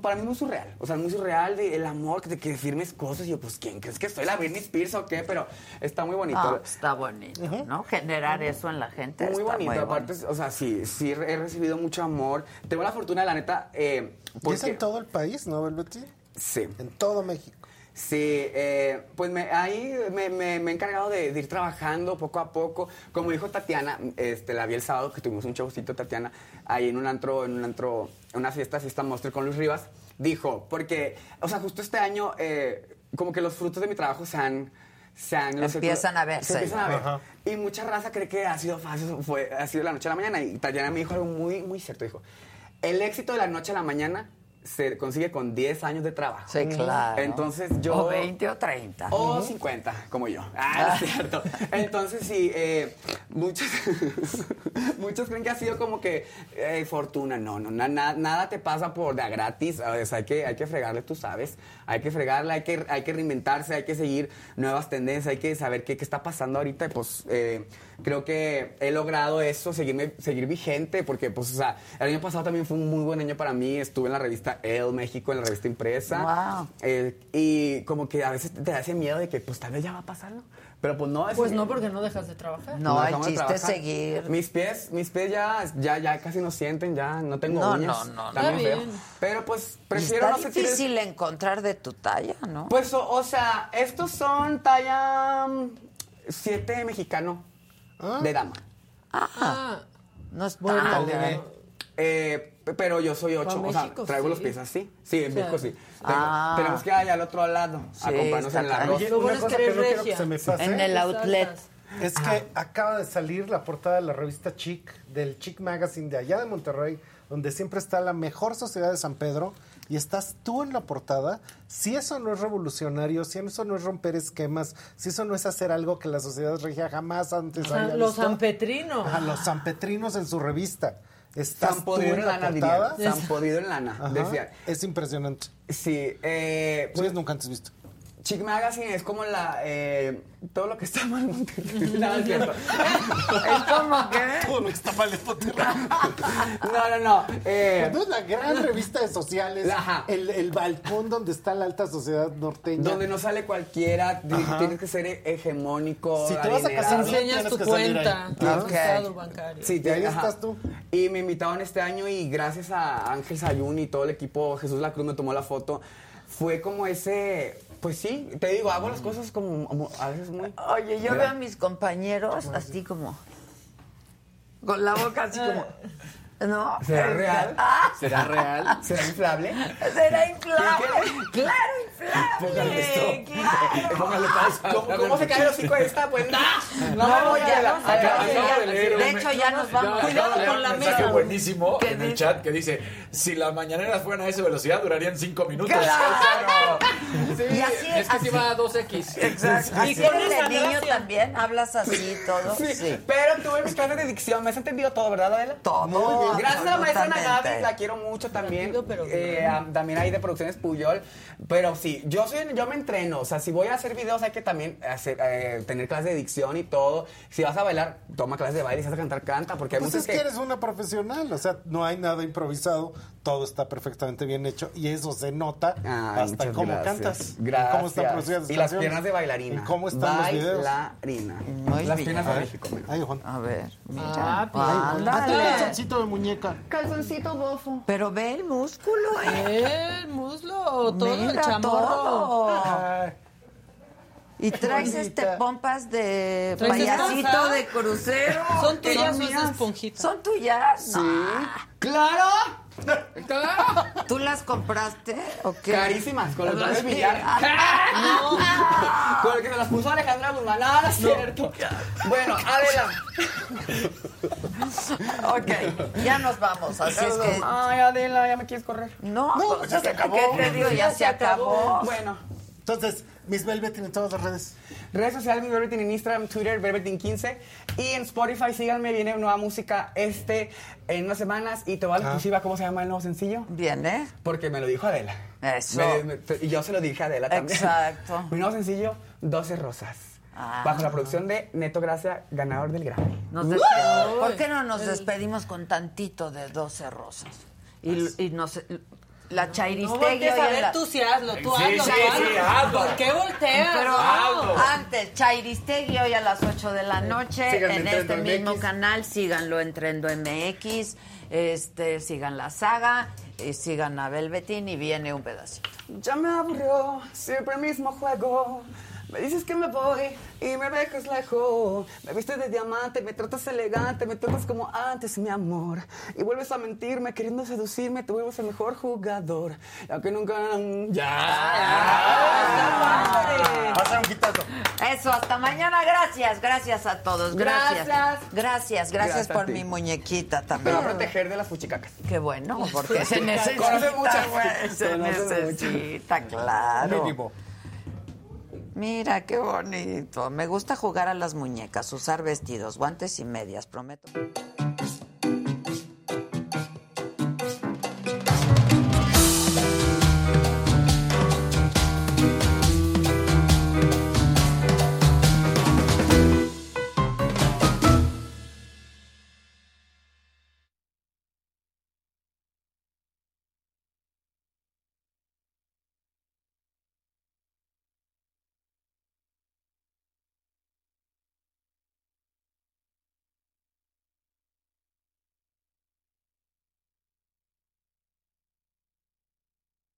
para mí es muy surreal. O sea, es muy surreal de, el amor, te que firmes cosas. Y yo, pues, ¿quién crees que soy? ¿La Britney Spears o qué? Pero está muy bonito. Ah, está bonito, ¿no? Generar eso en la gente Muy está bonito, muy aparte, o sea, sí, sí he recibido mucho amor. Tengo la fortuna, la neta, eh, ¿Y es porque... en todo el país, no, Betty? Sí. En todo México. Sí, eh, pues me, ahí me, me- me he encargado de, de ir trabajando poco a poco. Como dijo Tatiana, este, la vi el sábado que tuvimos un showcito, Tatiana, ahí en un antro, en un antro, en una fiesta, fiesta monster con Luis Rivas. Dijo, porque, o sea, justo este año, eh, como que los frutos de mi trabajo se han... Se han los- Empiezan a verse. Se empiezan a ver. Ajá. Y mucha raza cree que ha sido fácil, fue, ha sido la noche a la mañana. Y Tatiana me dijo algo muy, muy cierto. Dijo, el éxito de la noche a la mañana se consigue con 10 años de trabajo. Sí, claro. Entonces yo... O 20 o 30. O 50, como yo. Ah, es cierto. Entonces sí, eh, muchos, muchos creen que ha sido como que eh, fortuna. No, no, na- na- nada te pasa por de gratis. O sea, hay, que, hay que fregarle, tú sabes. Hay que fregarle, hay que, hay que reinventarse, hay que seguir nuevas tendencias, hay que saber qué, qué está pasando ahorita. Y pues eh, creo que he logrado eso, seguirme, seguir vigente, porque pues, o sea, el año pasado también fue un muy buen año para mí. Estuve en la revista El México, en la revista impresa. Wow. Eh, y como que a veces te da ese miedo de que pues tal vez ya va a pasarlo. Pero pues no. ese Pues no, porque no dejas de trabajar. No, el chiste es trabajar. seguir. Mis pies, mis pies ya, ya, ya casi no sienten, ya no tengo No, uñas. no, no, no. feo. Pero pues prefiero está no sentir- difícil encontrar de tu talla, ¿no? Pues, o, o sea, estos son talla 7 mexicano de dama. Ah, no es Bueno, tan eh, pero yo soy 8, Para o sea, México, traigo sí. los pies así. Sí, en México sí. Tengo- ah. Tenemos que ir al otro lado a Sí, comprarnos está en una cosa que no quiero que se me pase. En el outlet. Es que acaba de salir la portada de la revista Chic, del Chic Magazine de allá de Monterrey, donde siempre está la mejor sociedad de San Pedro, y estás tú en la portada. Si eso no es revolucionario, si eso no es romper esquemas, si eso no es hacer algo que la sociedad regia jamás antes Ajá, había los visto. sanpetrinos. Ajá, los sanpetrinos en su revista. Estás tú en en la lana, portada. diría. San podrido en lana, decía. Es impresionante. Sí, eh, Pues nunca antes visto. Chic Magazine es como la eh, todo lo que está mal en Monterrey. No, es cierto. es como que todo lo que está mal en Monterrey. No, no, no. Eh, es la gran revista de sociales, Ajá. el, el balcón donde está la alta sociedad norteña. donde no sale cualquiera, Ajá. tienes que ser hegemónico. Si te vas a casar, enseñas tu cuenta, tu estado bancario. Sí, Y ahí ajá. estás tú. Y me invitaron este año y gracias a Ángel Sayún y todo el equipo, Jesús La Cruz me tomó la foto. Fue como ese, pues sí, te digo, hago las cosas como, como a veces muy... Oye, yo ¿verdad? veo a mis compañeros así como. Con la boca así como. No. ¿Será real? Ah, ¿Será real? ¿Será inflable? será inflable. Claro, Póngale inflable. esto. Claro. Póngale pausa. ¿Cómo, cómo se cae el hocico de esta? Pues no, no, No, a ya la- no ya- de leer de un- hecho, ya nos vamos. Cuidado de leer con un la mensaje mesa. buenísimo ¿Qué en el chat que dice, si las mañaneras fueran a esa velocidad durarían cinco minutos. Claro. Sí, Y así- es que así- si va a 2X. Exacto. Y Así con eres de niño también, hablas así y todo. Sí, Sí. pero tuve mis clases de dicción, me has entendido todo, ¿verdad, Adela? Todo. Gracias a la maestra Ana la quiero mucho también. Eh, también ahí de Producciones Puyol. Pero sí, yo soy, yo me entreno. O sea, si voy a hacer videos hay que también hacer, eh, tener clases de dicción y todo. Si vas a bailar, toma clases de baile. Si vas a cantar, canta. Porque hay Pues es que eres una profesional, o sea, no hay nada improvisado, todo está perfectamente bien hecho y eso se nota Ay, hasta cómo gracias. cantas, Gracias. cómo están producidas las Y las piernas de bailarina. y cómo están los videos. Bailarina. Muy las bien. piernas A de ver, México. Ay, Juan. A ver, mira. Ah, calzoncito de muñeca. Calzoncito bofo. Pero ve el músculo, ¿eh? El muslo, todo el Mira chamorro. todo. Y traes bonita. este pompas de ¿Traes payasito esponja? de crucero. ¿Son tuyas son es de esponjita? ¿Son tuyas? Sí. No. ¡Claro! ¿Tú las compraste o qué? Carísimas, con los Sí. billar. Ah, Con el que se las puso Alejandra Guzmán. No, no es cierto. Bueno, Adela. no. Ok, ya nos vamos. Así es que. Ay, Adela, ya me quieres correr. No, No, pues, ya se ¿qué- acabó. ¿Qué te digo? Ya, se acabó. Bueno. Entonces, Miss Velvet tiene todas las redes. Redes sociales, mi Velvetin en Instagram, Twitter, Velvetin15. Y en Spotify, síganme, viene nueva música este en unas semanas. Y te voy a la Ah. exclusiva cómo se llama el nuevo sencillo. Bien, ¿eh? Porque me lo dijo Adela. Eso. Me- me- y yo se lo dije a Adela también. Exacto. Mi nuevo sencillo, 12 Rosas. Ah. Bajo la producción de Neto Gracia, ganador del Grammy. Nos despedimos. ¿Por qué no nos despedimos con tantito de 12 rosas? Y, y nos La No Chairistegui voltees hoy a ver la- tú sí hazlo, tú Sí, hazlo. sí, hazlo. sí, hazlo. ¿Por qué volteas? Pero Hazlo. antes, Chairistegui hoy a las 8 de la noche Síganme en este mismo MX. canal. Síganlo en Trendo MX. Este, sigan la saga. Y sigan a Belvetín y viene un pedacito. Ya me aburrió, siempre el mismo juego. Me dices que me voy y me dejas lejos. Me viste de diamante, me tratas elegante, me tratas como antes, mi amor. Y vuelves a mentirme, queriendo seducirme, te vuelves el mejor jugador. Y aunque nunca. ¡Ya! Pasa un quitazo. Eso, hasta mañana. Gracias, gracias a todos. Gracias. Gracias. Gracias, gracias, por mi muñequita Me también. va a proteger de las fuchicacas. Qué bueno, porque se necesita, Conoce muchas. güey, se necesita, claro. Mira, qué bonito. Me gusta jugar a las muñecas, usar vestidos, guantes y medias, prometo.